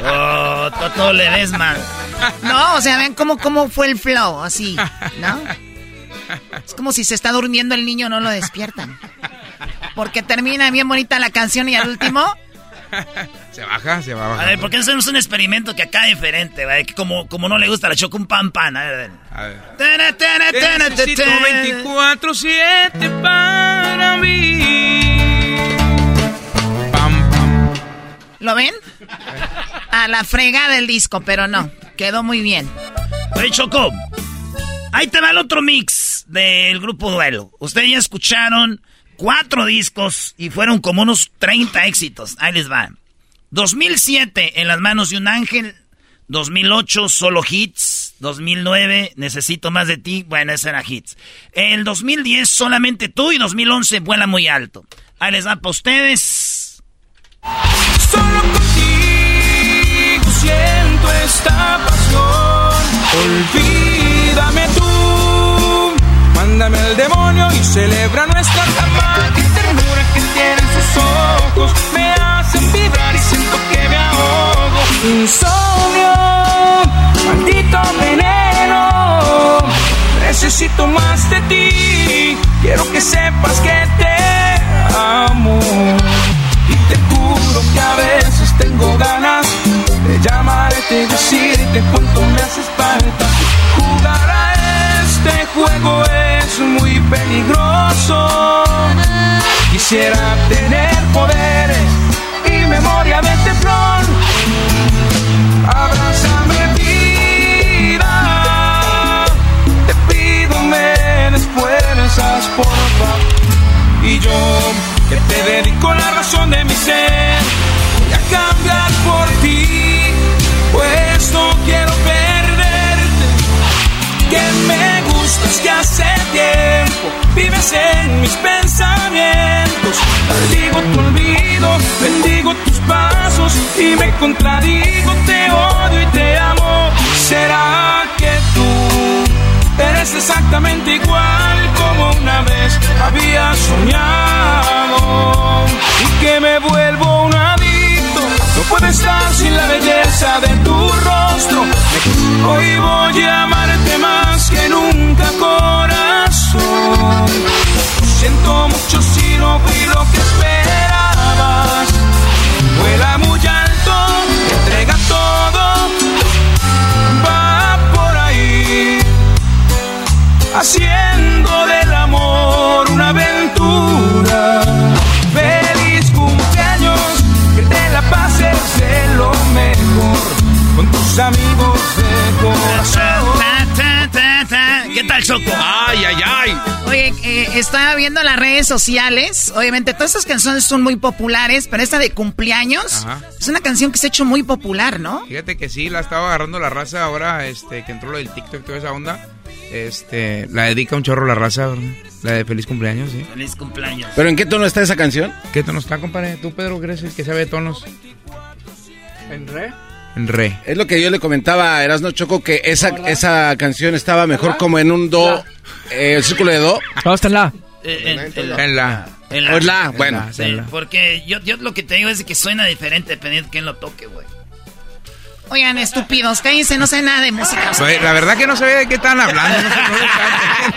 Oh, Toto Ledesma. No, o sea, ven cómo, cómo fue el flow, así, ¿no? Es como si se está durmiendo el niño, no lo despiertan. Porque termina bien bonita la canción y al último, se baja, se va A bajando. ver, ¿por qué no hacemos un experimento que acá diferente, güey? Que como, como no le gusta la choco, un pan pan. A ver, A ver. Necesito tana. 24-7 para mí. ¿Lo ven? A la frega del disco, pero no. Quedó muy bien. Oye, Choco, ahí te va el otro mix del grupo Duelo. Ustedes ya escucharon cuatro discos y fueron como unos 30 éxitos. Ahí les va. 2007, En las manos de un ángel. 2008, Solo Hits. 2009, Necesito más de ti. Bueno, ese era Hits. El 2010, Solamente tú. Y 2011, Vuela muy alto. Ahí les va para ustedes. Solo contigo siento esta pasión. Olvídame tú. Mándame al demonio y celebra nuestra. Qué ternura que tienen sus ojos. Me vibrar y siento que me ahogo. Insomnio, maldito veneno. Necesito más de ti. Quiero que sepas que te amo. Y te juro que a veces tengo ganas de llamarte y decirte cuánto me haces falta. Jugar a este juego es muy peligroso. Quisiera tener poderes bendigo tus pasos y me contradigo, te odio y te amo. ¿Será que tú eres exactamente igual como una vez había soñado? Y que me vuelvo un adicto, no puedo estar sin la belleza de tu rostro. Hoy voy a amarte más que nunca, corazón. Siento mucho si no fui lo que Vuela muy alto, entrega todo. Va por ahí, haciendo del amor una aventura. Feliz cumpleaños, que te la pases de lo mejor con tus amigos de corazón. Tal, Choco? Ay, ay, ay. Oye, eh, estaba viendo las redes sociales. Obviamente, todas estas canciones son muy populares, pero esta de cumpleaños Ajá. es una canción que se ha hecho muy popular, ¿no? Fíjate que sí, la estaba agarrando la raza ahora, este, que entró lo del TikTok y toda esa onda. Este, la dedica un chorro la raza, ¿verdad? la de feliz cumpleaños, sí. Feliz cumpleaños. ¿Pero en qué tono está esa canción? ¿Qué tono está, compadre? ¿Tú, Pedro, crees que sabe de tonos? ¿En re? En re. Es lo que yo le comentaba a Erasno Choco, que esa, esa canción estaba mejor como en un do, eh, el círculo de do. ¿Cómo está en la? En- en la- En la. en O en la, bueno. Sí, porque yo, yo lo que te digo es que suena diferente dependiendo de quién lo toque, güey. Oigan, estúpidos, cállense, no sé nada de música. Oye, la verdad que no sabía de qué estaban hablando.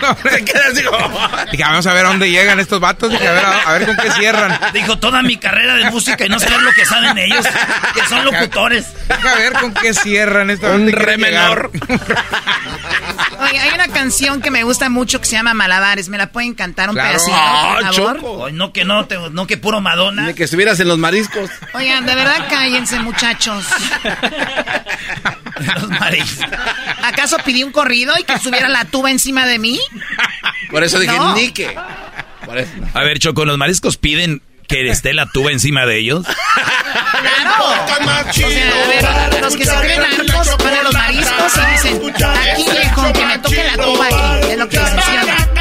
No sé, no. Dije, vamos a ver a dónde llegan estos vatos. Dije, a ver, a, a ver con qué cierran. Dijo toda mi carrera de música y no saber lo que saben ellos, que son locutores. Deja ver con qué cierran esta Un ¿dónde re llegar? Oye, hay una canción que me gusta mucho que se llama Malabares. ¿Me la pueden cantar un Claro. pedacito, Ah, por favor? Choco. No que no, te- no que puro Madonna. Ni que estuvieras en los mariscos. Oigan, de verdad cállense, muchachos. Los mariscos. ¿Acaso pedí un corrido y que subiera la tuba encima de mí? Por eso dije, No. ni que. Por eso. A ver, Choco, ¿los mariscos piden que esté la tuba encima de ellos? ¡Claro! O sea, a ver, los que se creen narcos van a los mariscos y dicen, aquí viejo, que me toque la tuba aquí. Es lo que dicen, ¿sí o no?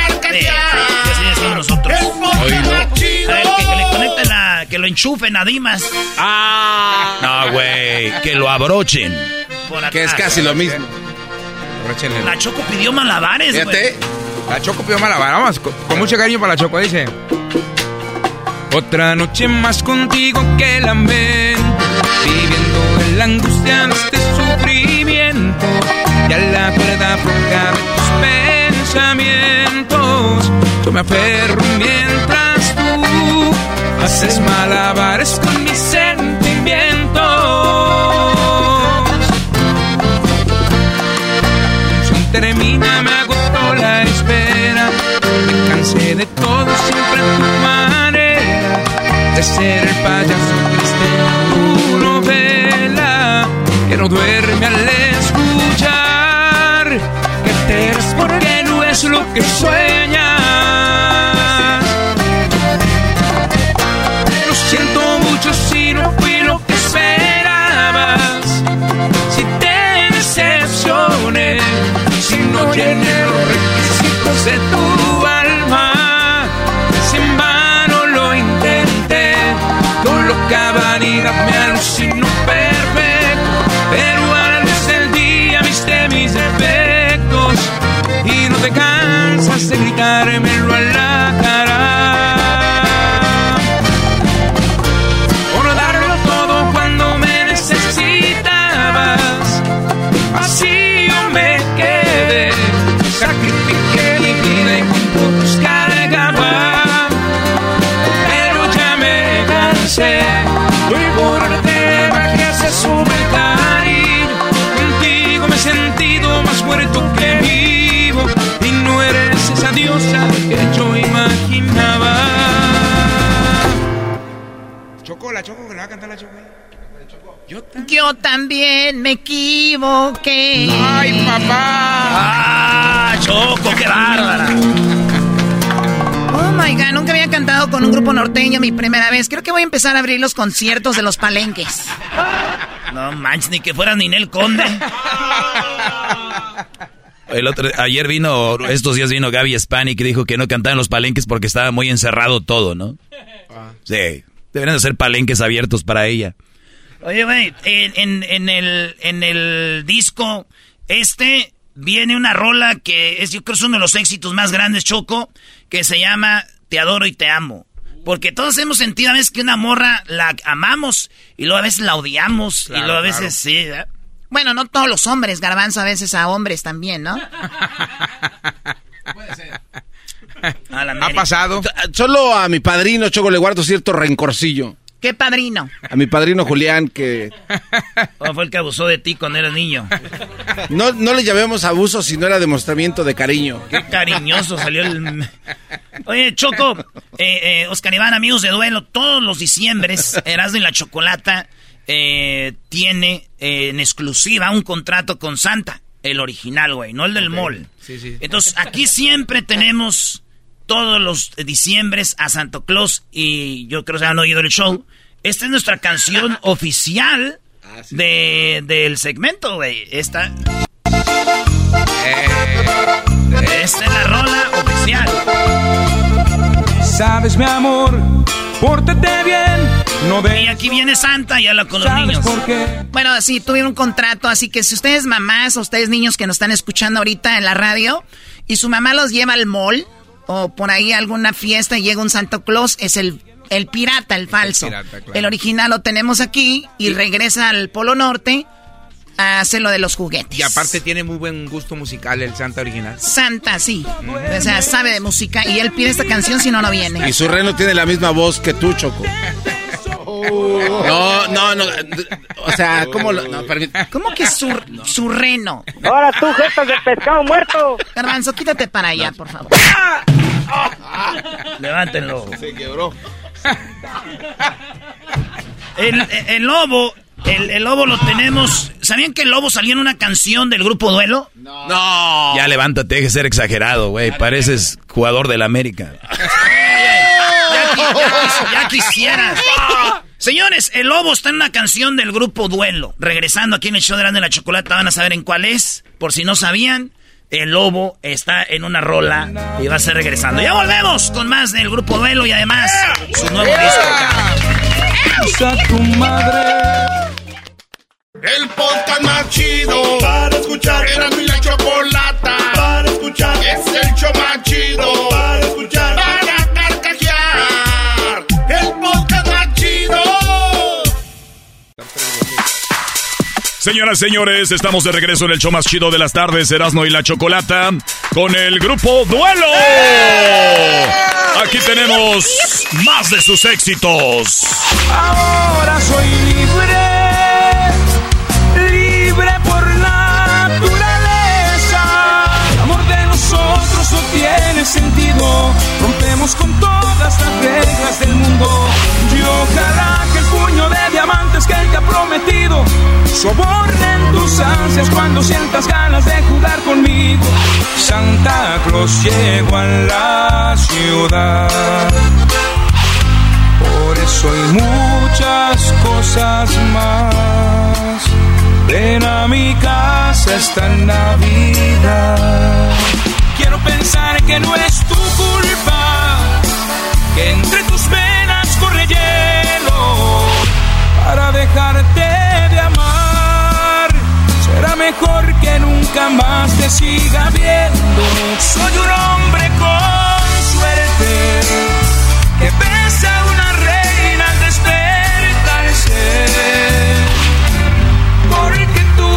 Sí, decimos nosotros. A ver, que, que le conecten a, que lo enchufen a Dimas. ¡Ah! No, güey, que lo abrochen. Por. Que es casi lo mismo. Abróchenle. La Choco pidió malabares, güey. Fíjate. La Choco pidió malabar. Vamos, con, con mucho cariño para la Choco, dice. Otra noche más contigo que la lamento, viviendo en la angustia de este sufrimiento. Ya la verdad floja tus pensamientos, yo me aferro mientras tú haces malabares con mis sentimientos. Sin termina me agotó la espera, me cansé de todo siempre tu mano de ser el payaso triste en tu novela. Que no duerme al escuchar que te eres porque no es lo que sueñas. Lo siento mucho si no fui lo que esperabas. Si te decepcioné, si no llené los requisitos de tu la Choco, que le va a cantar la Choco. Yo también me equivoqué. ¡Ay, papá! ¡Ah, Choco, qué bárbara! Oh my god, nunca había cantado con un grupo norteño mi primera vez. Creo que voy a empezar a abrir los conciertos de los palenques. No manches, ni que fuera Ninel Conde. El otro, ayer vino, estos días vino Gaby Spanik y dijo que no cantaban los palenques porque estaba muy encerrado todo, ¿no? Sí, deberían de ser palenques abiertos para ella. Oye, güey, en, en- en el, en el disco este viene una rola que es, yo creo, es uno de los éxitos más grandes, Choco, que se llama Te adoro y te amo. Porque todos hemos sentido a veces que una morra la amamos y luego a veces la odiamos y luego a claro. veces sí. ¿verdad? Bueno, no todos los hombres, garbanzo, a veces a hombres también, ¿no? Ha pasado. Solo a mi padrino Choco le guardo cierto rencorcillo. ¿Qué padrino? A mi padrino Julián, que ¿O fue el que abusó de ti cuando eras niño? no, no le llamemos abuso, sino era demostramiento de cariño. Qué cariñoso salió el... Oye, Choco, eh, eh, Oscar Iván, amigos de duelo, todos los diciembres, Erasmo y la Chocolata eh, tiene eh, en exclusiva un contrato con Santa, el original, güey, no el del mall. Sí, sí. Entonces, aquí siempre tenemos todos los diciembres a Santo Claus y yo creo que se han oído el show. Esta es nuestra canción oficial de, del segmento, güey. Esta... Esta es la rola oficial. Sabes, mi amor, pórtate bien. No Y aquí viene Santa y habla con los ¿Sabes niños. por qué? Bueno, sí, tuvieron un contrato, así que si ustedes mamás o ustedes niños que nos están escuchando ahorita en la radio y su mamá los lleva al mall o por ahí alguna fiesta y llega un Santo Claus, es el, el pirata, el falso. El, pirata, claro. original lo tenemos aquí y regresa al Polo Norte a hacer lo de los juguetes. Y aparte tiene muy buen gusto musical el Santa original. Santa, sí. O sea, sabe de música y él pide esta canción si no, no viene. Y su reno tiene la misma voz que tú, Choco. No, no, no. O sea, ¿cómo lo.? No. ¿Cómo que su, su reno? Ahora tú, gestas de pescado muerto. Garbanzo, quítate para allá, por favor. Levántenlo. Se quebró. El, el lobo, el, el lobo lo tenemos. ¿Sabían que el lobo salió en una canción del grupo Duelo? No. Ya levántate, deje de ser exagerado, güey. Pareces jugador del América. Ya, ya quisieras. Señores, el lobo está en una canción del grupo Duelo. Regresando aquí en el show de Grande la Chocolata, van a saber en cuál es. Por si no sabían, el lobo está en una rola y va a ser regresando. Ya volvemos con más del grupo Duelo y además su nuevo disco. Usa tu madre. El podcast más chido para escuchar. Era mi la chocolata para escuchar. Es el show más chido para escuchar. Señoras, señores, estamos de regreso en el show más chido de las tardes, Erasmo y la Chocolata, con el grupo Duelo. ¡Eh! Aquí tenemos más de sus éxitos. Ahora soy libre, libre por naturaleza. El amor de nosotros no tiene sentido. Rompemos con todas las reglas del mundo. Yo ojalá que el puño de diamantes que él te ha prometido sobornen tus ansias cuando sientas ganas de jugar conmigo. Santa Claus llegó a la ciudad. Por eso hay muchas cosas más. Ven a mi casa esta Navidad. Quiero pensar que no es tu culpa, que entre para dejarte de amar. Será mejor que nunca más te siga viendo. Soy un hombre con suerte que besa a una reina al despertarse. Porque tú,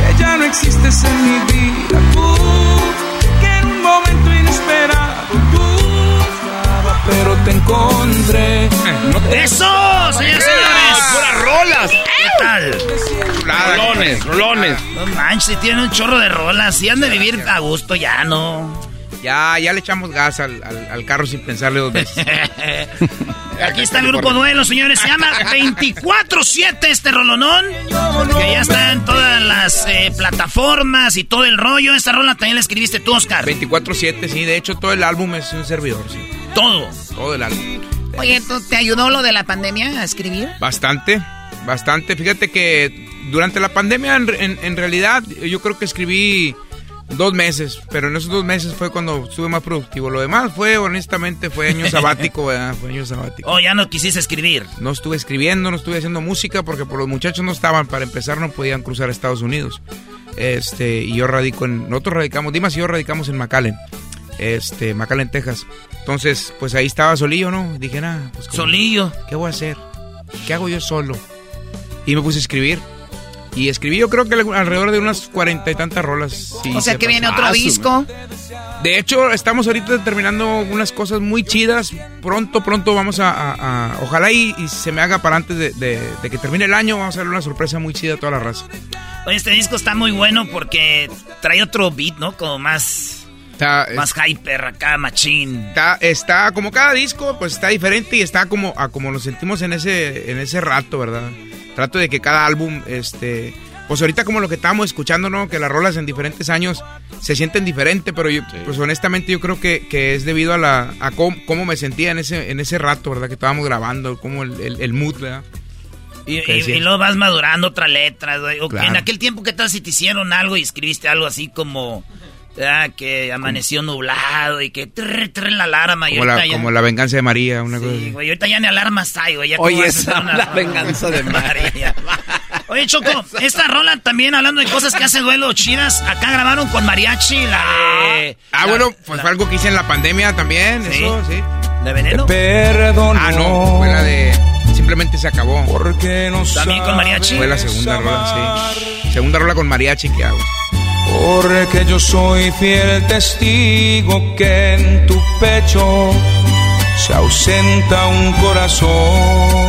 que ya no existes en mi vida, tú, que en un momento inesperado te encontré. No te ¡Eso, señores, señores! ¡Puras rolas! ¿Qué tal? Rolones, rolones. No manches, tiene un chorro de rolas. Y han de vivir a gusto ya, ¿no? Ya, ya le echamos gas al, al- al carro sin pensarle dos veces. Aquí está el grupo Duelo, señores. Se llama 24-7 este rolonón. Que ya está en todas las eh, plataformas y todo el rollo. Esta rola también la escribiste tú, Oscar. 24-7, sí. De hecho, todo el álbum es un servidor, sí. Todo. Todo el álbum. Oye, ¿tú- ¿te ayudó lo de la pandemia a escribir? Bastante, bastante. Fíjate que durante la pandemia, en, en- en realidad, yo creo que escribí dos meses, pero en esos dos meses fue cuando estuve más productivo. Lo demás fue, honestamente, fue año sabático, ¿verdad? Fue año sabático. Oh, ya no quisiste escribir. No estuve escribiendo, no estuve haciendo música porque por los muchachos no estaban. Para empezar, no podían cruzar a Estados Unidos. Este, y yo radico en. Nosotros radicamos, Dimas y yo radicamos en McAllen. Este, McAllen, Texas. Entonces, pues ahí estaba solillo, ¿no? Dije, nada, pues. Solillo. ¿Qué voy a hacer? ¿Qué hago yo solo? Y me puse a escribir. Y escribí yo creo que alrededor de unas cuarenta y tantas rolas. sí, o sea que viene otro Ah, disco. de hecho, estamos ahorita terminando unas cosas muy chidas. Pronto, pronto vamos a... a- a- ojalá y, y se me haga para antes de, de- de que termine el año. Vamos a darle una sorpresa muy chida a toda la raza. Oye, este disco está muy bueno porque trae otro beat, ¿no? Como más... más hyper acá, machín. Está, está como cada disco, pues está diferente y está como a como nos sentimos en ese, en ese rato, ¿verdad? Trato de que cada álbum, este... Pues ahorita como lo que estábamos escuchando, ¿no? Que las rolas en diferentes años se sienten diferente, pero yo, pues honestamente yo creo que, que es debido a la a cómo, cómo me sentía en ese en ese rato, ¿verdad? Que estábamos grabando, como el, el, el mood, ¿verdad? Y, ¿Qué y- y luego vas madurando otra letra. Claro. En aquel tiempo, ¿qué tal si te hicieron algo y escribiste algo así como... ah, que amaneció nublado y que... Trrr, trrr, la alarma. Y Como la, ahorita ya- como la venganza de María, una cosa así. güey, ahorita ya ni alarmas hay, güey. ya Oye, esa, una la venganza de María. Oye, Choco, esta rola también hablando de cosas que hace duelo chidas. Acá grabaron con mariachi la de... Ah, la- bueno, pues fue algo que hice en la pandemia también, Sí. eso, sí. ¿De veneno? Perdón. Ah, no, fue la de Simplemente se acabó. Porque no ¿También con mariachi? Fue la segunda rola, sí. Segunda rola con mariachi que hago. Porque yo soy fiel testigo que en tu pecho se ausenta un corazón.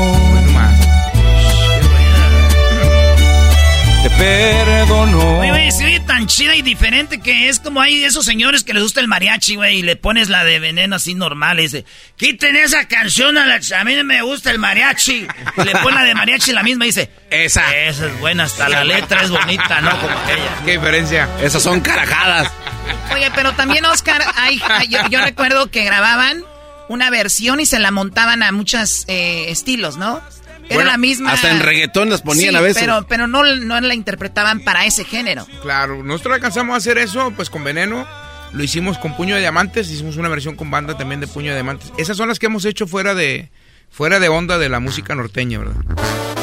Te perdono. Oye, güey, se oye tan chida y diferente que es como hay esos señores que les gusta el mariachi, güey, y le pones la de veneno así normal y dice, quiten esa canción, a, la, a mí me gusta el mariachi. Y le pone la de mariachi la misma y dice, esa. Esa es buena, hasta la letra es bonita, ¿no? Como aquella. ¿Qué diferencia? Esas son carajadas. Oye, pero también, Oscar, hay, hay- yo, yo recuerdo que grababan una versión y se la montaban a muchos eh, estilos, ¿no? Era Bueno, la misma. Hasta en reggaetón las ponían Sí, a veces. Pero, pero no, no la interpretaban para ese género. Claro, nosotros alcanzamos a hacer eso, pues con Veneno. Lo hicimos con Puño de Diamantes, hicimos una versión con banda también de Puño de Diamantes. Esas son las que hemos hecho fuera de fuera de onda de la música norteña, ¿verdad?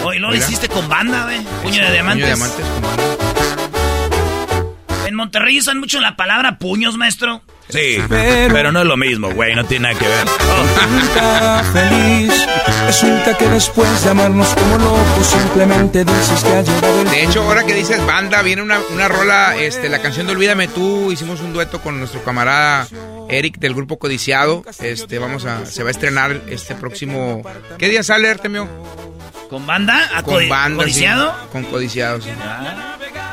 Oye, ¿no lo hiciste con banda, güey? Puño de diamantes. Puño de Diamantes con banda. En Monterrey usan mucho la palabra puños, maestro. Sí, pero no es lo mismo, güey, no tiene nada que ver. Feliz. Resulta que después de amarnos como locos, simplemente dices que ha llegado el De hecho, ahora que dices banda, viene una, una rola, este, la canción de Olvídame tú, hicimos un dueto con nuestro camarada Eric del grupo Codiciado. Este, vamos a, se va a estrenar este próximo. ¿Qué día sale, Artemio? ¿Con banda? ¿A Con banda, sí. codiciado? Con Codiciado, sí.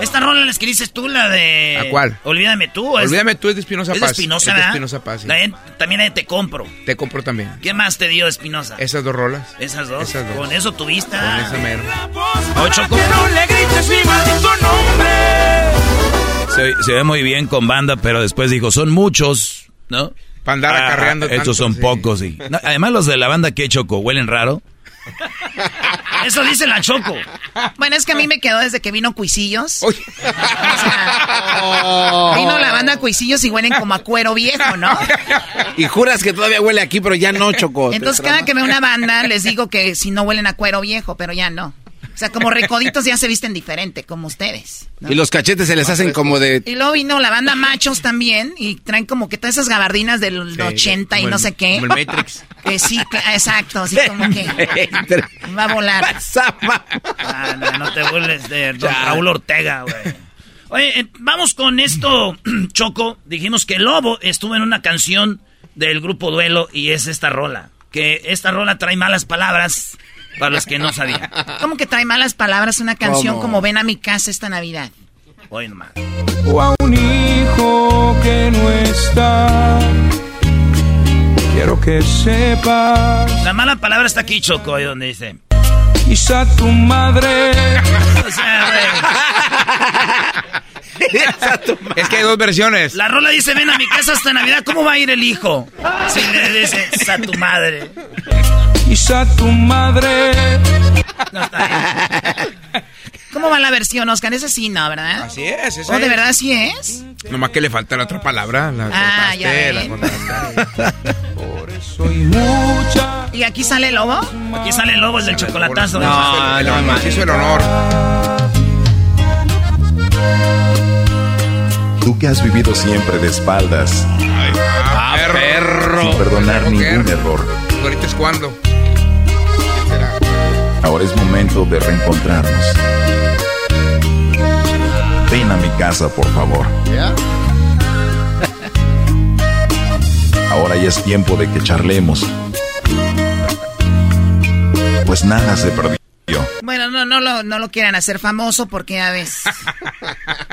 Esta rola les que dices tú, la de... ¿A cuál? Olvídame tú. es- Olvídame tú, es de Espinosa Es Paz. de Espinosa, Es de ¿verdad? Espinosa Paz, sí. La de- también la de Te Compro. Te compro también. ¿Qué más te dio Espinosa? Esas dos rolas. Esas dos. Esas dos. Con eso tuviste. Con esa mero. Ocho con- No le grites mi maldito nombre. Se, se ve muy bien con banda, pero después dijo, son muchos, ¿no? Para andar Ah, acarreando Estos tanto, son sí. pocos, y no, Además, los de la banda que Choco huelen raro. Eso dice la Choco. Bueno, es que a mí me quedó desde que vino Cuisillos. Uy. Vino la banda Cuisillos y huelen como a cuero viejo, ¿no? Y juras que todavía huele aquí, pero ya no, Choco. Entonces, cada que veo una banda, les digo que si no huelen a cuero viejo, pero ya no. O sea, como recoditos ya se visten diferente, como ustedes. Y los cachetes se les hacen como de... Y luego vino la banda Machos también, y traen como que todas esas gabardinas del Sí, 80 y no el- sé qué. como el Matrix. Que sí, exacto, así como que va a volar. Ah, no, no te burles de don Raúl Ortega, güey. Oye, eh, vamos con esto, Choco. Dijimos que Lobo estuvo en una canción del grupo Duelo y es esta rola. Que esta rola trae malas palabras para los que no sabían. Como que trae malas palabras una canción ¿Cómo? como Ven a mi casa esta Navidad. Oye, nomás. O a un hijo que no está. Quiero que sepas. La mala palabra está aquí, Choco, ahí donde dice. Quizá tu madre. O sea, Es que hay dos versiones. La rola dice, ven a mi casa hasta Navidad, ¿cómo va a ir el hijo? Si le dices a tu madre. Quizá tu madre. ¿Cómo va la versión, Oscar? Esa sí, no, ¿verdad? Así es, esa ¿Oh, de es. verdad sí es? Nomás que le falta la otra palabra. La Ah, ya la ven. cortaste. Soy mucha. ¿Y aquí sale el lobo? Aquí sale el lobo, el del chocolatazo. No, el honor, se hizo el honor. Tú que has vivido siempre de espaldas, Ah, perro. sin perdonar ningún error. Ahorita es cuando. Ahora es momento de reencontrarnos. Ven a mi casa, por favor. Ahora ya es tiempo de que charlemos. Pues nada se perdió. Bueno, no, no, lo, no lo quieran hacer famoso porque a veces...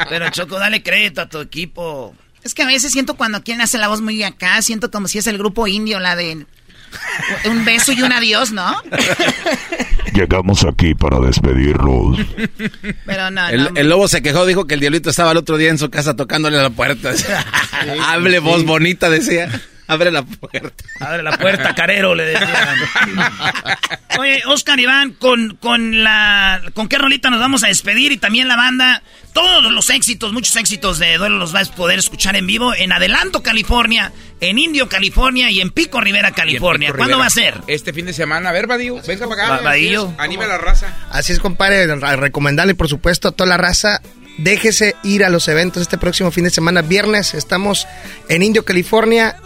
Pero Choco, dale crédito a tu equipo. Es que a veces siento cuando quieren hacer la voz muy acá, siento como si es el grupo indio, la de un beso y un adiós, ¿no? Llegamos aquí para despedirnos. Pero no, El, no. el lobo se quejó, dijo que el diablito estaba el otro día en su casa tocándole a la puerta. Hable voz bonita, decía. Abre la puerta. Abre la puerta, carero, le decían. Oye, Oscar Iván, con, con la. ¿Con qué rolita nos vamos a despedir? Y también la banda. Todos los éxitos, muchos éxitos de Duelo los vas a poder escuchar en vivo en Adelanto, California, en Indio, California y en Pico Rivera, California. Pico ¿Cuándo Rivera. va a ser? Este fin de semana. A ver, Badillo, venga para acá. Va- Vadillo. Anime a la raza. Así es, compadre, recomendarle, por supuesto, a toda la raza. Déjese ir a los eventos este próximo fin de semana, viernes. Estamos en Indio, California.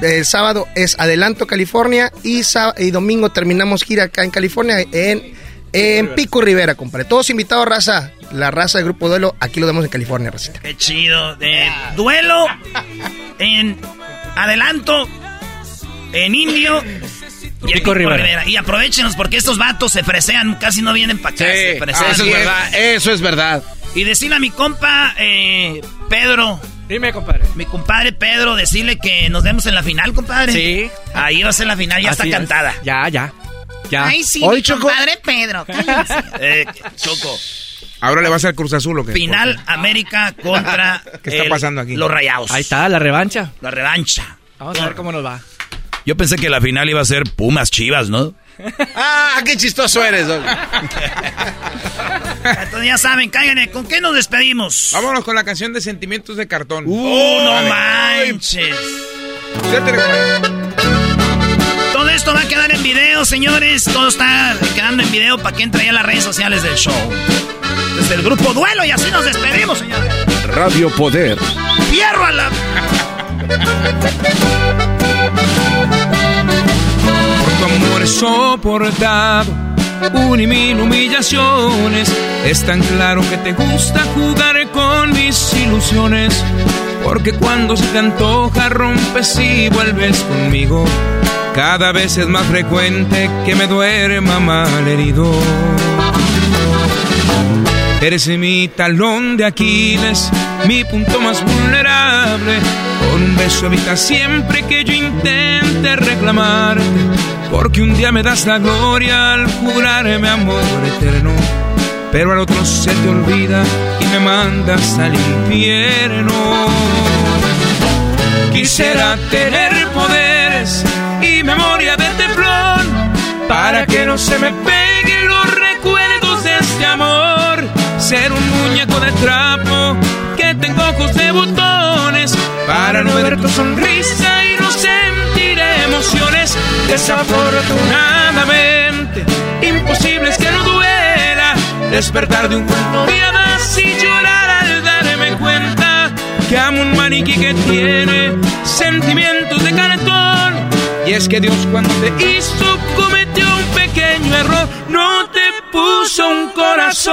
El sábado es Adelanto, California. Y, y domingo terminamos gira acá en California, en, en Pico Rivera, compadre. Todos invitados, raza. La raza del Grupo Duelo, aquí lo vemos en California, racita. Qué chido. De duelo en Adelanto, en Indio. Y en Pico Rivera. Y aprovechenos porque estos vatos se fresean, casi no vienen para acá. se fresean. eso es verdad, eso es verdad. Y decirle a mi compa eh, Pedro. Dime, compadre. Mi compadre Pedro, decirle que nos vemos en la final, compadre. Sí. Ahí va a ser la final, ya Así está es. cantada. Ya, ya. Ya. Ay, sí, Hoy, mi Choco. compadre Pedro. cállense. Eh, Choco. Ahora le vas al Cruz Azul o qué? Final América contra ¿Qué está el- pasando aquí? los Rayados. Ahí está, la revancha. La revancha. Vamos a ver cómo nos va. Yo pensé que la final iba a ser Pumas Chivas, ¿no? ¡Ah, qué chistoso eres! Doggy. Entonces ya saben, cáiganle. ¿Con qué nos despedimos? Vámonos con la canción de Sentimientos de Cartón. ¡Uh, no manches! Todo esto va a quedar en video, señores. Todo está quedando en video para que entre a las redes sociales del show. Desde el grupo Duelo y así nos despedimos, señores. Radio Poder. ¡Fierro a la... Tu amor he soportado un y mil humillaciones. Es tan claro que te gusta jugar con mis ilusiones. Porque cuando se te antoja rompes y vuelves conmigo. Cada vez es más frecuente que me duerma mal herido. Eres mi talón de Aquiles, mi punto más vulnerable. Con beso evita siempre que yo intente reclamarte. Porque un día me das la gloria al jurarme amor eterno. Pero al otro se te olvida y me mandas al infierno. Quisiera tener poderes y memoria de teflón para que no se me peguen los recuerdos de este amor. Ser un muñeco de trapo que tengo ojos de botones para no ver tu sonrisa y no sentir emociones. Desafortunadamente, imposible es que no duela despertar de un cuento de hadas y llorar al darme cuenta que amo un maniquí que tiene sentimientos de cartón. Y es que Dios cuando te hizo cometió un pequeño error, no te puso un corazón.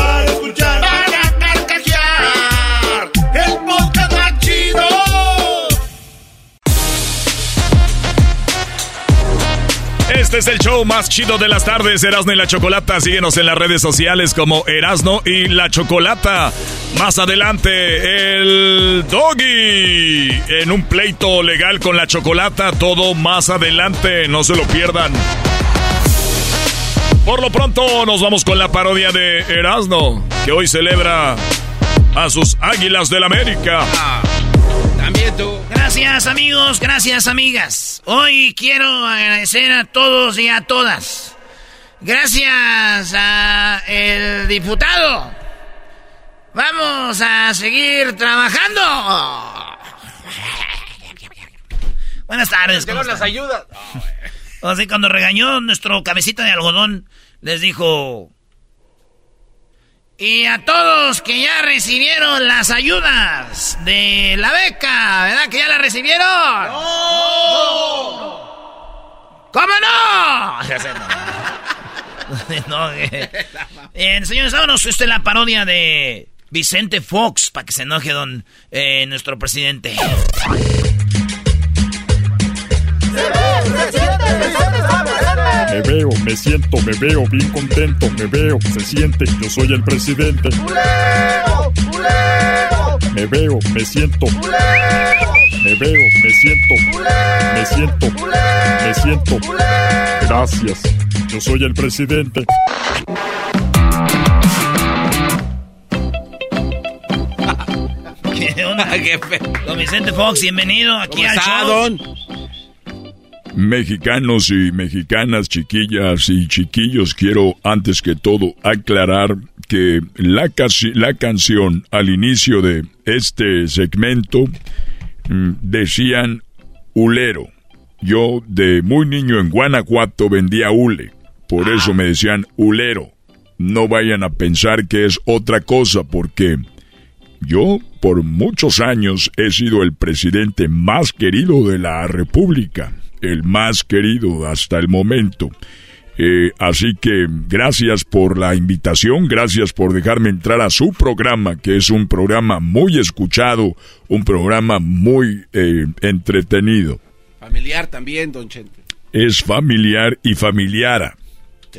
Este es el show más chido de las tardes, Erasno y la Chocolata. Síguenos en las redes sociales como Erasno y la Chocolata. Más adelante, el Doggy. En un pleito legal con la Chocolata. Todo más adelante, no se lo pierdan. Por lo pronto, nos vamos con la parodia de Erasno, que hoy celebra a sus Águilas del América. También tú. Gracias amigos, gracias amigas. Hoy quiero agradecer a todos y a todas. Gracias a el diputado. Vamos a seguir trabajando. Buenas tardes. ¿cómo las ayudas. Sea, cuando regañó nuestro cabecita de algodón, les dijo... Y a todos que ya recibieron las ayudas de la beca, ¿verdad que ya la recibieron? ¿Cómo no? no, eh. Bien, señores, vámonos. Esta es la parodia de Vicente Fox, para que se enoje don eh, nuestro presidente. Me veo, me siento, me veo bien contento, me veo, se siente, yo soy el presidente. Me veo, me siento. Me veo, me siento. Me siento. Me siento. Gracias. Yo soy el presidente. ¿Qué onda? Don Vicente Fox, bienvenido aquí ¿Cómo al está, show. don? Mexicanos y mexicanas, chiquillas y chiquillos, quiero antes que todo aclarar que la, casi- la canción al inicio de este segmento mm, decían hulero. Yo de muy niño en Guanajuato vendía hule, por eso me decían hulero. No vayan a pensar que es otra cosa, porque yo por muchos años he sido el presidente más querido de la República, el más querido hasta el momento. Eh, así que gracias por la invitación, gracias por dejarme entrar a su programa, que es un programa muy escuchado, un programa muy eh, entretenido. Familiar también, don Chente. Es familiar y familiara.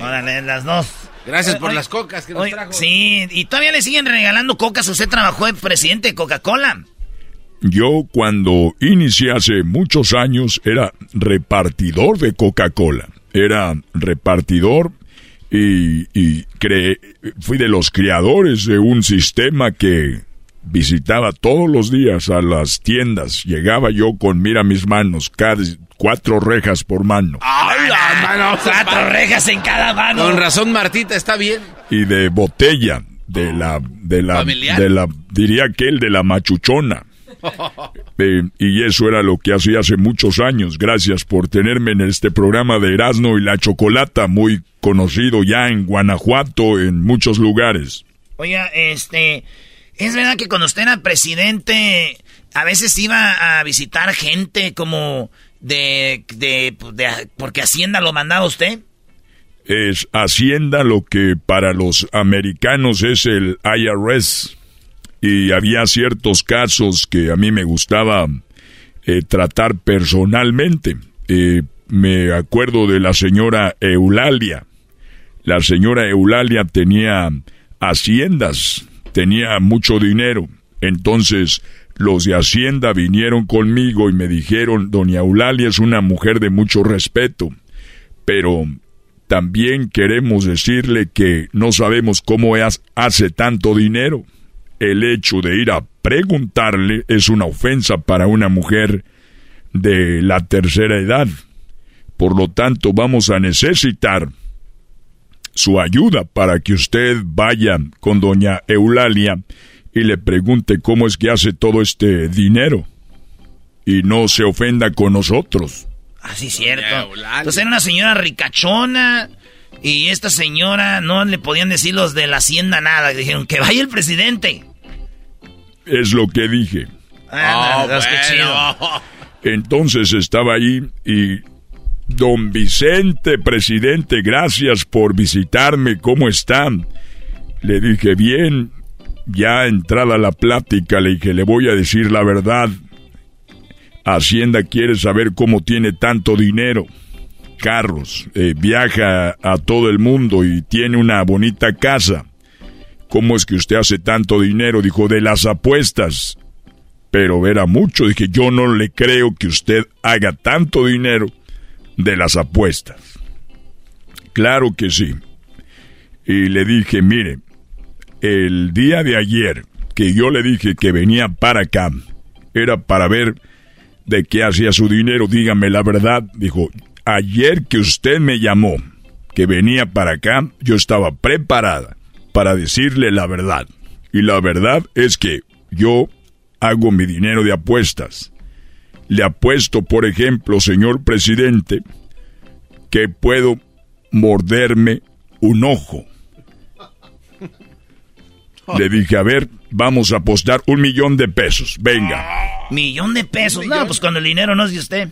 Órale, las dos. Gracias por Oye, las cocas que nos oye, trajo. Sí, y todavía le siguen regalando cocas. Usted trabajó de presidente de Coca-Cola. Yo cuando inicié hace muchos años era repartidor de Coca-Cola. Era repartidor y, y creé- fui de los creadores de un sistema que visitaba todos los días a las tiendas. Llegaba yo con, mira mis manos, cada, cuatro rejas por mano. ¡Ay, las manos! Cuatro rejas en cada mano. Con razón, Martita, está bien. y de botella de la de la Familiar. de la diría que el de la machuchona Eh, y eso era lo que hacía hace muchos años. Gracias por tenerme en este programa de Erasmo y la Chocolata, muy conocido ya en Guanajuato, en muchos lugares. Oiga, este, es verdad que cuando usted era presidente, a veces iba a visitar gente como de, de, de- porque Hacienda lo mandaba usted. es Hacienda lo que para los americanos es el IRS. Y había ciertos casos que a mí me gustaba eh, tratar personalmente. Eh, me acuerdo de la señora Eulalia. La señora Eulalia tenía haciendas, tenía mucho dinero. Entonces los de Hacienda vinieron conmigo y me dijeron, doña Eulalia es una mujer de mucho respeto, pero también queremos decirle que no sabemos cómo hace tanto dinero. El hecho de ir a preguntarle es una ofensa para una mujer de la tercera edad. Por lo tanto, vamos a necesitar su ayuda para que usted vaya con doña Eulalia y le pregunte cómo es que hace todo este dinero y no se ofenda con nosotros. Así es cierto. Pues era una señora ricachona y esta señora no le podían decir los de la hacienda nada. Dijeron que vaya el presidente. Es lo que dije. Ah, chido. Entonces estaba ahí y Don Vicente, presidente, gracias por visitarme. ¿Cómo están? Le dije, bien, ya entrada la plática, le dije, le voy a decir la verdad. Hacienda quiere saber cómo tiene tanto dinero. Carros, eh, viaja a todo el mundo y tiene una bonita casa. ¿Cómo es que usted hace tanto dinero? Dijo, de las apuestas. Pero era mucho. Dije, yo no le creo que usted haga tanto dinero de las apuestas. Claro que sí. Y le dije, mire, el día de ayer que yo le dije que venía para acá, era para ver de qué hacía su dinero, dígame la verdad. Dijo, ayer que usted me llamó, que venía para acá, yo estaba preparada para decirle la verdad. Y la verdad es que yo hago mi dinero de apuestas. Le apuesto, por ejemplo, señor presidente, que puedo morderme un ojo. Le dije, a ver, vamos a apostar un millón de pesos. Venga. ¿Millón de pesos? No, pues cuando el dinero no es de usted.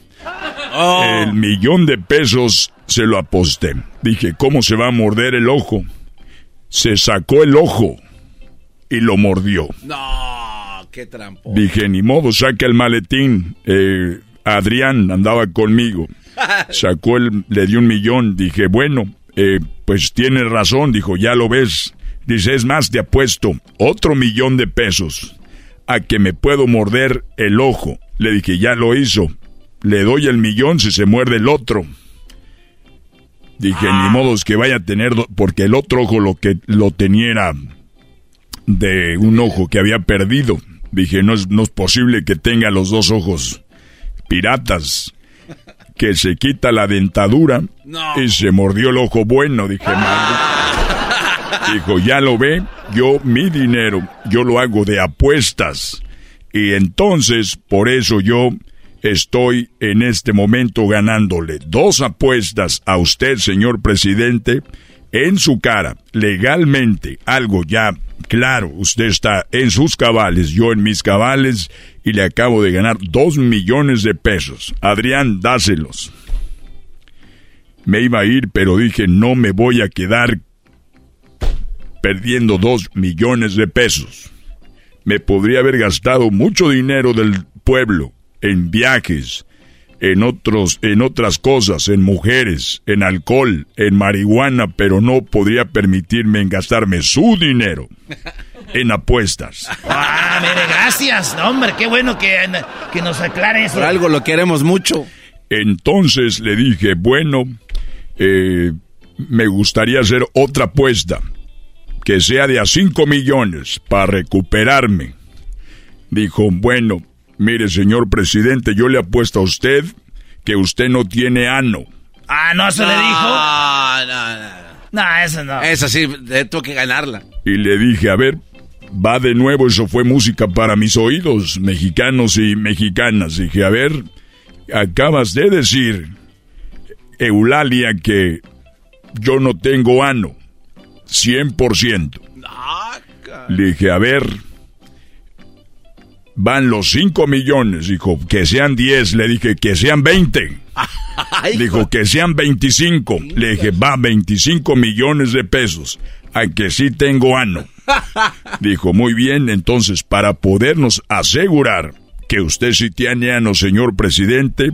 El millón de pesos se lo aposté. Dije, ¿cómo se va a morder el ojo? Se sacó el ojo y lo mordió. No, qué trampo. Dije, ni modo, saca el maletín. Eh, Adrián andaba conmigo. Sacó el, le dio un millón. Dije, bueno, eh, pues tiene razón. Dijo, ya lo ves. Dice, es más, te apuesto otro millón de pesos a que me puedo morder el ojo. Le dije, ya lo hizo. Le doy el millón si se muerde el otro. Dije, ni ah. modo que vaya a tener, porque el otro ojo lo que lo tenía de un ojo que había perdido. Dije, no es, no es posible que tenga los dos ojos piratas. Que se quita la dentadura y se mordió el ojo bueno. Dije, Dijo, ya lo ve, yo mi dinero, yo lo hago de apuestas. Y entonces, por eso yo estoy en este momento ganándole dos apuestas a usted, señor presidente, en su cara, legalmente, algo ya claro, usted está en sus cabales, yo en mis cabales, y le acabo de ganar dos millones de pesos. Adrián, dáselos. Me iba a ir, pero dije, no me voy a quedar perdiendo dos millones de pesos. Me podría haber gastado mucho dinero del pueblo en viajes, en otros, en otras cosas, en mujeres, en alcohol, en marihuana, pero no podría permitirme en gastarme su dinero en apuestas. Ah, mire, gracias. hombre, qué bueno que, que nos aclare eso. Por algo lo queremos mucho. Entonces le dije, bueno, eh, me gustaría hacer otra apuesta que sea de a 5 millones para recuperarme. Dijo, bueno, mire señor presidente, yo le apuesto a usted que usted no tiene ano. Ah, ¿no se le dijo? No, no, no. No, eso no. Esa sí, tengo que ganarla. Y le dije, a ver, va de nuevo, eso fue música para mis oídos, mexicanos y mexicanas. Dije, a ver, acabas de decir, Eulalia, que yo no tengo ano. 100%. Le dije, a ver, van los 5 millones. Dijo, que sean 10. Le dije, que sean 20. Dijo que sean 25. Le dije, va, 25 millones de pesos. A que sí tengo ano. Dijo, muy bien, entonces para podernos asegurar que usted sí tiene ano, señor presidente,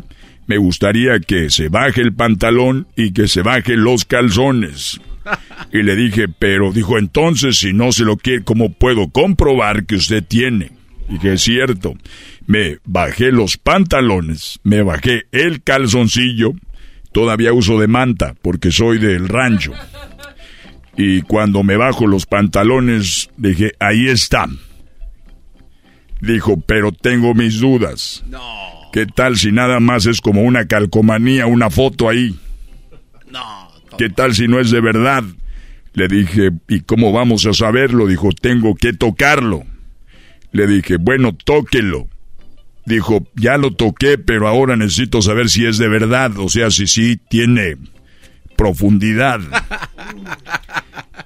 me gustaría que se baje el pantalón y que se baje los calzones. Y le dije, pero dijo, entonces si no se lo quiere, ¿cómo puedo comprobar que usted tiene? Y que es cierto. Me bajé los pantalones, me bajé el calzoncillo, todavía uso de manta porque soy del rancho. Y cuando me bajo los pantalones, dije, ahí está. Dijo, pero tengo mis dudas. ¿Qué tal si nada más es como una calcomanía, una foto ahí? No. ¿Qué tal si no es de verdad? Le dije, ¿y cómo vamos a saberlo? Dijo, tengo que tocarlo. Le dije, bueno, tóquelo. Dijo, ya lo toqué, pero ahora necesito saber si es de verdad, o sea, si sí tiene profundidad.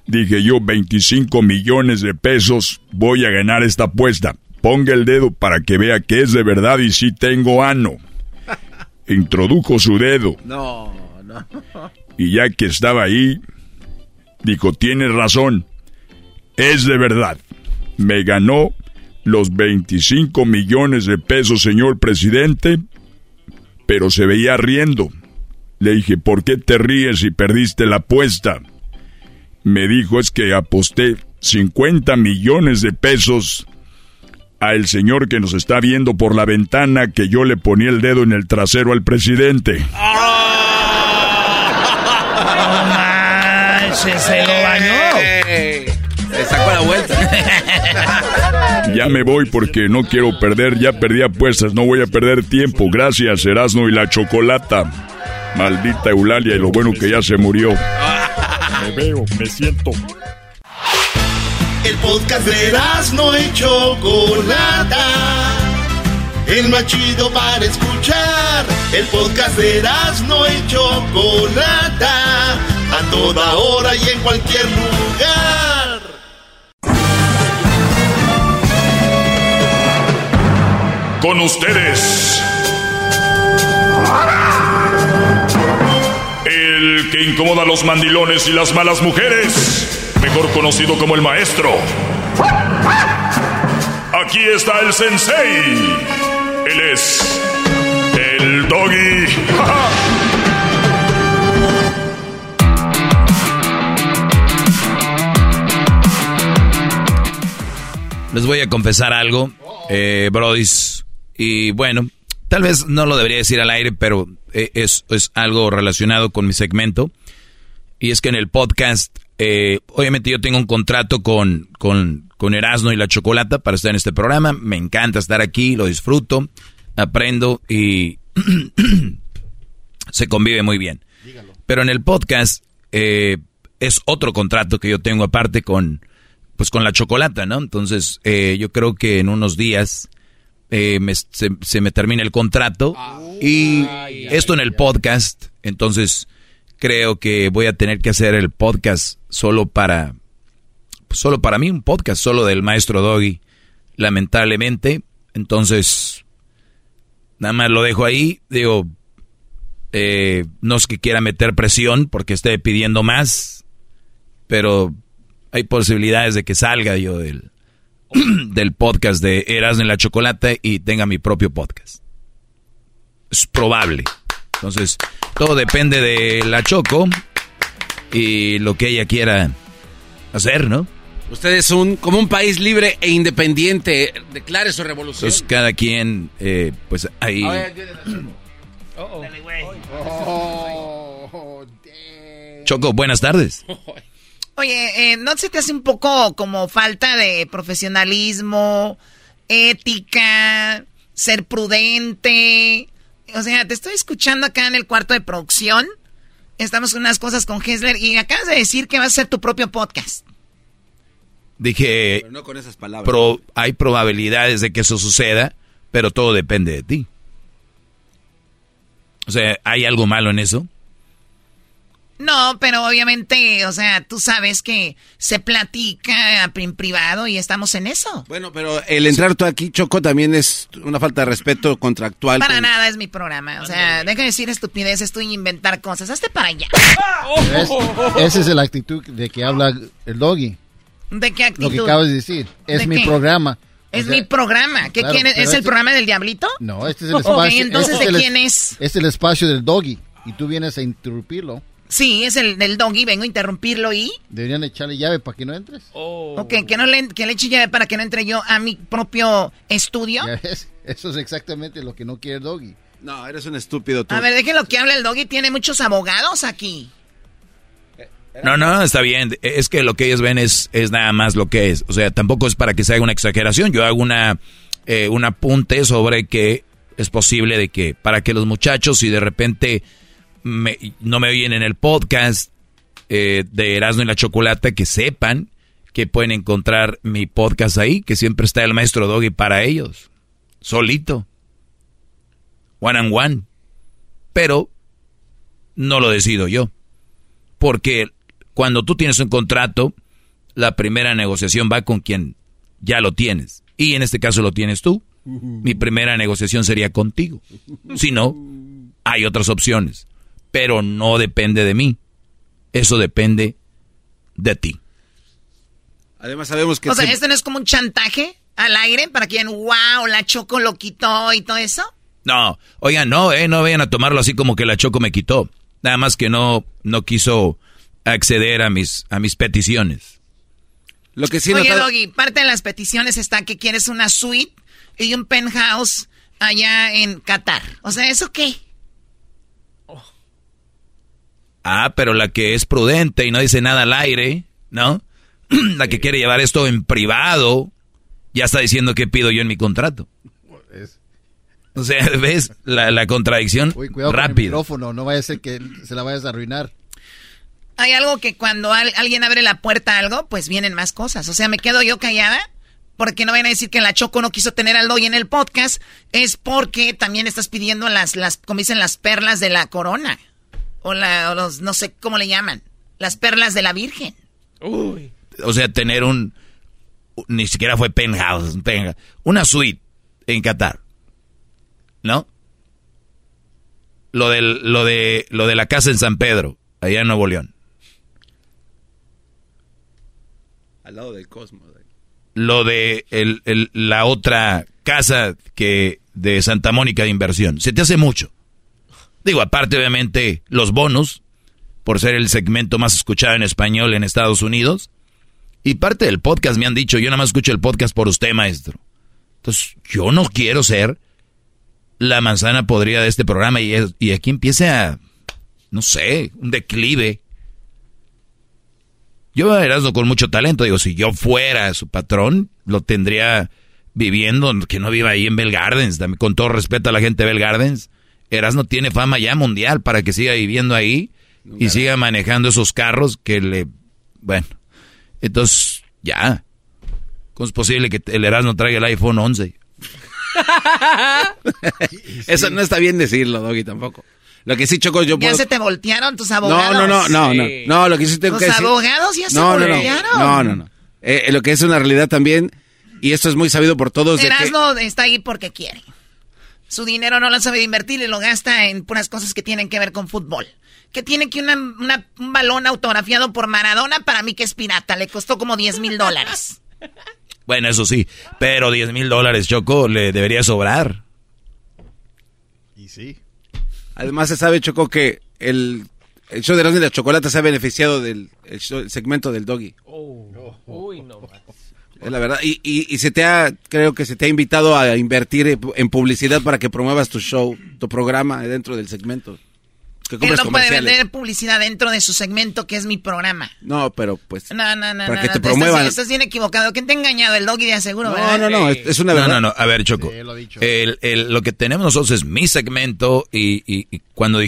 Dije yo, 25 millones de pesos, voy a ganar esta apuesta. Ponga el dedo para que vea que es de verdad y si tengo ano. Introdujo su dedo. No, no. Y ya que estaba ahí, dijo, tienes razón, es de verdad. Me ganó los 25 millones de pesos, señor presidente, pero se veía riendo. Le dije, ¿por qué te ríes si perdiste la apuesta? Me dijo, es que aposté 50 millones de pesos al señor que nos está viendo por la ventana que yo le ponía el dedo en el trasero al presidente. se lo bañó. Se sacó la vuelta. Ya me voy porque no quiero perder, ya perdí apuestas, no voy a perder tiempo. Gracias, Erasno y la chocolata. Maldita Eulalia y lo bueno que ya se murió. Me veo, me siento. El podcast de Erasno y chocolata. El más chido para escuchar. El podcast de Erasno y chocolata. A toda hora y en cualquier lugar. Con ustedes. El que incomoda a los mandilones y las malas mujeres. Mejor conocido como el maestro. Aquí está el sensei. Él es el doggy. Les voy a confesar algo, eh, brodis. Y bueno, tal vez no lo debería decir al aire, pero eh, es, es algo relacionado con mi segmento. Y es que en el podcast, eh, obviamente yo tengo un contrato con, con, con Erasmo y la Chocolata para estar en este programa. Me encanta estar aquí, lo disfruto, aprendo y se convive muy bien. Pero en el podcast eh, es otro contrato que yo tengo aparte con, pues con la Chocolata, ¿no? Entonces eh, yo creo que en unos días eh, me- se, se me termina el contrato. Y esto en el podcast, entonces creo que voy a tener que hacer el podcast solo para, solo para mí, un podcast solo del maestro Doggy, lamentablemente. Entonces, nada más lo dejo ahí, digo, eh, no es que quiera meter presión porque esté pidiendo más, pero hay posibilidades de que salga yo del, del podcast de Erasmo en la Chocolata y tenga mi propio podcast. Es probable. Entonces, todo depende de la Choco y lo que ella quiera hacer, ¿no? Usted es un, como un país libre e independiente. Declare su revolución. Entonces, cada quien, eh, pues ahí... Choco, buenas tardes. Oye, eh, ¿no se te hace un poco como falta de profesionalismo, ética, ser prudente? O sea, te estoy escuchando acá en el cuarto de producción. Estamos con unas cosas con Hessler y acabas de decir que vas a hacer tu propio podcast. Dije, Pero no con esas palabras. pro- hay probabilidades de que eso suceda, pero todo depende de ti. O sea, ¿hay algo malo en eso? No, pero obviamente, o sea, tú sabes que se platica en privado y estamos en eso. Bueno, pero el entrar tú aquí, Choco, también es una falta de respeto contractual. Para nada es mi programa. O sea, deja de decir estupideces tú y inventar cosas. Hazte para allá. Esa es la actitud de que habla el doggy. ¿De qué actitud? Lo que acabas de decir. Es ¿De mi qué? programa. Es O sea, mi programa. ¿Qué claro, pero ¿Es el este- programa del diablito? No, este es el espacio. entonces, este ¿de el es- quién es? Es el espacio del doggy. Y tú vienes a interrumpirlo. Sí, es el del doggy. Vengo a interrumpirlo y... Deberían echarle llave para que no entres. Ok, que, no le, que le eche llave para que no entre yo a mi propio estudio. Ya ves, Eso es exactamente lo que no quiere el doggy. No, eres un estúpido tú. A ver, déjenlo que hable el doggy. Tiene muchos abogados aquí. No, no, está bien. Es que lo que ellos ven es, es nada más lo que es. O sea, tampoco es para que se haga una exageración. Yo hago una, eh, un apunte sobre que es posible de que para que los muchachos, si de repente me- no me oyen en el podcast eh, de Erasmo y la Chocolata, que sepan que pueden encontrar mi podcast ahí, que siempre está el maestro Doggy para ellos. Solito. One and one. Pero no lo decido yo. Porque cuando tú tienes un contrato, la primera negociación va con quien ya lo tienes. Y en este caso lo tienes tú. Mi primera negociación sería contigo. Si no, hay otras opciones. Pero no depende de mí. Eso depende de ti. Además sabemos que... O sea, se- ¿esto no es como un chantaje al aire para que digan, wow, la Choco lo quitó y todo eso? No, oigan, no, eh, no vayan a tomarlo así como que la Choco me quitó. Nada más que no, no quiso acceder a mis, a mis peticiones. Lo que sí Oye, notado- Doggy, parte de las peticiones está que quieres una suite y un penthouse allá en Qatar. O sea, ¿eso qué? Ah, pero la que es prudente y no dice nada al aire, ¿no? la que quiere llevar esto en privado, ya está diciendo qué pido yo en mi contrato. O sea, ¿ves la, la contradicción? Uy, cuidado con el micrófono, no vaya a ser que se la vayas a arruinar. Hay algo que cuando al- alguien abre la puerta a algo, pues vienen más cosas. O sea, me quedo yo callada porque no vayan a decir que la Choco no quiso tener al Doggy en el podcast. Es porque también estás pidiendo las, las como dicen, las perlas de la corona. O, la, o los, no sé cómo le llaman. Las perlas de la Virgen. O sea, tener un... Ni siquiera fue penthouse, un penthouse, una suite en Qatar. ¿No? Lo, del, lo, de, lo de la casa en San Pedro, allá en Nuevo León. Al lado del cosmos. lo de el- el- la otra casa que de Santa Mónica de inversión. Se te hace mucho. Digo, aparte obviamente los bonos, por ser el segmento más escuchado en español en Estados Unidos. Y parte del podcast me han dicho, yo nada más escucho el podcast por usted, maestro. Entonces, yo no quiero ser la manzana podrida de este programa y, y aquí empiece a, no sé, un declive. Yo a Erasmo con mucho talento, digo, si yo fuera su patrón, lo tendría viviendo, que no viva ahí en Bell Gardens, con todo respeto a la gente de Bell Gardens. Erasmo tiene fama ya mundial para que siga viviendo ahí y siga manejando esos carros que le... Bueno, entonces, ya. ¿Cómo es posible que el Erasmo traiga el iPhone 11? Eso no está bien decirlo, Doggy, tampoco. Lo que sí, Choco, yo Ya puedo... se te voltearon tus No, abogados. no, no, no, no, no, lo que sí tengo Los que decir... abogados ya se no, no, no, voltearon. no, no, no. Eh, eh, lo que es una realidad también, y esto es muy sabido por todos, de que... Erasmo está ahí porque quiere. Su dinero no lo sabe invertir y lo gasta en puras cosas que tienen que ver con fútbol. Que tiene que una, una- un balón autografiado por Maradona, para mí que es pirata. Le costó como 10 mil dólares. Bueno, eso sí, pero 10 mil dólares, Choco, le debería sobrar. Y sí. Además se sabe, Choco, que el, el show de Erasmo y la Chocolata se ha beneficiado del el show- el segmento del Doggy. Uy, no. Es la verdad. Y, y, y se te ha, creo que se te ha invitado a invertir en pu- en publicidad para que promuevas tu show, tu programa dentro del segmento. Que Él no puede vender publicidad dentro de su segmento, que es mi programa. No, pero pues... No, no, no. Para no, que no, te estás- promuevan. Estás, bien equivocado. ¿Quién te ha engañado? El doggy de aseguro, No, ¿verdad? no, no, es, es una No, verdad. no, no, a ver, Choco. El- el- lo que tenemos nosotros es mi segmento y, y- y cuando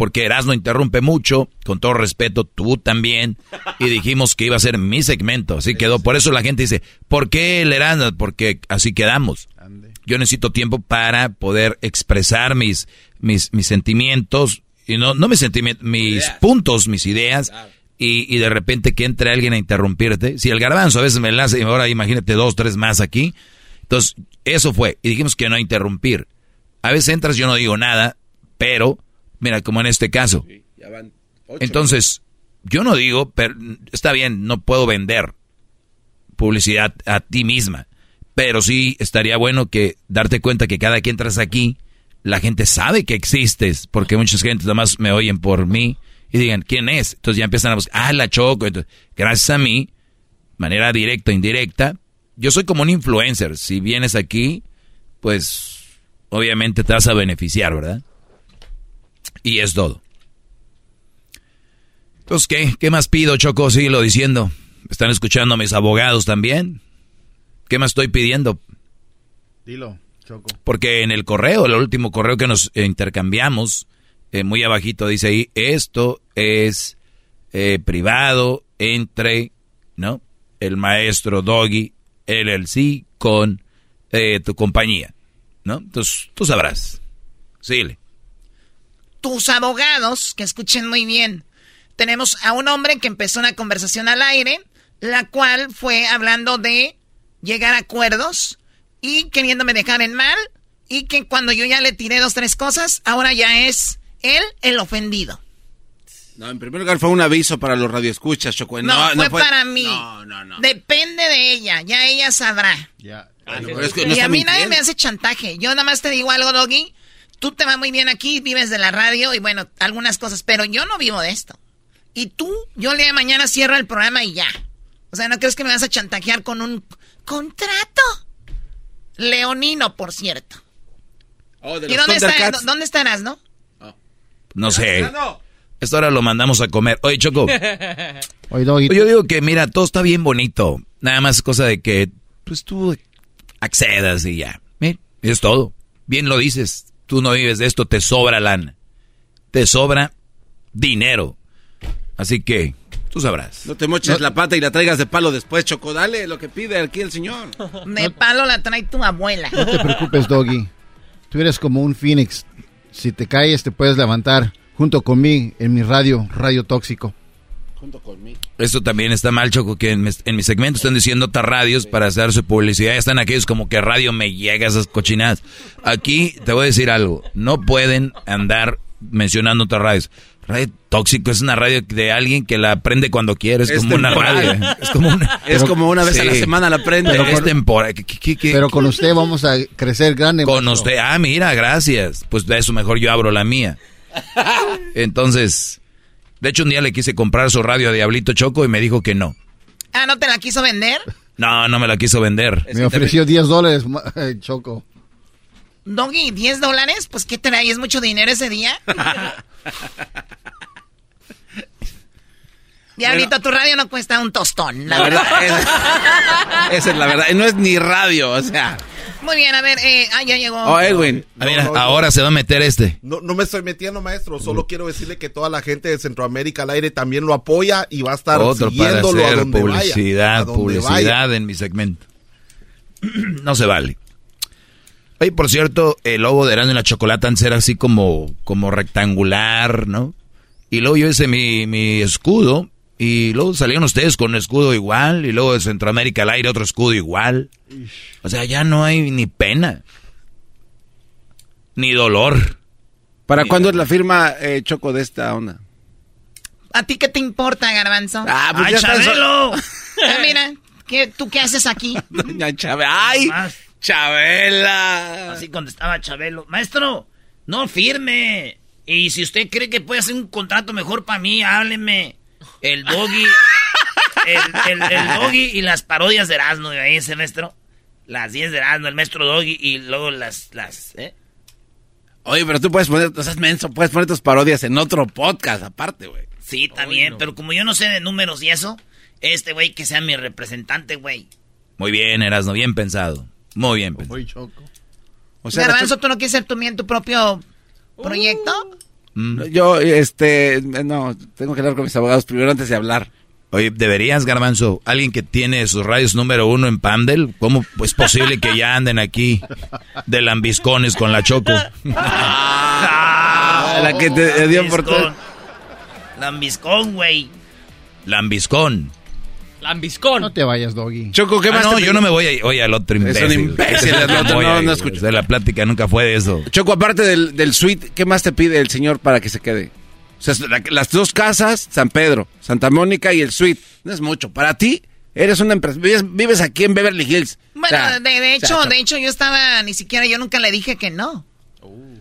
porque Erasmo interrumpe mucho, con todo respeto, tú también, y dijimos que iba a ser mi segmento, así quedó. Por eso la gente dice, ¿por qué el Erasmo? Porque así quedamos. Yo necesito tiempo para poder expresar mis, mis, mis sentimientos y no, no mis sentimientos, mis puntos, mis ideas, y, y, de repente que entre alguien a interrumpirte. Si el garbanzo a veces me enlaza y ahora imagínate dos, tres más aquí. Entonces, eso fue. Y dijimos que no interrumpir. A veces entras, yo no digo nada, pero, mira, como en este caso. Entonces, yo no digo, pero está bien, no puedo vender publicidad a ti misma. Pero sí estaría bueno que darte cuenta que cada que entras aquí, la gente sabe que existes, porque muchas gente nada más me oyen por mí y digan, ¿quién es? Entonces ya empiezan a buscar, ah, la Choco. Entonces, gracias a mí, manera directa o indirecta, yo soy como un influencer. Si vienes aquí, pues obviamente te vas a beneficiar, ¿verdad? Y es todo. Entonces, ¿qué? ¿Qué más pido, Choco? lo diciendo. ¿Están escuchando a mis abogados también? ¿Qué más estoy pidiendo? Dilo, Choco. Porque en el correo, el último correo que nos intercambiamos, eh, muy abajito dice ahí, esto es eh, privado entre, ¿no? El maestro Doggy, LLC, con eh, tu compañía, ¿no? Entonces, tú sabrás. Síguele. Tus abogados, que escuchen muy bien. Tenemos a un hombre que empezó una conversación al aire, la cual fue hablando de llegar a acuerdos y queriéndome dejar en mal y que cuando yo ya le tiré dos, tres cosas, ahora ya es él el ofendido. No, en primer lugar fue un aviso para los radioescuchas, Choco. No, no, fue, para mí. No, no, no. Depende de ella, ya ella sabrá. Ya. y a mí nadie me hace chantaje. Yo nada más te digo algo, Doggy. Tú te vas muy bien aquí, vives de la radio y bueno, algunas cosas, pero yo no vivo de esto. Y tú, yo el día de mañana cierro el programa y ya. O sea, ¿no crees que me vas a chantajear con un contrato? Leonino, por cierto. Oh, ¿Y dónde, está, dónde estarás, no? No sé. Esto ahora lo mandamos a comer. Oye, Choco. Oye, Yo digo que, mira, todo está bien bonito. Nada más es cosa de que, pues tú accedas y ya. es todo. Bien lo dices. Tú no vives de esto, te sobra lana. Te sobra dinero. Así que, tú sabrás. No te moches la pata y la traigas de palo después, Choco. Dale lo que pide aquí el señor. De palo la trae tu abuela. No te preocupes, Doggy. Tú eres como un phoenix. Si te caes, te puedes levantar junto con mí en mi radio, Radio Tóxico. Junto conmigo. Esto también está mal, Choco, que en, mi segmento están diciendo otras radios para hacer su publicidad. Están aquellos como que radio me llega esas cochinadas. Aquí te voy a decir algo. No pueden andar mencionando otras radios. Radio Tóxico es una radio de alguien que la aprende cuando quiere. Es, como una radio. Es como una, es como una vez a la semana la aprende. Pero es temporal. Pero con usted vamos a crecer grande. Con usted. Ah, mira, gracias. Pues de eso mejor yo abro la mía. Entonces, de hecho un día le quise comprar su radio a Diablito Choco y me dijo que no. Ah, ¿no te la quiso vender? No, no me la quiso vender. Me ofreció 10 dólares, Choco. Doggy, ¿10 dólares? Pues ¿qué traes? ¿Es mucho dinero ese día? Diablito, tu radio no cuesta un tostón. La, verdad. esa es la verdad. No es ni radio, o sea. Muy bien, a ver, eh, ah, ya llegó. Oh, Edwin. ahora se va a meter este. No, no me estoy metiendo, maestro. Solo quiero decirle que toda la gente de Centroamérica al aire también lo apoya y va a estar Otro siguiéndolo para a donde publicidad, publicidad en mi segmento. no se vale. Oye, por cierto, el logo de Erasmo y la Chocolata antes era así como, como rectangular, ¿no? Y luego yo hice mi, mi escudo y luego salieron ustedes con un escudo igual. Y luego de Centroamérica al aire otro escudo igual. O sea, ya no hay ni pena. Ni dolor. ¿Para cuándo es la firma eh, Choco de esta onda? ¿A ti qué te importa, Garbanzo? Ah, pues ¡Ay, Chabelo! Ah, mira, ¿qué, ¿tú qué haces aquí? Doña Chabela. ¡Ay! ¡Chabela! Así contestaba Chabelo. Maestro, no firme. Y si usted cree que puede hacer un contrato mejor para mí, hábleme el doggy, el, el, doggy y las parodias de Erasmo de ahí, ese maestro. Las 10 de Erasmo, el maestro doggy y luego las, las, ¿eh? Oye, pero tú puedes poner, tú menso, puedes poner tus parodias en otro podcast aparte, güey. Sí, también, pero como yo no sé de números y eso, este güey que sea mi representante, güey. Muy bien, Erasmo, bien pensado. Muy bien pensado. choco. O sea, Garbanzo, ¿tú no quieres ser tú en tu propio proyecto? Mm. Yo, este, no, tengo que hablar con mis abogados primero antes de hablar. Oye, deberías, Garbanzo, alguien que tiene sus radios número uno en Pandel, ¿cómo es posible que ya anden aquí de lambiscones con la Choco? Ah, la que te dio por todo. Lambiscón, güey. Lambiscón. Lambiscón. No te vayas, Doggy. Choco, ¿qué Ah, más no, te yo no me voy a Oye, al otro imbécil. un imbécil, el otro, no, no escucho. De la plática nunca fue de eso. Choco, aparte del, del suite, ¿qué más te pide el señor para que se quede? O sea, la- las dos casas, San Pedro, Santa Mónica y el suite. No es mucho. Para ti, eres una empresa. Vives, vives aquí en Beverly Hills. Bueno, O sea, de, de o sea, hecho, de hecho yo estaba, ni siquiera yo nunca le dije que no.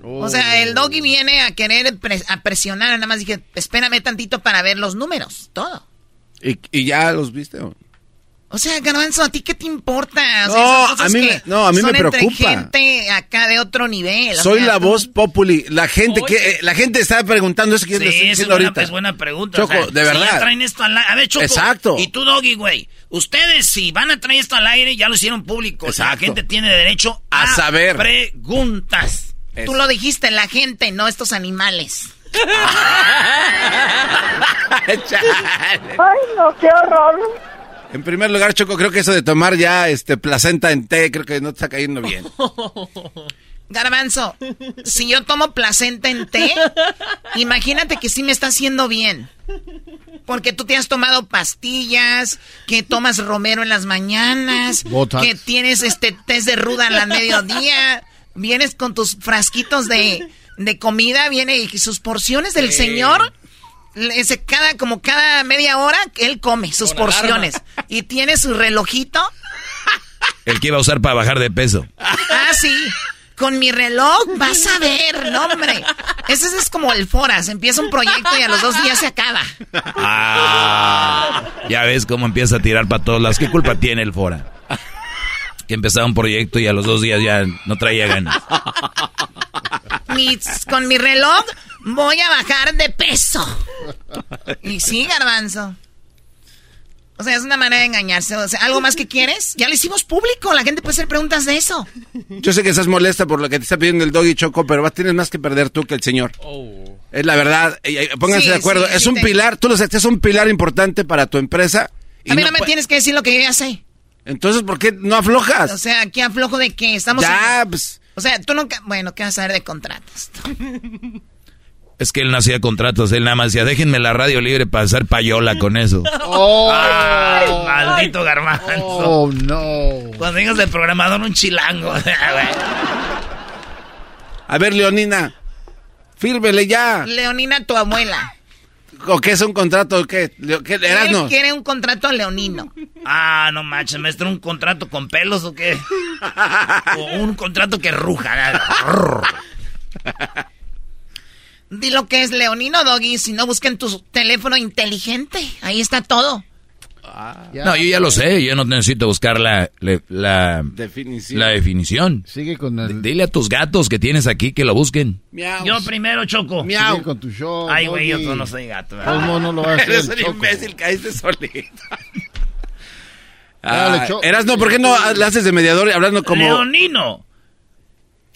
O sea, el doggy viene a querer a presionar, nada más dije, espérame tantito para ver los números, todo. ¿Y, y ya los viste? o? O sea, Garbanzo, ¿a ti qué te importa? O sea, No, cosas a mí que no, a mí me son entre preocupa. gente acá de otro nivel. o Soy sea, la tú- voz populi. La gente que eh, la gente está preguntando eso que yo Sí, te estoy esa es diciendo buena, ahorita. es buena pregunta. Choco, o sea, de si verdad. ya traen esto al aire. A ver, Choco. Exacto. Y tú, Doggy, güey. Ustedes, si van a traer esto al aire, ya lo hicieron público. La Exacto. gente tiene derecho a, A saber. preguntas. Tú lo dijiste, la gente, no estos animales. Ay, no, qué horror. En primer lugar, Choco, creo que eso de tomar ya este placenta en té, creo que no te está cayendo bien. Garbanzo, si yo tomo placenta en té, imagínate que sí me está haciendo bien. Porque tú te has tomado pastillas, que tomas romero en las mañanas, Botox. que tienes este test de ruda al mediodía, vienes con tus frasquitos de, de comida, viene y sus porciones del señor, le- se- cada, como cada media hora, él come sus Con alarma. porciones. Y tiene su relojito. El que iba a usar para bajar de peso. Ah, sí. Con mi reloj, vas a ver, no, hombre. Ese es como el Foras. Empieza un proyecto y a los dos días se acaba. Ah, ya ves cómo empieza a tirar para todos lados. ¿Qué culpa tiene el Fora? Que empezaba un proyecto y a los dos días ya no traía ganas. Mis- con mi reloj voy a bajar de peso. Y sí, garbanzo. O sea, es una manera de engañarse. O sea, ¿algo más que quieres? Ya lo hicimos público. La gente puede hacer preguntas de eso. Yo sé que estás molesta por lo que te está pidiendo el doggy Choco, pero vas, tienes más que perder tú que el señor. Es la verdad. Pónganse Sí, de acuerdo. sí, es sí un pilar, tú lo sabes, es un pilar importante para tu empresa. y A mí no, me tienes que decir lo que yo ya sé. Entonces, ¿por qué no aflojas? O sea, aquí aflojo de que estamos... Ya, en- pues. O sea, tú nunca... Bueno, ¿qué vas a saber de contratos? Es que él no hacía contratos, él nada más decía, déjenme la radio libre para hacer payola con eso. Oh, Ay, maldito garbanzo. oh, no. Cuando digas del programador, un chilango. A ver, Leonina, fírmele ya. Leonina, tu abuela. ¿O qué es un contrato? ¿Qué? ¿Qué? Él Erasno. quiere un contrato leonino. ah, no manches, maestro, ¿un contrato con pelos o qué? o un contrato que ruja. Di lo que es leonino, Doggy. Si no, busquen tu teléfono inteligente. Ahí está todo. No, yo ya lo sé, yo no necesito buscar la, la, la, Definición. la definición. Sigue con el... Dile a tus gatos que tienes aquí que lo busquen. Miau. Yo primero, Choco. Sigue con tu show. Ay, güey, yo no soy gato. Modos no lo va a hacer Eres el un Choco. imbécil, caíste solito. Dale, Ah, Cho- Erasno, ¿por qué no le haces de mediador hablando como... Leonino.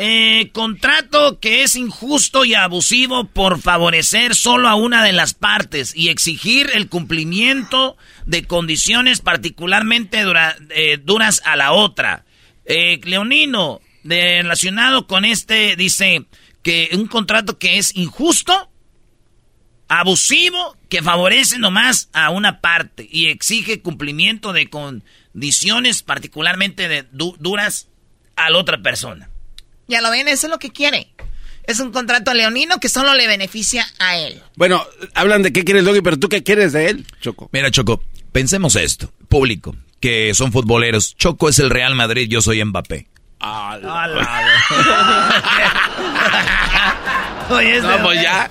Eh, contrato que es injusto y abusivo por favorecer solo a una de las partes y exigir el cumplimiento de condiciones particularmente eh, duras a la otra. Eh, Leonino, relacionado con este, dice que un contrato que es injusto, abusivo, que favorece nomás a una parte y exige cumplimiento de condiciones particularmente duras a la otra persona. Ya lo ven, eso es lo que quiere. Es un contrato leonino que solo le beneficia a él. Bueno, hablan de qué quiere el doggy, pero tú qué quieres de él, Choco. Mira, Choco, pensemos esto, público, que son futboleros. Choco es el Real Madrid, yo soy Mbappé. Oye, No, pues ya.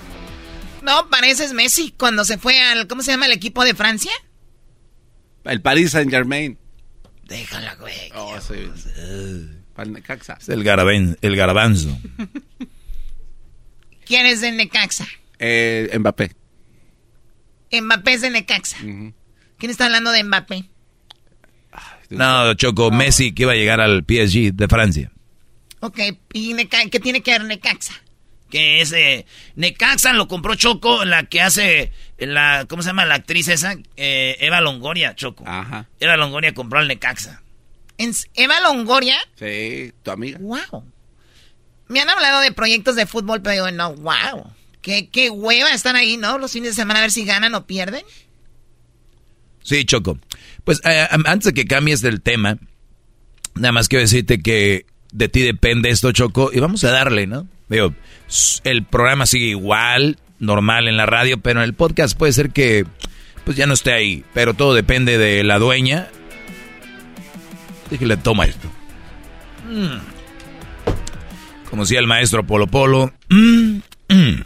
No, pareces Messi cuando se fue al... ¿Cómo se llama el equipo de Francia? El Paris Saint Germain. Déjala, güey. Oh, sí. Necaxa. Es el, garaben- el garbanzo. ¿Quién es de Necaxa? Eh, Mbappé. Mbappé es de Necaxa. ¿Quién está hablando de Mbappé? No, Choco, Messi que iba a llegar al PSG de Francia. Ok, ¿y Neca- qué tiene que ver Necaxa? que es eh, Necaxa, lo compró Choco, la que hace, la, ¿cómo se llama la actriz esa? Eh, Eva Longoria, Choco. Ajá. Eva Longoria compró al Necaxa. ¿Eva Longoria? Sí, tu amiga. Wow. Me han hablado de proyectos de fútbol, pero digo, no, wow. Qué, qué hueva están ahí, ¿no? Los fines de semana a ver si ganan o pierden. Sí, Choco. Pues eh, antes de que cambies del tema, nada más quiero decirte que de ti depende esto, Choco, y vamos a darle, ¿no? Digo, el programa sigue igual, normal en la radio, pero en el podcast puede ser que pues ya no esté ahí, pero todo depende de la dueña. Déjale, toma esto. Mm. Como decía el maestro Polo Polo. Mm, mm.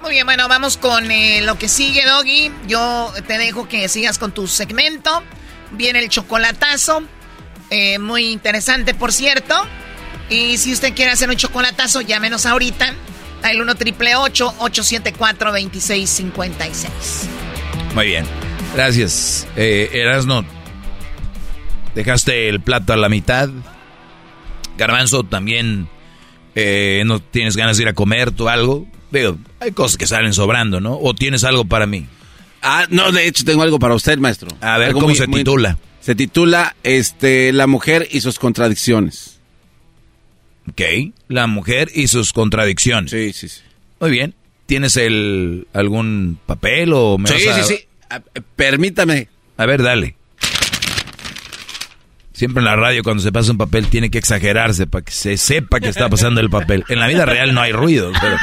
Muy bien, bueno, vamos con eh, lo que sigue, Doggy. Yo te dejo que sigas con tu segmento. Viene el chocolatazo. Eh, muy interesante, por cierto. Y si usted quiere hacer un chocolatazo, llámenos ahorita al 1 triple 874 2656. Muy bien. Gracias. Eh, Erasno, dejaste el plato a la mitad. Garbanzo, también eh, no tienes ganas de ir a comer tú algo. Veo, hay cosas que salen sobrando, ¿no? ¿O tienes algo para mí? Ah, no, de hecho tengo algo para usted, maestro. A ver, ¿cómo se titula? se titula este, La mujer y sus contradicciones. Ok, La mujer y sus contradicciones. Sí, sí, sí. Muy bien. ¿Tienes el algún papel o me Sí, sí, sí. Permítame. A ver, dale. Siempre en la radio cuando se pasa un papel tiene que exagerarse para que se sepa que está pasando el papel. En la vida real no hay ruido, pero...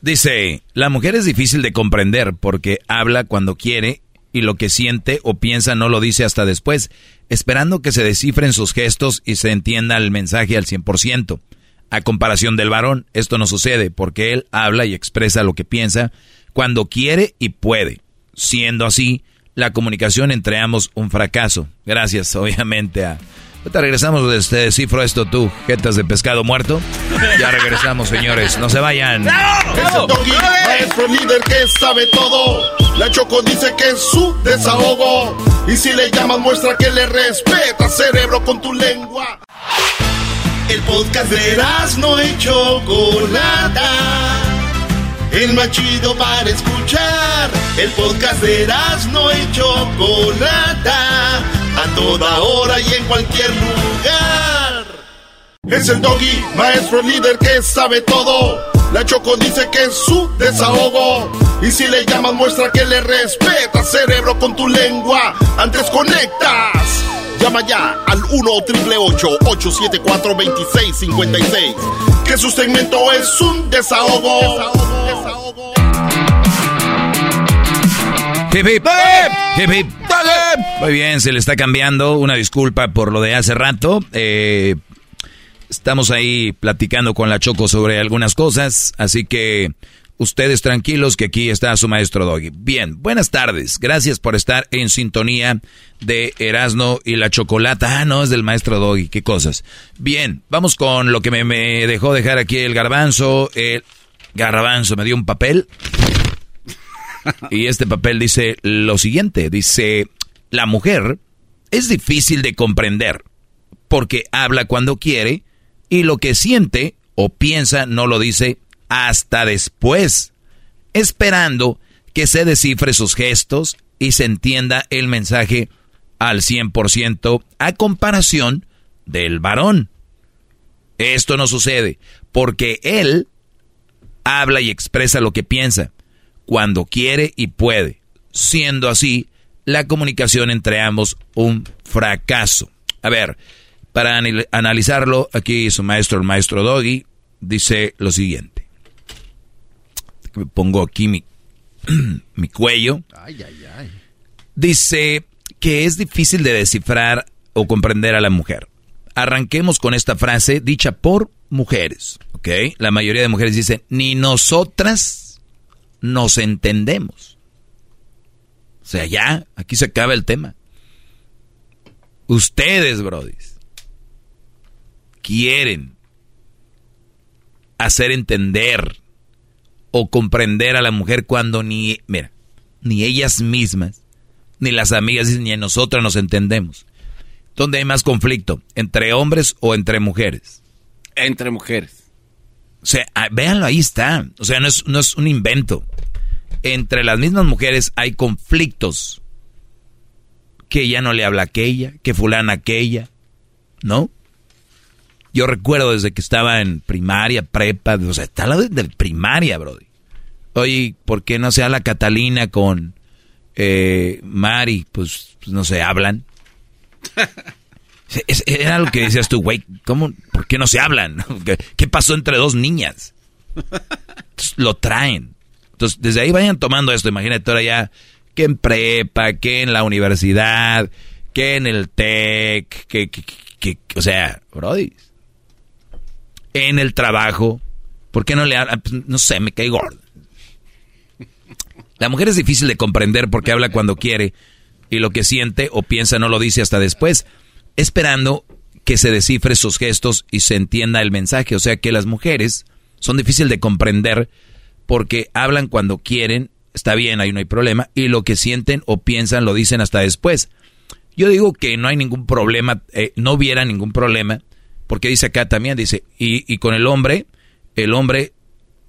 Dice, la mujer es difícil de comprender porque habla cuando quiere y lo que siente o piensa no lo dice hasta después, esperando que se descifren sus gestos y se entienda el mensaje al 100%. A comparación del varón, esto no sucede porque él habla y expresa lo que piensa cuando quiere y puede. Siendo así, la comunicación entre ambos un fracaso. Gracias, obviamente, a... Ahorita regresamos, este, descifro esto tú, jetas de pescado muerto. Ya regresamos, señores, no se vayan. Es el doggy, maestro líder que sabe todo. La Choco dice que es su desahogo. Y si le llamas, muestra que le respeta, cerebro, con tu lengua. El podcast de no y Chocolata. El más chido para escuchar. El podcast de no y Chocolata. A toda hora y en cualquier lugar. Es el doggy, maestro líder que sabe todo. La Choco dice que es su desahogo. Y si le llamas, muestra que le respeta, cerebro, con tu lengua. Antes conectas. Llama ya al 1-888-874-2656. Que su segmento es un desahogo. Desahogo, Hip, hip. Hip, hip. Muy bien, se le está cambiando. Una disculpa por lo de hace rato. Eh, estamos ahí platicando con la Choco sobre algunas cosas, así que ustedes tranquilos que aquí está su maestro Doggy. Bien, buenas tardes. Gracias por estar en sintonía de Erasno y la Chocolata. Ah, no, es del maestro Doggy. Qué cosas. Bien, vamos con lo que me, me dejó dejar aquí el garbanzo. El garbanzo me dio un papel. Y este papel dice lo siguiente. Dice, la mujer es difícil de comprender porque habla cuando quiere y lo que siente o piensa no lo dice hasta después, esperando que se descifre sus gestos y se entienda el mensaje al 100% a comparación del varón. Esto no sucede porque él habla y expresa lo que piensa cuando quiere y puede, siendo así la comunicación entre ambos un fracaso. A ver, para analizarlo, aquí su maestro, el maestro Doggy, dice lo siguiente. Me pongo aquí mi, mi cuello. Dice que es difícil de descifrar o comprender a la mujer. Arranquemos con esta frase dicha por mujeres, ¿ok? La mayoría de mujeres dicen, ni nosotras nos entendemos. O sea, ya, aquí se acaba el tema. Ustedes, brodis, quieren hacer entender o comprender a la mujer cuando ni, mira, ni ellas mismas, Ni las amigas ni nosotras nos entendemos. ¿Dónde hay más conflicto? ¿Entre hombres o entre mujeres? Entre mujeres. O sea, ah, véanlo, ahí está. O sea, no es, no es un invento. Entre las mismas mujeres hay conflictos. Que ya no le habla a aquella, que fulana aquella, ¿no? Yo recuerdo desde que estaba en primaria, prepa, o sea, está la de primaria, Brody. Oye, ¿por qué no se habla Catalina con eh, Mari? Pues, pues, no se hablan. Era lo que decías tú, güey, ¿cómo, ¿por qué no se hablan? ¿Qué, pasó entre dos niñas? lo traen. Entonces, desde ahí vayan tomando esto. Imagínate ahora ya que en prepa, que en la universidad, que en el TEC, que, que o sea, Brody, en el trabajo. ¿Por qué no le habla? Pues, no sé, me cae gordo. La mujer es difícil de comprender porque habla cuando quiere y lo que siente o piensa no lo dice hasta después, esperando que se descifre sus gestos y se entienda el mensaje. O sea que las mujeres son difíciles de comprender porque hablan cuando quieren, está bien, ahí no hay problema, y lo que sienten o piensan lo dicen hasta después. Yo digo que no hay ningún problema, eh, no hubiera ningún problema porque dice acá también, dice, y, con el hombre, el hombre,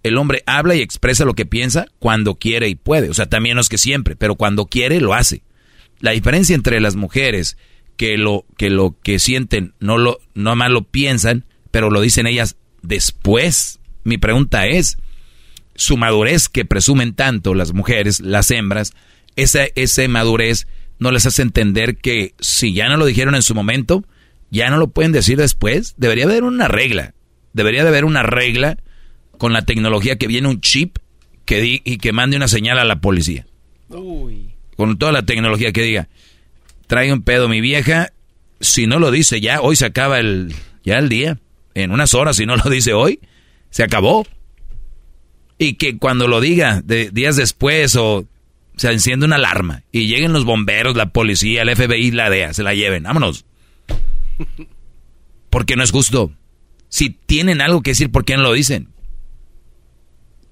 el hombre habla y expresa lo que piensa cuando quiere y puede. O sea, también no es que siempre, pero cuando quiere lo hace. La diferencia entre las mujeres que lo que, lo que sienten no lo no más lo piensan, pero lo dicen ellas después. Mi pregunta es, su madurez que presumen tanto las mujeres, las hembras, esa, esa madurez no les hace entender que si ya no lo dijeron en su momento, ya no lo pueden decir después. Debería haber una regla. Debería de haber una regla con la tecnología que viene un chip que di y que mande una señal a la policía. Con toda la tecnología que diga, trae un pedo mi vieja, si no lo dice ya, hoy se acaba el, ya el día. En unas horas, si no lo dice hoy, se acabó. Y que cuando lo diga de días después o se enciende una alarma y lleguen los bomberos, la policía, el FBI, la DEA, se la lleven, vámonos. Porque no es justo. Si tienen algo que decir, ¿por qué no lo dicen?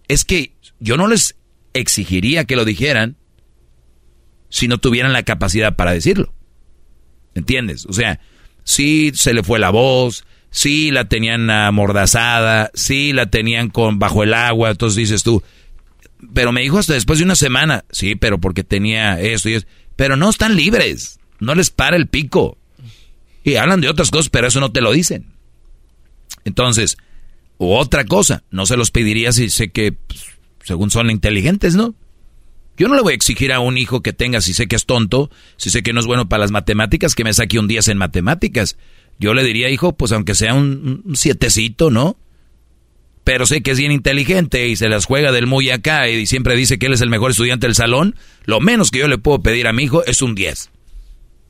Es que yo no les exigiría que lo dijeran si no tuvieran la capacidad para decirlo. ¿Entiendes? O sea, si se le fue la voz, si la tenían amordazada, si la tenían con bajo el agua, entonces dices tú, pero me dijo hasta después de una semana, sí, pero porque tenía esto y eso, pero no están libres, no les para el pico. Y hablan de otras cosas, pero eso no te lo dicen. Entonces, otra cosa, no se los pediría si sé que, pues, según son inteligentes, ¿no? Yo no le voy a exigir a un hijo que tenga, si sé que es tonto, si sé que no es bueno para las matemáticas, que me saque un 10 en matemáticas. Yo le diría, hijo, pues aunque sea un, un sietecito, ¿no? Pero sé que es bien inteligente y se las juega del muy acá y siempre dice que él es el mejor estudiante del salón. Lo menos que yo le puedo pedir a mi hijo es un 10.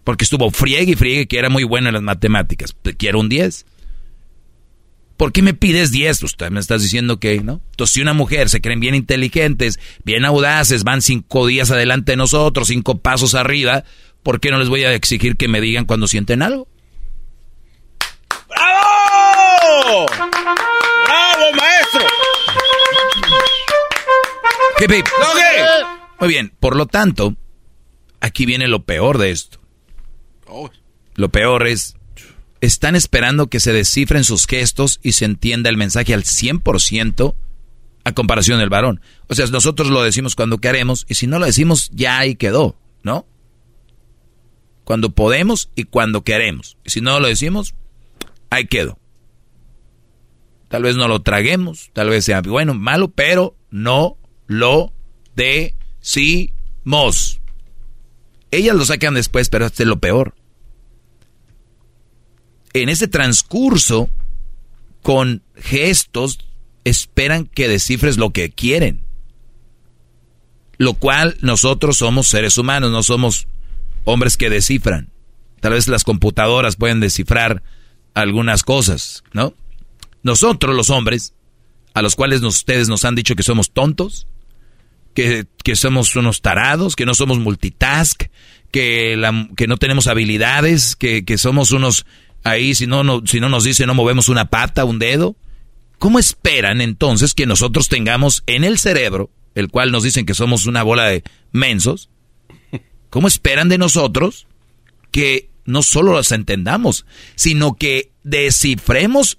Porque estuvo friegue y friegue que era muy bueno en las matemáticas. Quiero un 10. ¿Por qué me pides 10? Usted me estás diciendo que, ¿no? Entonces, si una mujer se creen bien inteligentes, bien audaces, van cinco días adelante de nosotros, cinco pasos arriba, ¿por qué no les voy a exigir que me digan cuando sienten algo? ¡Bravo! ¡Bravo, maestro! ¿Qué, Muy bien, por lo tanto, aquí viene lo peor de esto. Lo peor es, están esperando que se descifren sus gestos y se entienda el mensaje al 100% a comparación del varón. O sea, nosotros lo decimos cuando queremos y si no lo decimos ya ahí quedó, ¿no? Cuando podemos y cuando queremos. Y si no lo decimos, ahí quedó. Tal vez no lo traguemos, tal vez sea bueno, malo, pero no lo decimos. Ellas lo sacan después, pero este es lo peor en ese transcurso, con gestos, esperan que descifres lo que quieren. Lo cual nosotros somos seres humanos, no somos hombres que descifran. Tal vez las computadoras pueden descifrar algunas cosas, ¿no? Nosotros los hombres, a los cuales ustedes nos han dicho que somos tontos, que, somos unos tarados, que no somos multitask, que, que no tenemos habilidades, que, que somos unos Ahí si no, no, si no nos dice no movemos una pata, un dedo. ¿Cómo esperan entonces que nosotros tengamos en el cerebro, el cual nos dicen que somos una bola de mensos, ¿Cómo esperan de nosotros que no solo las entendamos, sino que descifremos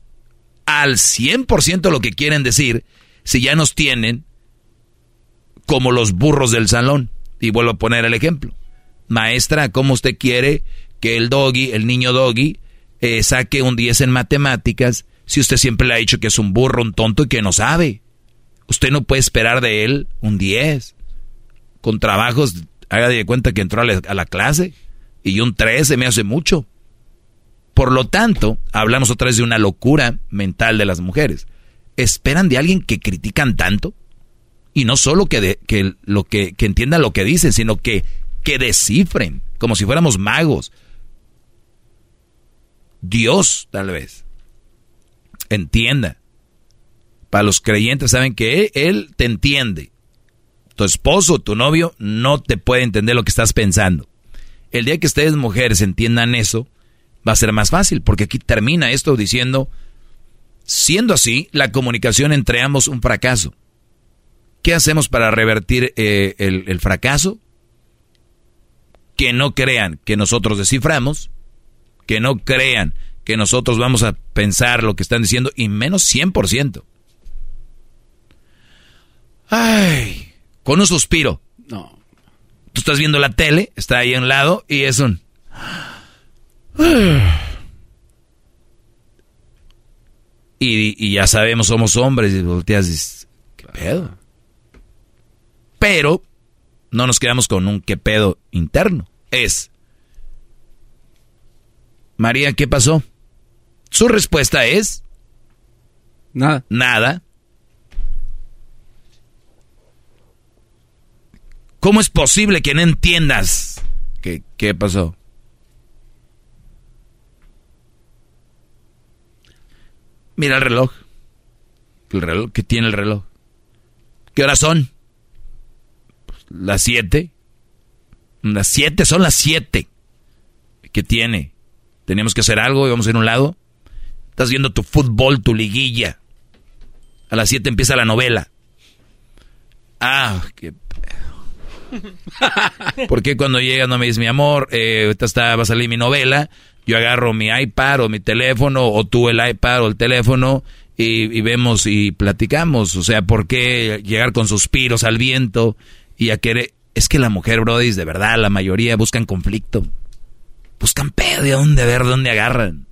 al 100% lo que quieren decir si ya nos tienen como los burros del salón? Y vuelvo a poner el ejemplo. Maestra, ¿cómo usted quiere que el doggy, el niño doggy, eh, saque un 10 en matemáticas si usted siempre le ha dicho que es un burro, un tonto y que no sabe? Usted no puede esperar de él un 10. Con trabajos Haga de cuenta que entró a la, clase y un 13 me hace mucho. Por lo tanto, hablamos otra vez de una locura mental de las mujeres. ¿Esperan de alguien que critican tanto? Y no solo que, que, lo que, que entiendan lo que dicen, sino que, que descifren, como si fuéramos magos. Dios, tal vez. Entienda. Para los creyentes saben que él te entiende tu esposo, tu novio, no te puede entender lo que estás pensando. El día que ustedes mujeres entiendan eso, va a ser más fácil, porque aquí termina esto diciendo, siendo así, la comunicación entre ambos un fracaso. ¿Qué hacemos para revertir eh, el, el fracaso? Que no crean que nosotros desciframos, que no crean que nosotros vamos a pensar lo que están diciendo, y menos 100%. Ay, con un suspiro. No. Tú estás viendo la tele, está ahí a un lado y es un... Y, ya sabemos, somos hombres y volteas y dices, ¿qué pedo? Pero no nos quedamos con un qué pedo interno. Es, María, ¿qué pasó? Su respuesta es... Nada. Nada. ¿Cómo es posible que no entiendas? ¿Qué, qué pasó? Mira el reloj. El reloj, ¿qué tiene el reloj? ¿Qué horas son? Pues, las siete. Las siete, son las siete. ¿Qué tiene? Tenemos que hacer algo y vamos a ir a un lado. Estás viendo tu fútbol, tu liguilla. A las siete empieza la novela. Ah, qué Porque cuando llega no me dices, mi amor, eh, está, va a salir mi novela, yo agarro mi iPad o mi teléfono, o tú el iPad o el teléfono, y, vemos y platicamos. O sea, ¿por qué llegar con suspiros al viento y a querer... Es que la mujer, Brody, de verdad, la mayoría buscan conflicto. Buscan pedo de dónde ver, de dónde agarran.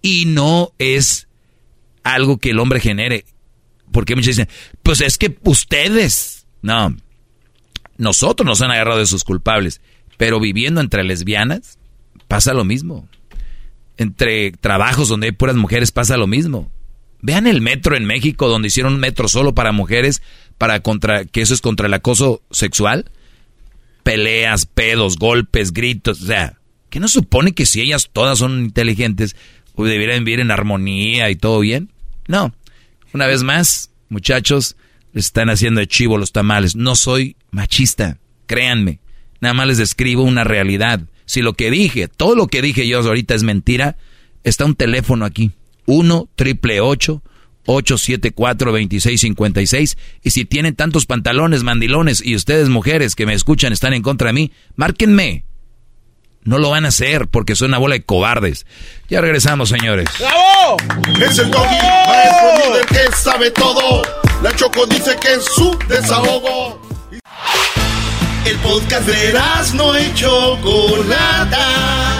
Y no es algo que el hombre genere. Porque muchos dicen, pues es que ustedes. No. Nosotros nos han agarrado de sus culpables. Pero viviendo entre lesbianas, pasa lo mismo. Entre trabajos donde hay puras mujeres, pasa lo mismo. Vean el metro en México, donde hicieron un metro solo para mujeres, para contra, que eso es contra el acoso sexual. Peleas, pedos, golpes, gritos. O sea, ¿qué no supone que si ellas todas son inteligentes, pues deberían vivir en armonía y todo bien? No. Una vez más, muchachos, les están haciendo de chivo los tamales. No soy machista, créanme. Nada más les describo una realidad. Si lo que dije, todo lo que dije yo ahorita es mentira, está un teléfono aquí. 1 triple 874 2656 y si tienen tantos pantalones mandilones y ustedes mujeres que me escuchan están en contra de mí, márquenme. No lo van a hacer porque son una bola de cobardes. Ya regresamos, señores. ¡Bravo! Es el doggy, maestro líder que sabe todo. La Choco dice que es su desahogo. El podcast de no y Chocolata.